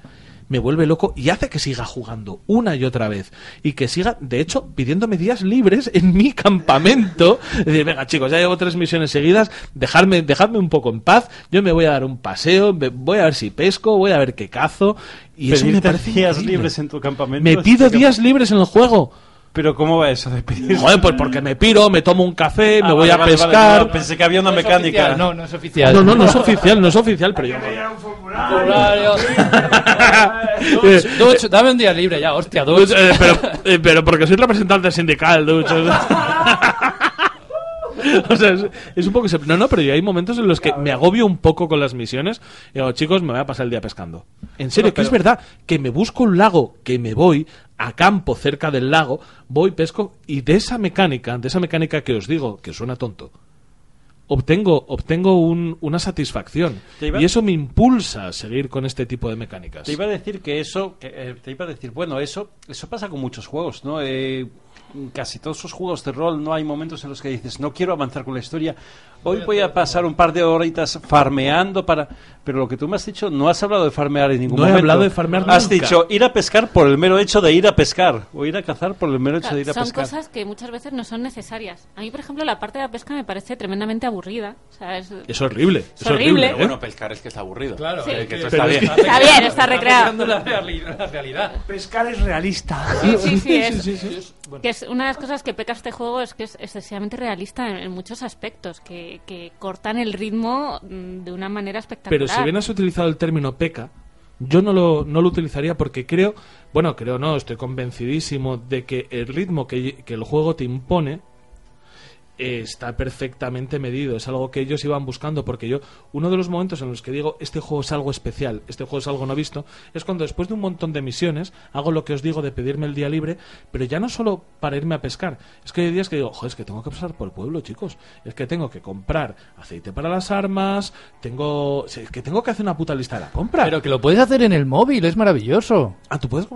A: me vuelve loco y hace que siga jugando una y otra vez y que siga, de hecho, pidiéndome días libres en mi campamento. De decir, venga chicos, ya llevo tres misiones seguidas, dejadme, dejadme un poco en paz, yo me voy a dar un paseo, me- voy a ver si pesco, voy a ver qué cazo y eso me parece
L: días
A: increíble.
L: libres en tu campamento.
A: Me pido días libres en el juego.
L: Pero ¿cómo va eso de pedir?
A: Joder, pues porque me piro, me tomo un café,
L: Ah,
A: me voy
L: vale,
A: a
L: vale, vale,
A: pescar.
L: no, pensé que había una
D: No
L: mecánica.
D: oficial, no, no es oficial.
A: No, no, no es oficial, no es oficial, pero yo.
D: Duch, Duch, dame un día libre ya, hostia, Duch.
A: Eh, pero, eh, pero porque soy representante sindical, ducho. O sea, es, es un poco... No, no, pero hay momentos en los que me agobio un poco con las misiones y digo, chicos, me voy a pasar el día pescando. En serio, que es verdad que me busco un lago, que me voy a campo cerca del lago, voy, pesco y de esa mecánica, de esa mecánica que os digo, que suena tonto, obtengo, obtengo un- una satisfacción.
B: Iba-
A: Y eso me impulsa a seguir con este tipo de mecánicas.
B: Te iba a decir que eso, que, eh, te iba a decir, bueno, eso, eso pasa con muchos juegos, ¿no? Eh, casi todos esos juegos de rol no hay momentos en los que dices no quiero avanzar con la historia. Hoy voy a pasar un par de horitas farmeando para. Pero lo que tú me has dicho, no has hablado de farmear en ningún
A: No he
B: momento.
A: hablado de farmear
B: Has
A: nunca.
B: dicho ir a pescar por el mero hecho de ir a pescar. O ir a cazar por el mero hecho de ir a
C: son
B: pescar.
C: cosas que muchas veces no son necesarias. A mí, por ejemplo, la parte de la pesca me parece tremendamente aburrida. O sea, es,
A: Es horrible. Es,
C: Es horrible.
A: horrible. ¿eh?
H: Bueno, pescar es que es aburrido.
D: Claro,
C: Sí.
H: Eh, que está
A: es
H: bien.
A: que-
C: Está bien, está recreado.
D: la, reali- la realidad.
E: Pescar es realista.
C: Sí, sí, sí, es,
A: Sí, sí,
C: que es una de las cosas que peca este juego es que es excesivamente realista en, en muchos aspectos, que, que cortan el ritmo mm, de una manera espectacular.
A: Pero si bien has utilizado el término peca, yo no lo, no lo utilizaría porque creo, bueno, creo no, estoy convencidísimo de que el ritmo que, que el juego te impone eh, está perfectamente medido. Es algo que ellos iban buscando porque yo, uno de los momentos en los que digo, este juego es algo especial, este juego es algo no visto, es cuando después de un montón de misiones hago lo que os digo de pedirme el día libre, pero ya no solo para irme a pescar. Es que hay días que digo, joder, es que tengo que pasar por el pueblo, chicos. Es que tengo que comprar aceite para las armas, tengo... Es que tengo que hacer una puta lista de la compra.
D: Pero que lo puedes hacer en el móvil, es maravilloso.
A: Ah, tú puedes...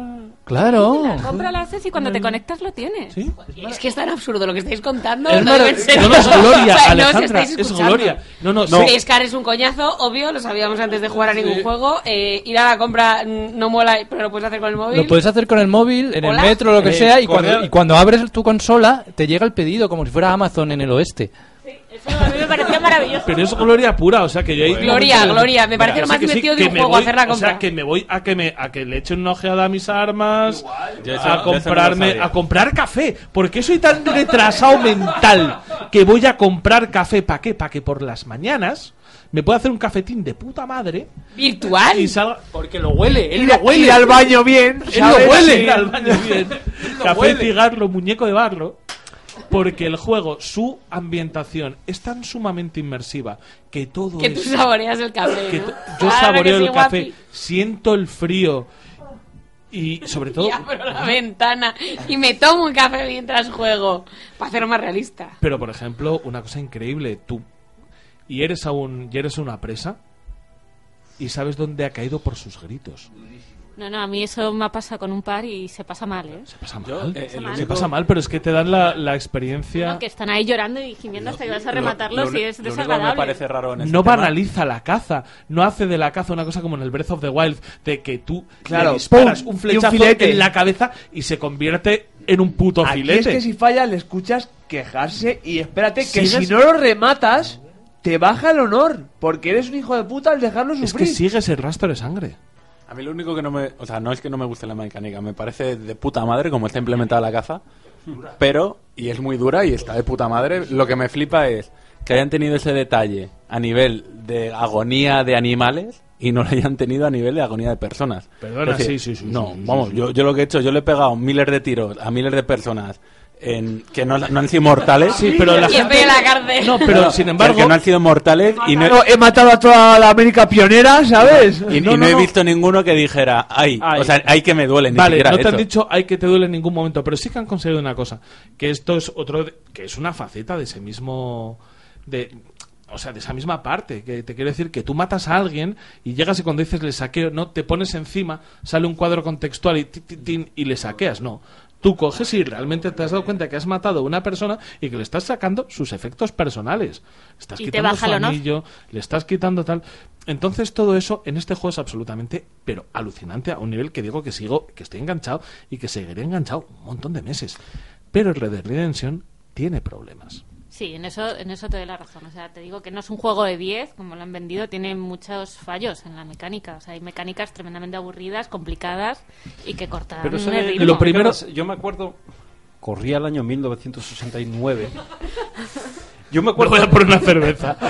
D: Claro.
C: La compra la haces y cuando te conectas lo tienes.
A: ¿Sí?
J: Es que es tan absurdo lo que estáis contando.
A: Es
J: no
A: es gloria,
J: O sea, no
A: Alejandra, es gloria. No, no,
J: No.
A: sí.
J: Pescar es un coñazo, obvio, lo sabíamos antes de jugar a ningún juego. Eh, ir a la compra mm, no mola, pero lo puedes hacer con el móvil.
D: Lo puedes hacer con el móvil, en
J: Hola.
D: el metro, lo que
B: Eh,
D: sea, y cuando, y cuando abres tu consola, te llega el pedido como si fuera Amazon en el oeste.
C: Eso a mí me pareció maravilloso.
A: Pero es gloria pura, o sea que yo ahí...
J: Gloria, gloria, me parece lo más
A: que sí,
J: divertido de
A: que
J: un juego,
A: voy-
J: hacer la
A: O
J: compra.
A: sea, que me voy a que me a que le echen una ojeada a mis armas, a comprarme, a comprar café, porque soy tan retrasado mental que voy a comprar café, ¿para qué? Para que por las mañanas me pueda hacer un cafetín de puta madre
J: ¿Virtual?
A: y salga
D: Porque lo huele, él lo huele.
E: ir al baño bien.
A: Él lo huele ir al baño bien. Café,
D: huele.
A: cigarro, muñeco de barro. Porque el juego, su ambientación es tan sumamente inmersiva que todo
J: Que tú saboreas el café.
A: que
J: ¿no?
A: to- yo saboreo el café,
J: guapi.
A: siento el frío y sobre todo...
J: Y abro la ventana y me tomo un café mientras juego. Para hacerlo más realista.
A: Pero por ejemplo, una cosa increíble, tú y eres a un y eres una presa y sabes dónde ha caído por sus gritos.
C: No, no, a mí eso me pasa con un par y se pasa mal, ¿eh?
A: Se pasa
H: Yo,
A: mal.
H: eh,
C: Se
H: el
C: mal.
A: Se pasa mal, pero es que te dan la, la experiencia.
C: No, que están ahí llorando y gimiendo hasta que vas a
H: Lo-
C: rematarlos
H: lo-
C: y es
H: lo único que me
C: desagradable.
H: parece raro en este
A: no
H: tema-
A: banaliza la caza, no hace de la caza una cosa como en el Breath of the Wild, de que tú
E: Claro,
A: le disparas
E: ¡pum!
A: un
E: un
A: flechazo
E: filete.
A: en la cabeza y se convierte en un puto
E: Aquí
A: filete.
E: es que si falla le escuchas quejarse y espérate que
A: Sigues-
E: si no lo rematas te baja el honor porque eres un hijo de puta al dejarlo
A: Es que
E: sufrir.
A: sigues el rastro de sangre.
H: A mí lo único que no me... O sea, no es que no me guste la mecánica, me parece de puta madre como está implementada la caza, pero, y es muy dura y está de puta madre, lo que me flipa es que hayan tenido ese detalle a nivel de agonía de animales y no lo hayan tenido a nivel de agonía de personas.
A: Perdona,
H: decir,
A: sí, sí, sí,
H: No,
A: sí, sí,
H: vamos,
A: sí.
H: Yo, yo lo que he hecho, yo le he pegado miles de tiros a miles de personas en, que no, no han sido mortales.
A: Sí, pero la
J: Y
A: gente...
J: estoy en la cárcel.
A: No, pero sin embargo...
H: Que no han sido mortales y no,
E: No, he matado a toda la América pionera, ¿sabes?
H: y- y
A: no,
H: he
A: no.
H: visto ninguno que dijera, ay,
E: Ay.
H: o sea, ay que me duele, ni
A: Vale,
H: siquiera
A: no te han dicho hay que te duele en ningún momento, pero sí que han conseguido una cosa, que esto es otro, que es una faceta de ese mismo, de, o sea, de esa misma parte, que te quiero decir que tú matas a alguien y llegas y cuando dices le saqueo, no, te pones encima, sale un cuadro contextual y, ti, ti, tin, y le saqueas, no. Tú coges y realmente te has dado cuenta que has matado a una persona y que le estás sacando sus efectos personales. Estás
C: Y te
A: quitando
C: baja
A: su
C: el
A: anillo, le estás quitando tal. Entonces todo eso en este juego es absolutamente, pero alucinante a un nivel que digo que sigo, que estoy enganchado y que seguiré enganchado un montón de meses. Pero Red Dead Redemption tiene problemas.
C: Sí, en eso, en eso te doy la razón. O sea, te digo que no es un juego de 10, como lo han vendido, tiene muchos fallos en la mecánica. O sea, hay mecánicas tremendamente aburridas, complicadas y que cortan
B: Pero eso
C: el
B: de-
C: ritmo.
A: Lo primero-
B: Yo me acuerdo, corría el año 1969. Yo me acuerdo.
A: voy a por una cerveza.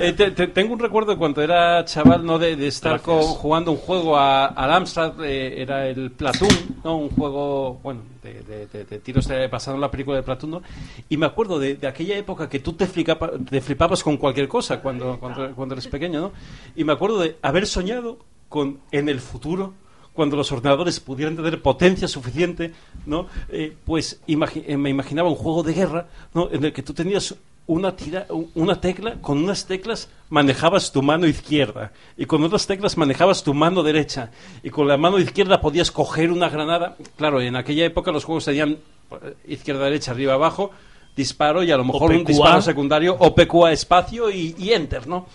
B: Eh, te- te- tengo un recuerdo de cuando era chaval, ¿no? De, de estar con- jugando un juego a- al Amstrad, eh, era el Platoon, ¿no? Un juego, bueno, de, de- de- tiros de, basado en la película de Platoon, ¿no? Y me acuerdo de, de aquella época que tú te, flipaba- te flipabas con cualquier cosa cuando, cuando, cuando eres pequeño, ¿no? Y me acuerdo de haber soñado con, en el futuro, cuando los ordenadores pudieran tener potencia suficiente, ¿no? Eh, pues imagi- eh, me imaginaba un juego de guerra, ¿no? En el que tú tenías una, tira, una tecla, con unas teclas manejabas tu mano izquierda y con otras teclas manejabas tu mano derecha y con la mano izquierda podías coger una granada. Claro, en aquella época los juegos tenían eh, izquierda, derecha, arriba, abajo, disparo y a lo mejor un disparo secundario o PQA espacio y, y enter, ¿no?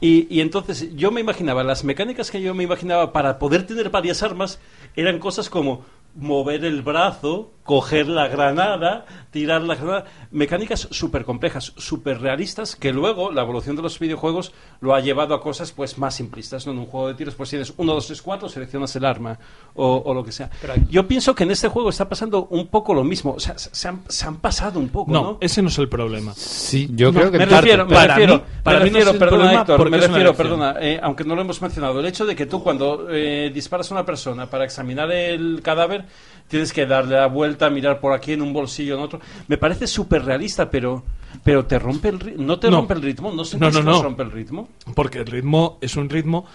B: Y, y entonces yo me imaginaba, las mecánicas que yo me imaginaba para poder tener varias armas eran cosas como mover el brazo, coger la granada, tirar la granada. Mecánicas súper complejas, súper realistas, que luego la evolución de los videojuegos lo ha llevado a cosas pues más simplistas. ¿no? En un juego de tiros pues tienes 1, 2, 3, 4, seleccionas el arma o, o lo que sea. Yo pienso que en este juego está pasando un poco lo mismo. O sea, se han, se han pasado un poco, ¿no?
A: No, ese no es el problema.
D: Sí, yo
B: No,
D: creo que
B: me
D: parte-
B: refiero, me
A: para
B: refiero,
A: mí- para
B: me
A: mí no
B: refiero,
A: es el
B: perdona,
A: problema
B: Héctor, me refiero, perdona, eh, aunque no lo hemos mencionado, el hecho de que tú cuando eh, disparas a una persona para examinar el cadáver tienes que darle la vuelta, mirar por aquí en un bolsillo, en otro, me parece súper realista, pero pero te rompe el ri- no te
A: No.
B: rompe el ritmo, no sé
A: No, no.
B: rompe el ritmo.
A: Porque el ritmo es un ritmo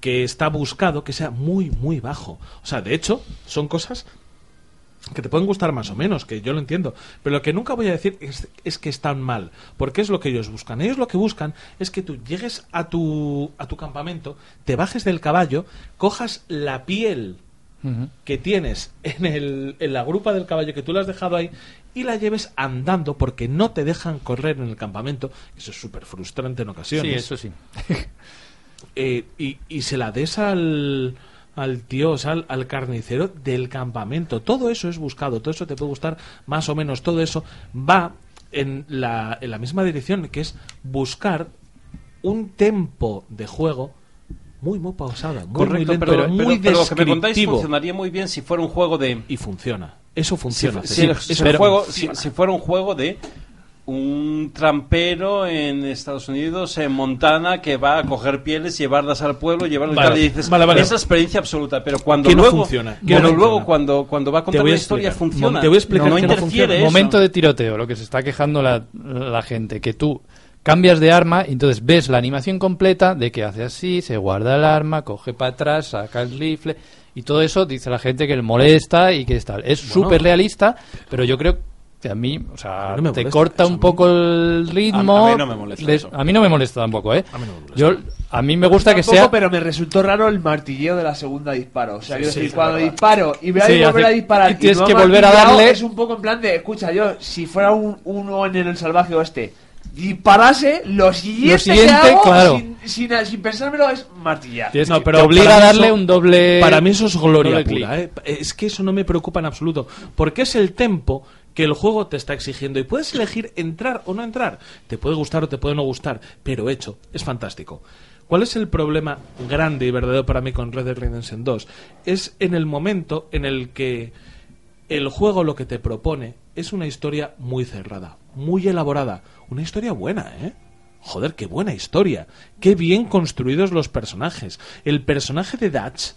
A: que está buscado que sea muy, muy bajo. O sea, de hecho, son cosas que te pueden gustar más o menos, que yo lo entiendo. Pero lo que nunca voy a decir es, es que están mal. Porque es lo que ellos buscan. Ellos lo que buscan es que tú llegues a tu, a tu campamento, te bajes del caballo, cojas la piel Que tienes en, el, en la grupa del caballo que tú la has dejado ahí y la lleves andando porque no te dejan correr en el campamento. Eso es súper frustrante en ocasiones.
D: Sí, eso sí.
A: Eh, y, y se la des al, al tío, o sea, al, al carnicero del campamento. Todo eso es buscado, todo eso te puede gustar más o menos, todo eso va en la, en la misma dirección, que es buscar un tempo de juego muy, muy muy
B: Correcto,
A: lento,
B: pero,
A: pero muy
B: pero- pero lo que me contáis funcionaría muy bien si fuera un juego de
A: Y funciona. Eso funciona.
B: si- si
A: Eso
B: el juego, si,
A: funciona.
B: si fuera un juego de un trampero en Estados Unidos, en Montana, que va a coger pieles, llevarlas al pueblo, llevarlas
A: Vale,
B: tal, y dices,
A: vale, vale.
B: esa experiencia absoluta, pero cuando
A: no funciona,
B: pero
A: no
B: luego
A: funciona.
B: cuando, cuando va a contar una historia funciona,
A: Te voy a explicar
B: no, interfiere
A: funciona.
B: eso.
D: Momento de tiroteo, lo que se está quejando la, la gente, que tú cambias de arma y entonces ves la animación completa de que hace así, se guarda el arma, coge para atrás, saca el rifle y todo eso dice la gente que le molesta y que es tal. Es
A: Bueno.
D: súper realista, pero yo creo que a mí, o sea,
A: no
D: te corta un poco el ritmo.
H: A- a mí no me molesta
D: Les- a mí no me molesta tampoco, ¿eh?
A: A mí no me molesta.
D: Yo, a mí me gusta que
E: Tampoco,
D: sea...
E: pero me resultó raro el martilleo de la segunda disparo. O sea,
A: Sí,
E: quiero
A: sí,
E: decir,
A: es
E: cuando
A: verdad.
E: disparo y voy a
D: Sí,
E: volver
D: hace-
E: a disparar
D: y tienes
E: no
D: que volver a darle-
E: Es un poco en plan de, escucha, yo, si fuera un, uno en el salvaje oeste, disparase, lo siguiente,
D: siguiente,
E: que hago,
D: claro.
E: sin, sin, sin pensármelo, es martillar.
A: No, pero
D: te obliga a darle
A: eso-
D: un doble...
A: Para mí eso es gloria pura. ¿eh? Es que eso no me preocupa en absoluto. Porque es el tempo que el juego te está exigiendo. Y puedes elegir entrar o no entrar. Te puede gustar o te puede no gustar. Pero hecho, es fantástico. ¿Cuál es el problema grande y verdadero para mí con Red Dead Redemption 2? Es en el momento en el que el juego lo que te propone es una historia muy cerrada, muy elaborada. Una historia buena, ¿eh? Joder, qué buena historia. Qué bien construidos los personajes. El personaje de Dutch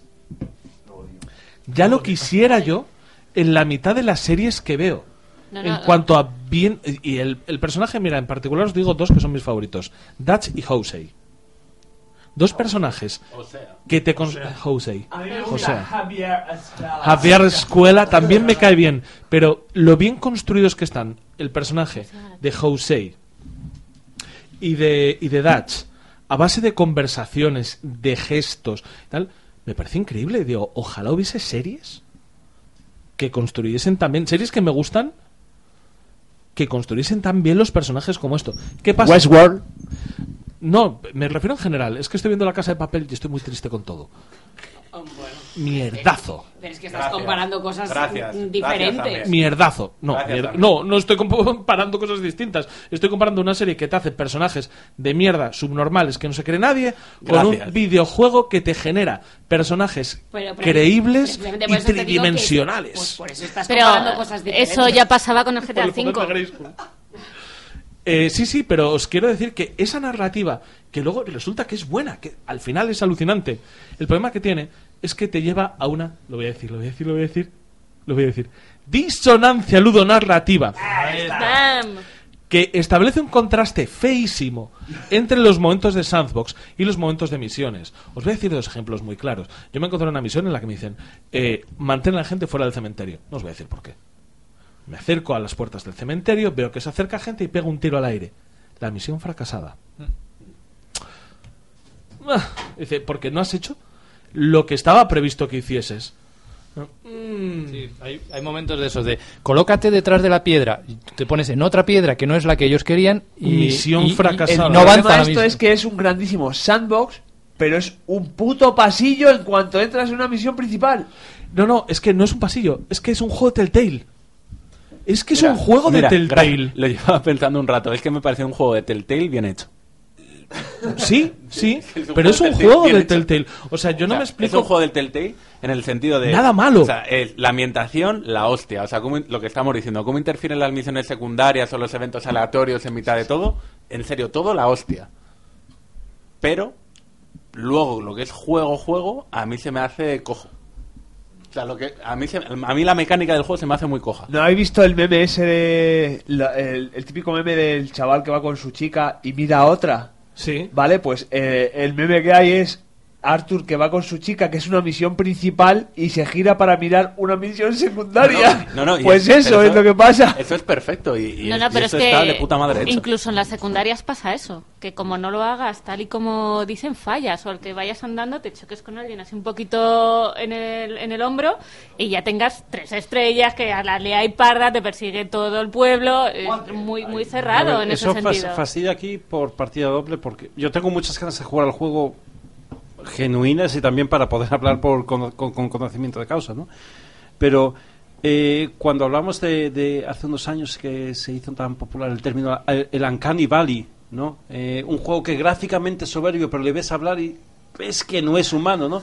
A: ya lo quisiera yo en la mitad de las series que veo.
C: No,
A: en
C: no,
A: cuanto a bien... Y el, el personaje, mira, en particular os digo dos que son mis favoritos. Dutch y Jose. Dos personajes que te... Con... Jose. José. Javier Escuela también me cae bien, pero lo bien construidos que están el personaje de Jose y de, y de Dutch, a base de conversaciones, de gestos, tal, me parece increíble. Digo, ojalá hubiese series que construyesen también, series que me gustan, que construyesen tan bien los personajes como esto. ¿Qué pasa?
E: Westworld.
A: No, me refiero en general. Es que estoy viendo la casa de papel y estoy muy triste con todo. Mierdazo.
J: Pero es que estás
H: Gracias.
J: comparando cosas
H: Gracias. Gracias
J: diferentes.
H: también.
A: Mierdazo. No,
H: Gracias,
A: mier- no, no estoy comparando cosas distintas. Estoy comparando una serie que te hace personajes de mierda subnormales que no se cree nadie con
H: Gracias.
A: un videojuego que te genera personajes
J: Pero- pero-
A: creíbles y
J: digo que-
A: tridimensionales.
J: pues por eso estás
C: Pero
J: comparando cosas diferentes.
C: eso ya pasaba con el GTA V.
A: Eh, sí, sí, pero os quiero decir que esa narrativa, que luego resulta que es buena, que al final es alucinante, el problema que tiene es que te lleva a una, lo voy a decir, lo voy a decir, lo voy a decir, lo voy a decir, disonancia ludonarrativa,
C: ¡Bam!
A: que establece un contraste feísimo entre los momentos de sandbox y los momentos de misiones. Os voy a decir dos ejemplos muy claros. Yo me encontré en una misión en la que me dicen, eh, mantén a la gente fuera del cementerio. No os voy a decir por qué. Me acerco a las puertas del cementerio, veo que se acerca gente y pego un tiro al aire. la misión fracasada. Ah, dice, porque no has hecho lo que estaba previsto que hicieses.
D: Sí, hay, hay momentos de esos de colócate detrás de la piedra, te pones en otra piedra que no es la que ellos querían y
A: Misión
D: y- y-
A: fracasada.
D: y no avanza
E: esto es que es un grandísimo sandbox, pero es un puto pasillo en cuanto entras en una misión principal.
A: No, no, es que no es un pasillo, es que es un juego de Telltale. Es que es
H: Mira,
A: un juego
H: mira,
A: de Telltale.
H: Lo llevaba pensando un rato. Es que me parece un juego de Telltale bien hecho.
A: Sí, sí,
H: Es
A: pero es un juego de. Telltale. O sea, yo
H: O
A: no
H: sea,
A: me
H: Es
A: explico.
H: un juego del Telltale en el sentido de...
A: Nada malo.
H: O sea, es la ambientación, la hostia. O sea, cómo- lo que estamos diciendo. Cómo interfieren las misiones secundarias o los eventos aleatorios en mitad de todo. En serio, todo la hostia. Pero, luego, lo que es juego-juego, a mí se me hace cojo. O sea, lo que, a, mí se- a mí la mecánica del juego se me hace muy coja.
E: ¿No habéis visto el meme ese de. la- el, el típico meme del chaval que va con su chica y mira a otra?
A: Sí.
E: Vale, pues eh, el meme que hay es Arthur que va con su chica, que es una misión principal, y se gira para mirar una misión secundaria.
H: No, no,
E: pues
H: es-
E: eso es lo que pasa.
H: Eso es perfecto. Y, y
C: No,
H: es-
C: no,
H: y
C: pero es
H: eso
C: que
H: está de puta madre hecho.
C: incluso en las secundarias pasa eso, que como no lo hagas tal y como dicen fallas o el que vayas andando te choques con alguien así un poquito en el, en el hombro y ya tengas tres estrellas que a la lea y parda te persigue todo el pueblo, es muy muy cerrado
B: ver,
C: en ese
B: eso fas-
C: sentido.
B: fastidia aquí por partida doble porque yo tengo muchas ganas de jugar al juego genuinas y también para poder hablar por, con, con- con conocimiento de causa, ¿no? Pero eh, cuando hablamos de, de hace unos años que se hizo tan popular el término el, el Uncanny Valley, ¿no? Eh, un juego que gráficamente es soberbio, pero le ves hablar y ves que no es humano, ¿no?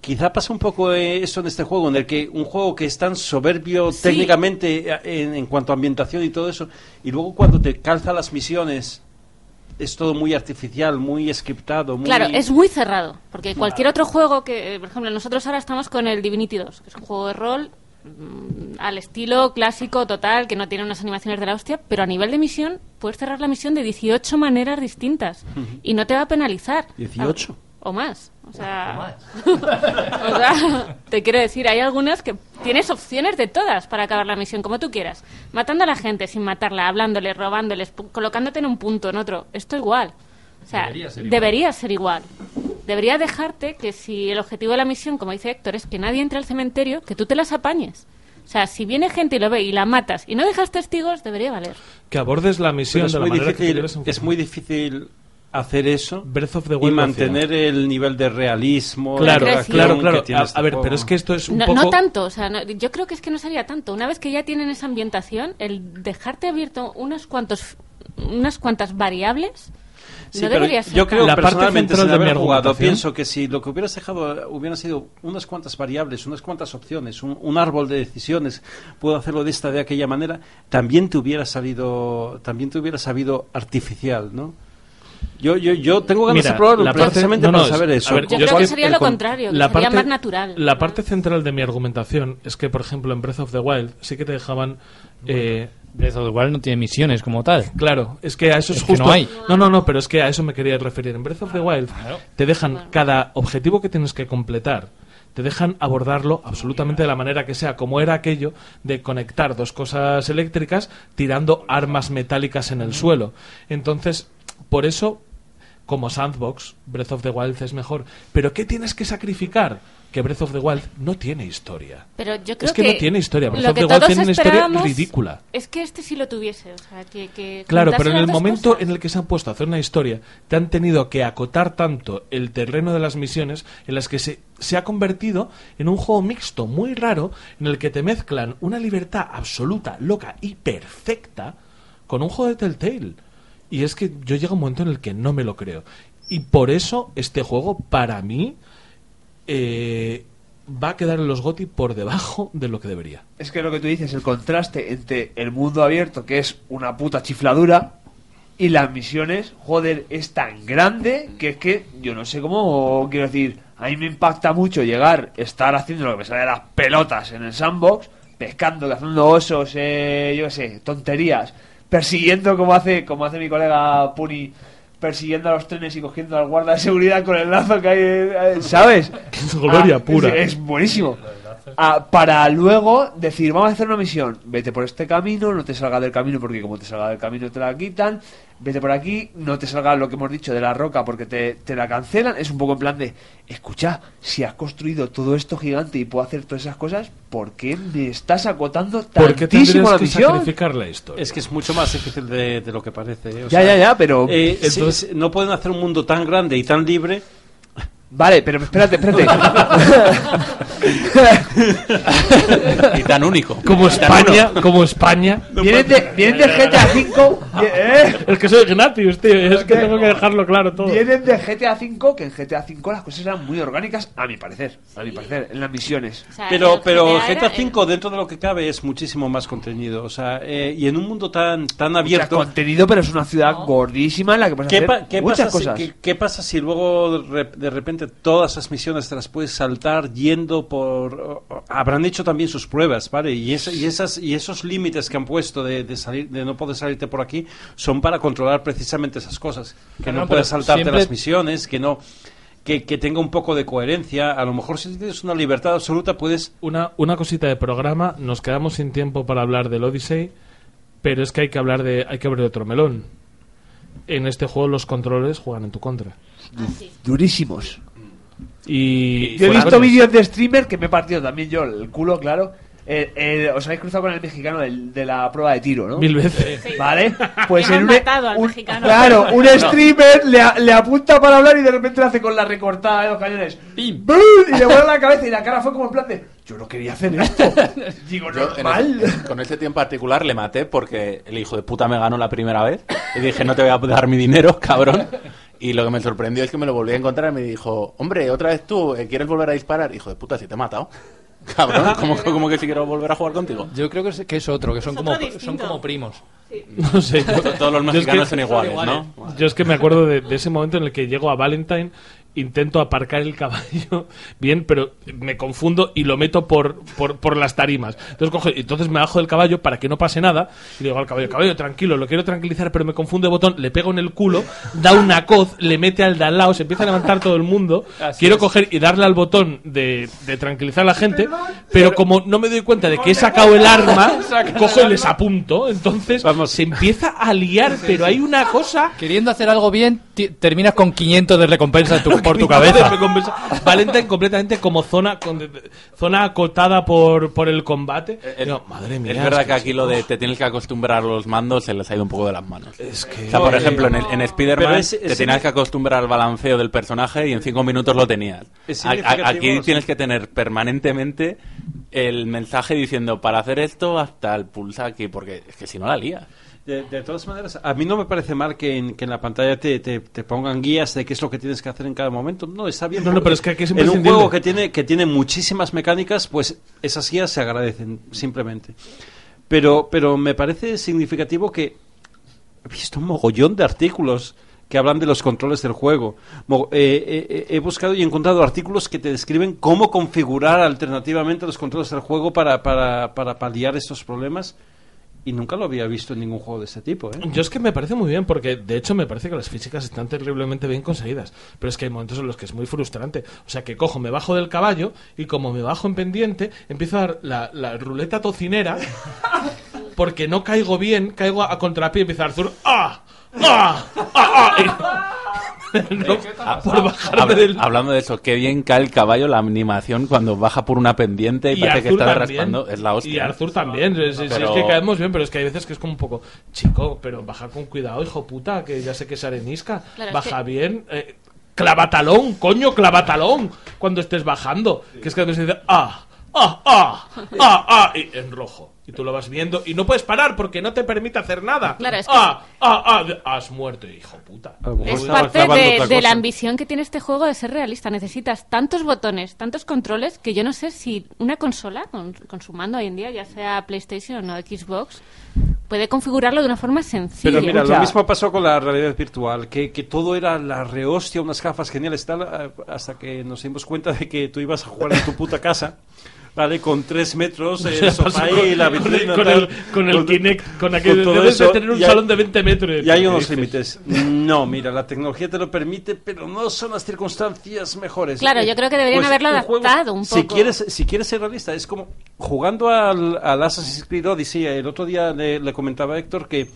B: Quizá pasa un poco eh, eso en este juego, en el que un juego que es tan soberbio
C: Sí.
B: técnicamente eh, en, en cuanto a ambientación y todo eso, y luego cuando te calza las misiones es todo muy artificial, muy scriptado, muy...
C: Claro, es muy cerrado, porque cualquier otro juego que, por ejemplo, nosotros ahora estamos con el Divinity 2, que es un juego de rol mm, al estilo clásico total, que no tiene unas animaciones de la hostia, pero a nivel de misión puedes cerrar la misión de 18 maneras distintas y no te va a penalizar.
B: 18.
C: O más. O sea, o sea, te quiero decir, hay algunas que tienes opciones de todas para acabar la misión, como tú quieras. Matando a la gente sin matarla, hablándoles, robándoles, colocándote en un punto, en otro. Esto igual. O sea,
D: Debería ser igual.
C: debería ser igual. Debería dejarte que si el objetivo de la misión, como dice Héctor, es que nadie entre al cementerio, que tú te las apañes. O sea, si viene gente y lo ve y la matas y no dejas testigos, debería valer.
A: Que abordes la
B: Pero
A: misión
B: es
A: de la
B: muy,
A: manera que
B: difícil,
A: quieres
B: es muy difícil hacer eso
A: Breath of the
B: y
A: Wild
B: mantener el nivel de realismo
A: Claro, claro,
B: que
A: claro.
B: tiene
A: A,
B: este
A: a ver,
B: juego.
A: pero es que esto es un
C: No,
A: poco...
C: no tanto, o sea, no- yo creo que es que no sería tanto. Una vez que ya tienen esa ambientación, el dejarte abierto unos cuantos, unas cuantas variables,
B: Sí,
C: no
B: pero
C: debería ser
B: yo creo
A: La parte
B: personalmente
A: central
B: sin
A: de
B: haber jugado pienso que si lo que hubieras dejado hubieran sido unas cuantas variables unas cuantas opciones un, un árbol de decisiones puedo hacerlo de esta de aquella manera también te hubiera salido también te hubiera sabido artificial no yo yo yo tengo ganas
A: Mira,
B: de probarlo
A: la parte-
B: precisamente
A: no, no,
B: para
A: es-
B: saber eso
A: ver,
C: Yo creo que sería lo
B: con-
C: contrario, que
A: la
C: sería
A: parte,
C: más natural.
A: La parte central de mi argumentación es que, por ejemplo, en Breath of the Wild sí que te dejaban... eh,
D: Breath of the Wild no tiene misiones como tal.
A: Claro, es que a eso es,
D: Es que
A: justo.
D: no hay.
A: no, no, no, pero es que a eso me quería referir. En Breath of the Wild te dejan cada objetivo que tienes que completar, te dejan abordarlo absolutamente de la manera que sea, como era aquello de conectar dos cosas eléctricas tirando armas metálicas en el suelo. Entonces, por eso, como Sandbox, Breath of the Wild es mejor. Pero ¿qué tienes que sacrificar? Que Breath of the Wild no tiene historia.
C: Pero yo creo
A: es que, no tiene historia. Breath of the Wild tiene una historia ridícula.
C: Es que este sí lo tuviese, o sea, que, que
A: Claro, pero en el momento
C: cosas.
A: en el que se han puesto a hacer una historia, te han tenido que acotar tanto el terreno de las misiones en las que se, se ha convertido en un juego mixto muy raro en el que te mezclan una libertad absoluta, loca y perfecta con un juego de Telltale. Y es que yo llega un momento en el que no me lo creo. Y por eso este juego, para mí, eh, va a quedar en los GOTY por debajo de lo que debería.
E: Es que lo que tú dices, el contraste entre el mundo abierto, que es una puta chifladura, y las misiones, joder, es tan grande que es que yo no sé cómo, quiero decir, a mí me impacta mucho llegar, estar haciendo lo que me sale de las pelotas en el sandbox, pescando, cazando osos, eh, yo qué sé, tonterías, persiguiendo como hace, como hace mi colega Puni, persiguiendo a los trenes y cogiendo al guarda de seguridad con el lazo que hay, eh, ¿sabes?
A: Es gloria pura.
E: Es, es buenísimo. A- para luego decir, vamos a hacer una misión, vete por este camino, no te salga del camino porque como te salga del camino te la quitan, vete por aquí, no te salga lo que hemos dicho de la roca porque te, te la cancelan, es un poco en plan de, escucha, si has construido todo esto gigante y puedo hacer todas esas cosas, ¿por qué me estás acotando
A: ¿Por qué
E: tantísimo la
A: que
E: misión?
A: la historia?
B: Es que es mucho más difícil de, de lo que parece. ¿eh? O
E: Ya, ya, ya, pero-
B: eh,
E: Entonces-
B: sí, no pueden hacer un mundo tan grande y tan libre.
E: Vale, pero espérate, espérate.
H: y tan único.
A: Como España, como España.
E: Vienen de, vienen de GTA V. ¿eh?
A: Es que soy Ignatius, tío. Es que tengo que dejarlo claro todo.
E: Vienen de GTA V, que en GTA V las cosas eran muy orgánicas, a mi parecer. A mi parecer, en las misiones.
B: Pero, pero GTA V, dentro de lo que cabe, es muchísimo más contenido. O sea, eh, y en un mundo tan, tan abierto.
E: contenido, pero es una ciudad gordísima en la que puedes
B: ¿Qué,
E: hacer
B: pa- qué
E: muchas
B: pasa si,
E: cosas.
B: qué- qué pasa si luego de re- todas esas misiones te las puedes saltar yendo por... habrán hecho también sus pruebas, ¿vale? Y, es- y, esas, y esos límites que han puesto de, de salir, de no poder salirte por aquí son para controlar precisamente esas cosas. Que
A: Claro,
B: no,
A: no,
B: puedas saltarte
A: siempre-
B: las misiones, que no... Que, que tenga un poco de coherencia. A lo mejor si tienes una libertad absoluta puedes...
A: Una, una cosita de programa. Nos quedamos sin tiempo para hablar del Odyssey. Pero es que hay que hablar de. Hay que abrir otro melón. En este juego los controles juegan en tu contra.
E: Durísimos.
A: Y.
E: Yo he visto vídeos de streamer que me he partido también yo el culo, claro. Eh, eh, os habéis cruzado con el mexicano del- de la prueba de tiro, ¿no?
A: Mil veces.
C: Sí.
E: ¿Vale? Pues
C: Hemos
E: en un,
C: matado al
E: un-
C: mexicano.
E: Claro, un
C: No.
E: streamer le, a- le apunta para hablar y de repente le hace con la recortada de los cañones. ¡Bum! Y le vuelve la cabeza y la cara fue como en plan de. Yo no quería hacer esto. Digo,
H: Yo, en
E: normal.
H: ese- con ese tío en particular le maté porque el hijo de puta me ganó la primera vez y dije no te voy a dar mi dinero, cabrón. Y lo que me sorprendió es que me lo volví a encontrar y me dijo, hombre, otra vez tú, eh, ¿quieres volver a disparar? Hijo de puta, si te he matado. Cabrón, ¿cómo, cómo que si quiero volver a jugar contigo?
D: Yo creo que es, que es otro, que son, como, son como primos.
A: No sé. yo-
H: Todos los
A: es
H: mexicanos
A: que-
H: son iguales, ¿no?
A: Yo es que me acuerdo de, de ese momento en el que llego a Valentine, intento aparcar el caballo bien, pero me confundo y lo meto por, por, por las tarimas. Entonces, cojo, entonces me bajo del caballo para que no pase nada y le digo al caballo, caballo, tranquilo, lo quiero tranquilizar, pero me confunde el botón, le pego en el culo, da una coz, le mete al de al lado, se empieza a levantar todo el mundo.
D: Así
A: quiero
D: es.
A: coger y darle al botón de, de tranquilizar a la gente, pero como no me doy cuenta de que he sacado el arma, cojo y les apunto. Entonces se empieza a liar, pero hay una cosa
D: Queriendo hacer algo bien, terminas con 500 de recompensa en tu- por tu cabeza.
A: Valentine completamente como zona con- zona acotada por, por el combate. Madre mía.
H: Es verdad
A: es
H: que aquí lo de te tienes que acostumbrar a los mandos se les ha ido un poco de las manos.
A: Es que...
H: O sea, por ejemplo, en,
B: eh,
H: el- en
B: pero
H: Spider-Man
B: es-
H: te tenías que acostumbrar al balanceo del personaje y en cinco minutos lo tenías. Aquí tienes que tener permanentemente el mensaje diciendo para hacer esto hasta el pulsa aquí, porque es que si no la lía.
B: De, de todas maneras, a mí no me parece mal que en, que en la pantalla te, te- te pongan guías de qué es lo que tienes que hacer en cada momento. No, está bien.
A: No, no, pero es que aquí es
B: en un juego que tiene, que tiene muchísimas mecánicas, pues esas guías se agradecen, simplemente. Pero, pero me parece significativo que he visto un mogollón de artículos que hablan de los controles del juego. Eh, eh, eh, he buscado y he encontrado artículos que te describen cómo configurar alternativamente los controles del juego para, para, para paliar estos problemas. Y nunca lo había visto en ningún juego de este tipo. ¿eh?
A: Yo es que me parece muy bien, porque de hecho me parece que las físicas están terriblemente bien conseguidas. Pero es que hay momentos en los que es muy frustrante. O sea, que cojo, me bajo del caballo y como me bajo en pendiente, empiezo a dar la, la ruleta tocinera porque no caigo bien, caigo a, a contrapié y empiezo a zur- ¡Ah! ¡Ah! ¡Ah! ¡Ah! No, por bajarme del...
H: Hablando de eso, qué bien cae el caballo, la animación cuando baja por una pendiente y, parece que está
A: también.
H: raspando. Es la hostia.
A: Y Arthur también. Sí, sí, sí,
H: Pero-
A: es que caemos bien, pero es que hay veces que es como un poco, chico, pero baja con cuidado, hijo puta, que ya sé que es arenisca.
C: Claro, es
A: baja
C: que-
A: bien. eh, clavatalón, coño, clavatalón. Cuando estés bajando. Que es que a veces dice, ah, ah, ah, ah, ah, y en rojo. Y tú lo vas viendo y no puedes parar porque no te permite hacer nada.
C: Claro, es que-
A: ah, ah, ah, has muerto, hijo puta.
C: Es parte de, de la ambición que tiene este juego de ser realista. Necesitas tantos botones, tantos controles, que yo no sé si una consola, con, con su mando hoy en día, ya sea PlayStation o Xbox, puede configurarlo de una forma sencilla.
B: Pero mira, lo mismo pasó con la realidad virtual, que, que todo era la rehostia, unas gafas geniales, tal, eh, hasta que nos dimos cuenta de que tú ibas a jugar en tu puta casa Vale, con tres metros,
A: O
B: el sofá y la
A: con-
B: vitrina.
A: con
B: tal,
A: el- con el Kinect, con aquel-
B: todo
A: debes de
B: eso,
A: tener un
B: hay-
A: salón de 20 metros.
B: Y hay
A: ¿Qué
B: unos límites. No, mira, la tecnología te lo permite, pero no son las circunstancias mejores.
C: Claro, yo creo que deberían haberlo
B: un juego,
C: adaptado un
B: Si
C: poco.
B: quieres, si quieres ser realista, es como jugando al, al Assassin's Creed Odyssey. El otro día le, le comentaba a Héctor que,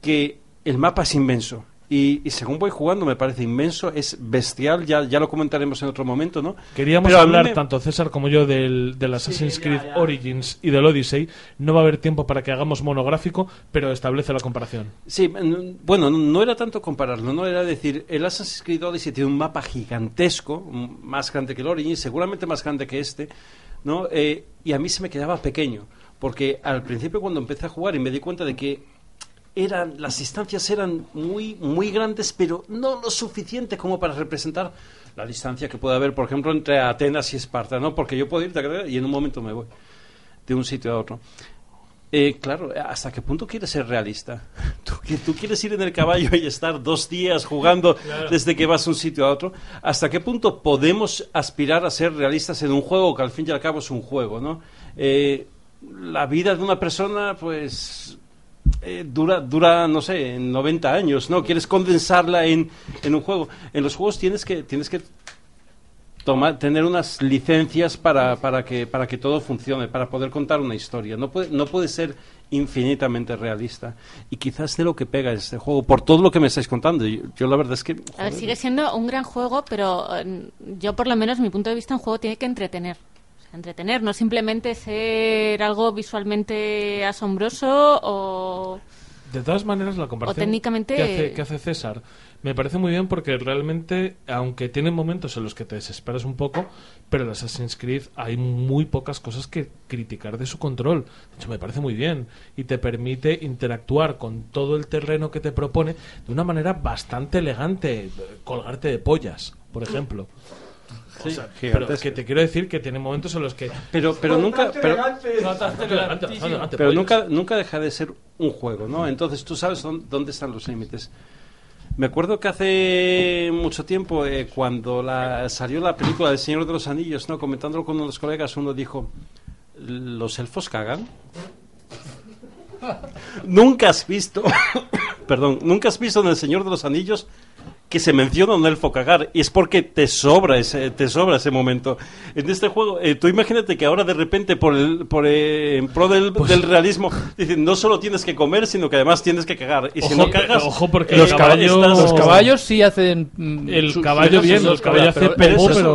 B: que el mapa es inmenso. Y, y según voy jugando me parece inmenso, es bestial, ya, ya lo comentaremos en otro momento, ¿no?
A: Queríamos
B: Pero
A: hablar,
B: me-
A: tanto César como yo, del, del Assassin's Creed Origins y del Odyssey. No va a haber tiempo para que hagamos monográfico, pero establece la comparación.
B: Sí, bueno, no- era tanto compararlo, no era decir, el Assassin's Creed Odyssey tiene un mapa gigantesco, más grande que el Origins, seguramente más grande que este, ¿no? Eh, y a mí se me quedaba pequeño, porque al principio cuando empecé a jugar y me di cuenta de que eran las distancias eran muy muy grandes, pero no lo suficiente como para representar la distancia que puede haber, por ejemplo, entre Atenas y Esparta, ¿no? Porque yo puedo ir de- y en un momento me voy de un sitio a otro. Eh, claro, ¿hasta qué punto quieres ser realista? ¿Tú, qui- tú quieres ir en el caballo y estar dos días jugando
A: Claro.
B: desde que vas de un sitio a otro? ¿Hasta qué punto podemos aspirar a ser realistas en un juego que al fin y al cabo es un juego, ¿no? Eh, la vida de una persona, pues, eh, dura, dura, no sé, en 90 años, ¿no? Quieres condensarla en, en un juego. En los juegos tienes que, tienes que tomar, tener unas licencias para, para, que, para que todo funcione, para poder contar una historia. No puede, no puede ser infinitamente realista. Y quizás de lo que pega este juego, por todo lo que me estáis contando. Yo, yo la verdad es que...
C: A ver, sigue siendo un gran juego, pero eh, yo por lo menos, mi punto de vista, un juego tiene que entretener. Entretener, no simplemente ser algo visualmente asombroso o...
A: De todas maneras, la comparación
C: técnicamente-
A: que, hace, que hace César me parece muy bien porque realmente, aunque tiene momentos en los que te desesperas un poco, pero en Assassin's Creed hay muy pocas cosas que criticar de su control. De hecho, me parece muy bien y te permite interactuar con todo el terreno que te propone de una manera bastante elegante. Colgarte de pollas, por ejemplo. O
B: Sí,
A: sea, pero que te quiero decir que tiene momentos en los que...
B: Pero, pero nunca... Pero, nunca, nunca deja de ser un juego, ¿no? Entonces tú sabes dónde, dónde están los límites. Me acuerdo que hace mucho tiempo, eh, cuando la, salió la película del Señor de los Anillos, ¿no? Comentándolo con uno de los colegas, uno dijo, ¿los elfos cagan? Nunca has visto, perdón, nunca has visto en el Señor de los Anillos que se menciona un elfo cagar y es porque te sobra ese, te sobra ese momento. En este juego, eh, tú imagínate que ahora de repente por el, por, eh, en pro del,
A: Pues
B: del realismo, dicen no solo tienes que comer, sino que además tienes que cagar. Y si
A: Ojo,
B: no cagas,
A: ojo, porque los caballos-
B: estás-
D: Los caballos sí hacen. mm,
A: El
D: su-
A: caballo bien,
D: sus
A: los caballos hacen
D: pero,
A: pero-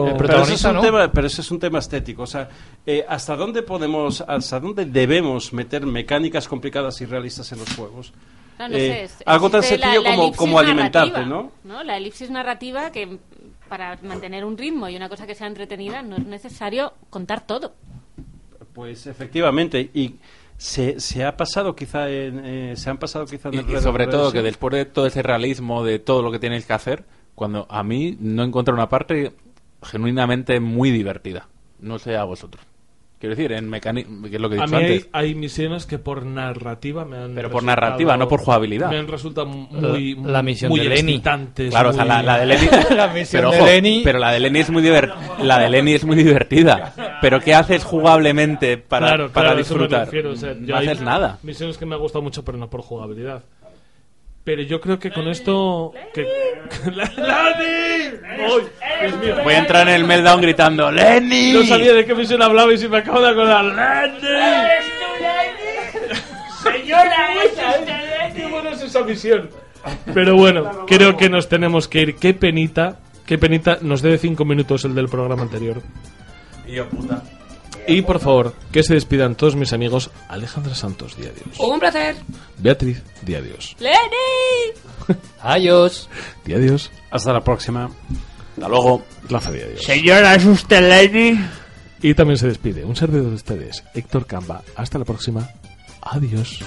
D: el
B: pero eso, es un
D: no.
B: tema, pero eso es un tema estético. O sea, eh, ¿hasta dónde podemos, hasta dónde debemos meter mecánicas complicadas y realistas en los juegos?
C: No, no
B: Eh,
C: sé, es-
B: algo tan sencillo
C: la- la
B: como, alimentarte,
C: narrativa,
B: ¿no?
C: La elipsis narrativa que para mantener un ritmo y una cosa que sea entretenida no es necesario contar todo.
B: Pues efectivamente, y se, se ha pasado quizá en, eh, se han pasado quizá en
H: Y,
B: el
H: y
B: Red
H: sobre todo que después de todo ese realismo de todo lo que tienes que hacer, cuando a mí no encuentro una parte genuinamente muy divertida. No sé a vosotros. Quiero decir, en que es lo que he
A: A
H: dicho
A: mí
H: antes.
A: hay, hay misiones que por narrativa me han
H: Pero por narrativa, no por jugabilidad.
A: Me han resultado muy,
D: La- la misión
A: muy
D: de Lenny.
H: Claro, o sea, la, la de Lenny.
D: La misión
H: pero,
D: de
H: ojo,
D: Lenny-
H: pero la de Lenny es muy diver- la de Lenny es muy divertida. Pero ¿qué haces jugablemente para,
A: Claro,
H: para
A: claro, a eso me
H: disfrutar?
A: refiero, o sea, yo
H: no
A: hay
H: haces nada.
A: Misiones que me ha gustado mucho, pero no por jugabilidad. Pero yo creo que con esto... Que... ¡Lani! ¡Ay, Dios mío!
H: Voy a entrar en el meltdown gritando ¡Lenny!
A: No sabía de qué misión hablaba y se me acabo de acordar. ¡Lenny!
J: Señora,
A: ¡Qué buena es esa misión! Pero bueno, creo que nos tenemos que ir. Qué penita, qué penita. Nos debe cinco minutos el del programa anterior.
H: Y yo, puta.
A: Y por favor, que se despidan todos mis amigos. Alejandra Santos, di adiós.
J: Un placer.
A: Beatriz, di adiós.
C: ¡Lenny!
D: Adiós.
A: Di adiós.
B: Hasta la próxima.
H: Hasta luego.
A: Rafa, di adiós.
F: Señora, ¿es usted Lady?
A: Y también se despide un servidor de ustedes, Héctor Camba. Hasta la próxima. Adiós.